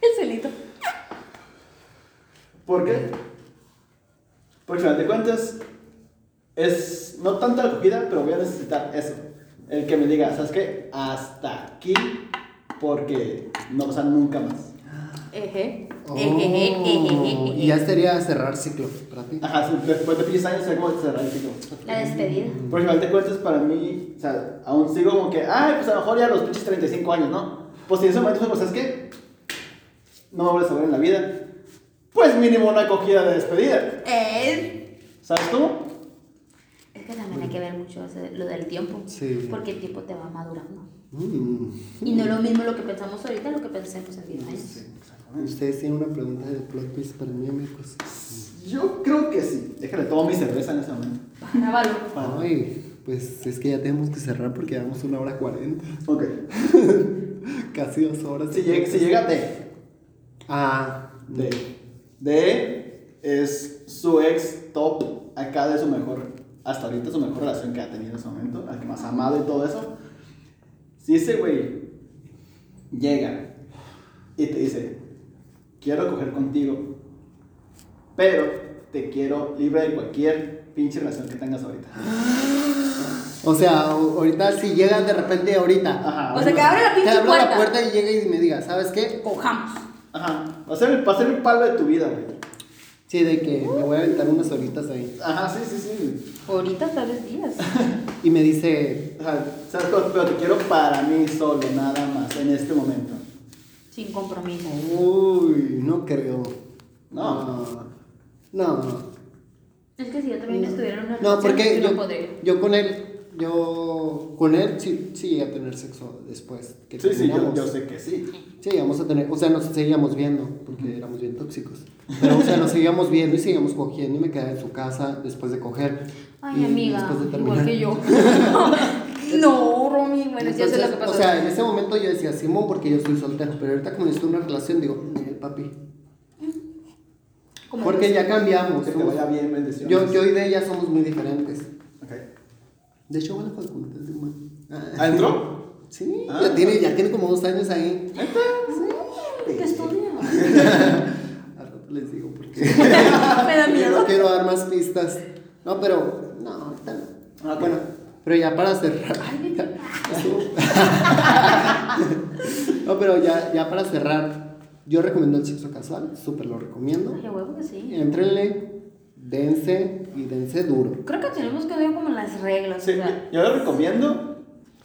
El celito. ¿Por qué? Porque al final de cuentas es no tanta acogida, pero voy a necesitar eso. El que me diga, ¿sabes qué? Hasta aquí, porque no pasa nunca más. Eje. Oh, y ya sería cerrar ciclo para ti. Ajá, sí, después de 10 años, sé cómo cerrar el ciclo. La despedida. Por ejemplo, te cuentas para mí, o sea, aún sigo como que, ay, pues a lo mejor ya a los pinches 35 años, ¿no? Pues si en ese momento, pues, ¿sabes qué? No me voy a saber en la vida. Pues mínimo una acogida de despedida. Eh, ¿Sabes cómo? Que también hay que ver mucho ese- lo del tiempo. Sí. Porque el tiempo te va madurando. Mm. Y no es lo mismo lo que pensamos ahorita, lo que pensemos en 10 años. Ustedes tienen una pregunta de plot twist para mí, amigos. Yo creo que sí. Déjale, tomo mi cerveza en ese momento. Grábalo. Para- Ay, pues es que ya tenemos que cerrar porque llevamos una hora cuarenta. Ok. *laughs* Casi dos horas. Si llega, si llega D. Ah, D. D es su ex top acá de su mejor, hasta ahorita su mejor relación que ha tenido en ese momento, al que más ha amado y todo eso. Si ese güey llega y te dice, quiero coger contigo, pero te quiero libre de cualquier pinche relación que tengas ahorita. O sea, ahorita si llega de repente ahorita. Ajá. O sea, que abre la Te pinche abro puerta. la puerta y llega y me diga, ¿sabes qué? Cojamos. Ajá. Va a ser el, va a ser el palo de tu vida, güey. Sí, de que me voy a aventar unas horitas ahí. Ajá, sí, sí, sí. Ahorita tal vez días. *laughs* Y me dice, ¿sabes pero te quiero para mí solo, nada más, en este momento. Sin compromiso. uy, no creo. No. No. No, Es que si yo también estuviera en una no porque relación, yo, no podría. yo con él, yo con él sí, sí a tener sexo después. Que Sí, sí, yo, yo sé que sí. Sí, llegamos a tener, o sea, nos seguíamos viendo, porque éramos bien tóxicos. Pero, o sea, nos seguíamos viendo y seguíamos cogiendo y me quedé en su casa después de coger. Ay, y amiga, después de igual que yo. *laughs* no, Romy, bueno, ya sé Entonces, lo que pasó. O sea, en ese momento yo decía, Simón, porque yo estoy soltero, pero ahorita como necesito una relación, digo, "Ni el papi. Porque ya cambiamos. Que te vaya bien, bendiciones. yo, yo y de ella somos muy diferentes. De hecho, va a la facultad de humano. ¿Ah, entró? Sí, Ah. ya, tiene, ya tiene como dos años ahí. ¿Qué estudia? *laughs* Al rato les digo porque *laughs* Me da yo miedo. no quiero dar más pistas. No, pero, no, ahorita no. Ah. Bueno, pero ya para cerrar. Ay, *laughs* no, pero ya, ya para cerrar, yo recomiendo el sexo casual, súper lo recomiendo. Ay, huevo que sí. Entrenle, dense y dense duro. Creo que tenemos que ver como las reglas. Sí, o sea. yo lo recomiendo,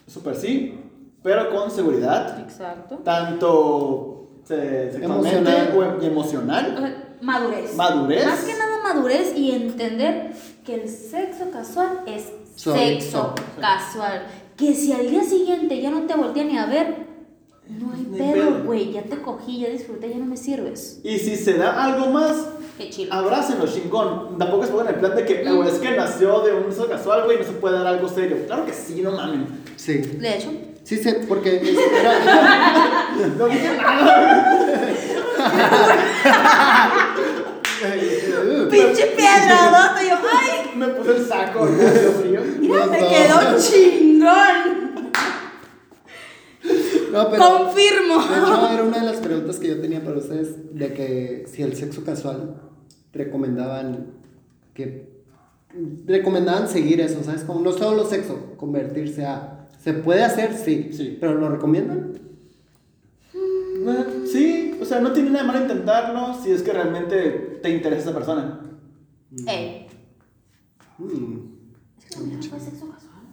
súper sí, pero con seguridad, Exacto. tanto se- Emocional. o em- emocional. O sea, madurez. Madurez. Más que nada madurez y entender que el sexo casual es Sexo. sexo casual. Que si al día siguiente ya no te voltean ni a ver, no hay No hay pedo, güey. Ya te cogí, ya disfruté, ya no me sirves. Y si se da algo más, Qué chido. abrácenlo, chingón. Tampoco se pongan en el plan de que, Mm. "Oh, es que nació de un uso casual, güey, no se puede dar algo serio. Claro que sí, no mamen. Sí. De hecho, Sí sé, porque es- *laughs* era... No dije nada. *laughs* pinche piedra, y yo, ay, Me puse el saco, mira, me No. quedó chingón. No, pero... Confirmo. De hecho, era una de las preguntas que yo tenía para ustedes, de que si el sexo casual recomendaban que recomendaban seguir eso, ¿sabes? Como no solo sexo, convertirse a ¿Se puede hacer? Sí. Sí. ¿Pero lo recomiendan? Eh, Sí, o sea, no tiene nada de malo intentarlo si es que realmente te interesa esa persona. Ey. Mm. Es que también fue sexo casual.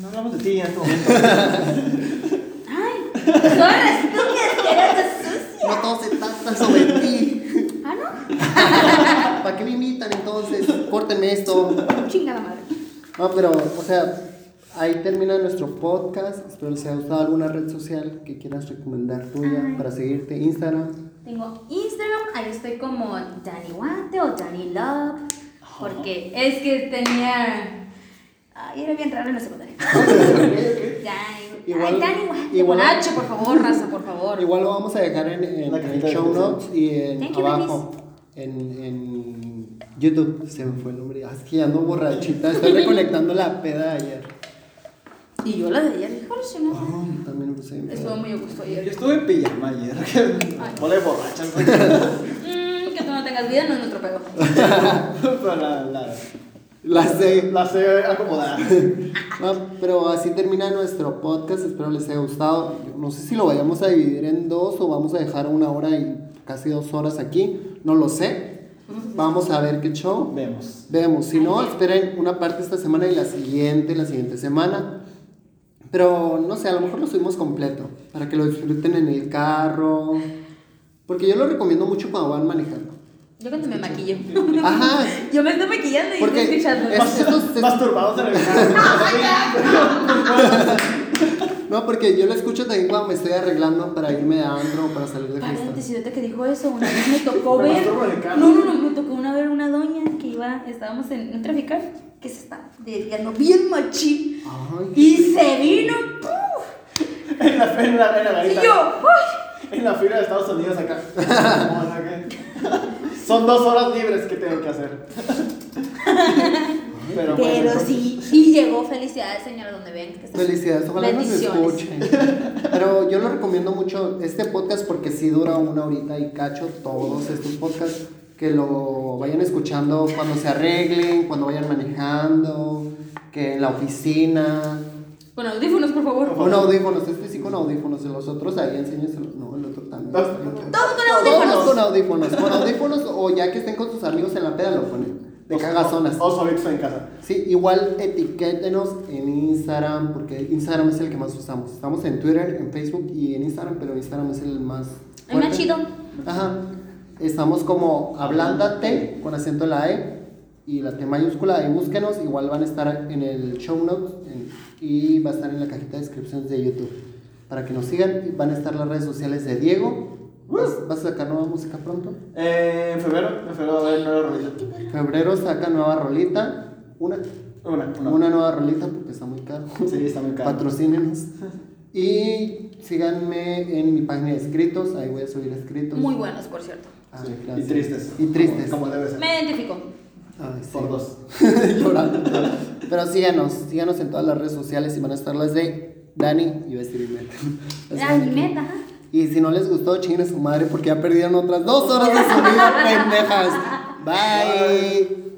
No hablamos de ti en este momento. *laughs* Ay, son estúpidas que eres sucia. No todo se trata sobre ti. Ah, no. ¿Para qué me imitan entonces? Córtenme esto. Chingada madre. No, pero, o sea, ahí termina nuestro podcast. Espero les haya gustado alguna red social que quieras recomendar tuya Ay. para seguirte. Instagram. Tengo Instagram, ahí estoy como Dani Guante o Dani Love. Porque es que tenía. Ay, era bien raro en la secundaria. *laughs* Dani. Igual- Ay, Dani Guante. igual- H, por favor, raza, por favor. Igual lo vamos a dejar en, en, en show notes y en Thank you, abajo. En, en YouTube. Se me fue el nombre. Ah, Es que ya ando borrachita. Estoy reconectando la peda de ayer. Y yo la de ayer, si no. Ay, también puse Estuvo muy a gusto Yo ayer. estuve en pijama ayer. Bola de borrachas. *laughs* Mmm, que tú no tengas vida no es nuestro pedo. *laughs* Pero la, la, La sé. La sé acomodada. *laughs* No, pero así termina nuestro podcast. Espero les haya gustado. No sé si lo vayamos a dividir en dos o vamos a dejar una hora y casi dos horas aquí. No lo sé. Vamos a ver qué show. Vemos. Vemos. Si no, esperen una parte esta semana y la siguiente, la siguiente semana. Pero no sé, a lo mejor lo subimos completo. Para que lo disfruten en el carro. Porque yo lo recomiendo mucho cuando van manejando. Yo cuando me maquillo. *laughs* Ajá. Yo me estoy maquillando y Porque estoy escuchando. es- estos- Masturbados *laughs* en el carro. No, porque yo lo escucho también cuando me estoy arreglando para irme de antro o para salir de fiesta. Paréntesis, ahorita que dijo eso, una *laughs* vez me tocó Me ver. en. No, no, no, me tocó una ver una doña que iba, estábamos en un traficar, que se está desviando bien machín. Ay. Y se vino. ¡puf! En la, en la, en la yo, ¡ay! En la fila de Estados Unidos acá. *laughs* Son dos horas libres que tengo que hacer. *laughs* Pero, Pero bueno, sí, y llegó felicidades, señora, donde ven que está. Felicidades, ojalá nos escuchen. Pero yo lo recomiendo mucho este podcast porque sí dura una horita y cacho todos estos podcasts. Que lo vayan escuchando cuando se arreglen, cuando vayan manejando, que en la oficina. Con audífonos, por favor. Con audífonos, este sí con audífonos, los otros ahí enséñaselo. No, el otro también. Todos con Todos audífonos. con audífonos, con audífonos o ya que estén con sus amigos en la peda lo ponen. De cagazonas. O solitos en casa. Sí, igual etiquétenos en Instagram, porque Instagram es el que más usamos. Estamos en Twitter, en Facebook y en Instagram, pero Instagram es el más. El más chido. Ajá. Estamos como Ablándate con acento en la E y la T mayúscula. Ahí búsquenos. Igual van a estar en el show notes en- y va a estar en la cajita de descripciones de YouTube. Para que nos sigan, van a estar las redes sociales de Diego. ¿Vas, vas a sacar nueva música pronto? Eh, en febrero, en febrero va a haber nueva rolita. Febrero saca nueva rolita. Una, Una, una. una nueva rolita porque está muy caro. Sí, está muy caro. Patrocínenos. Y síganme en mi página de escritos. Ahí voy a subir escritos. Muy buenos, por cierto. Ah, Sí. Y tristes. Y tristes. Como, como debe ser. Me identifico. Ay, sí. Por dos. *laughs* Llorando. Pero síganos, síganos en todas las redes sociales y van a estar las de Dani y Vestir y Meta. Y si no les gustó, chinguen a su madre porque ya perdieron otras dos horas de su vida, *laughs* pendejas. Bye.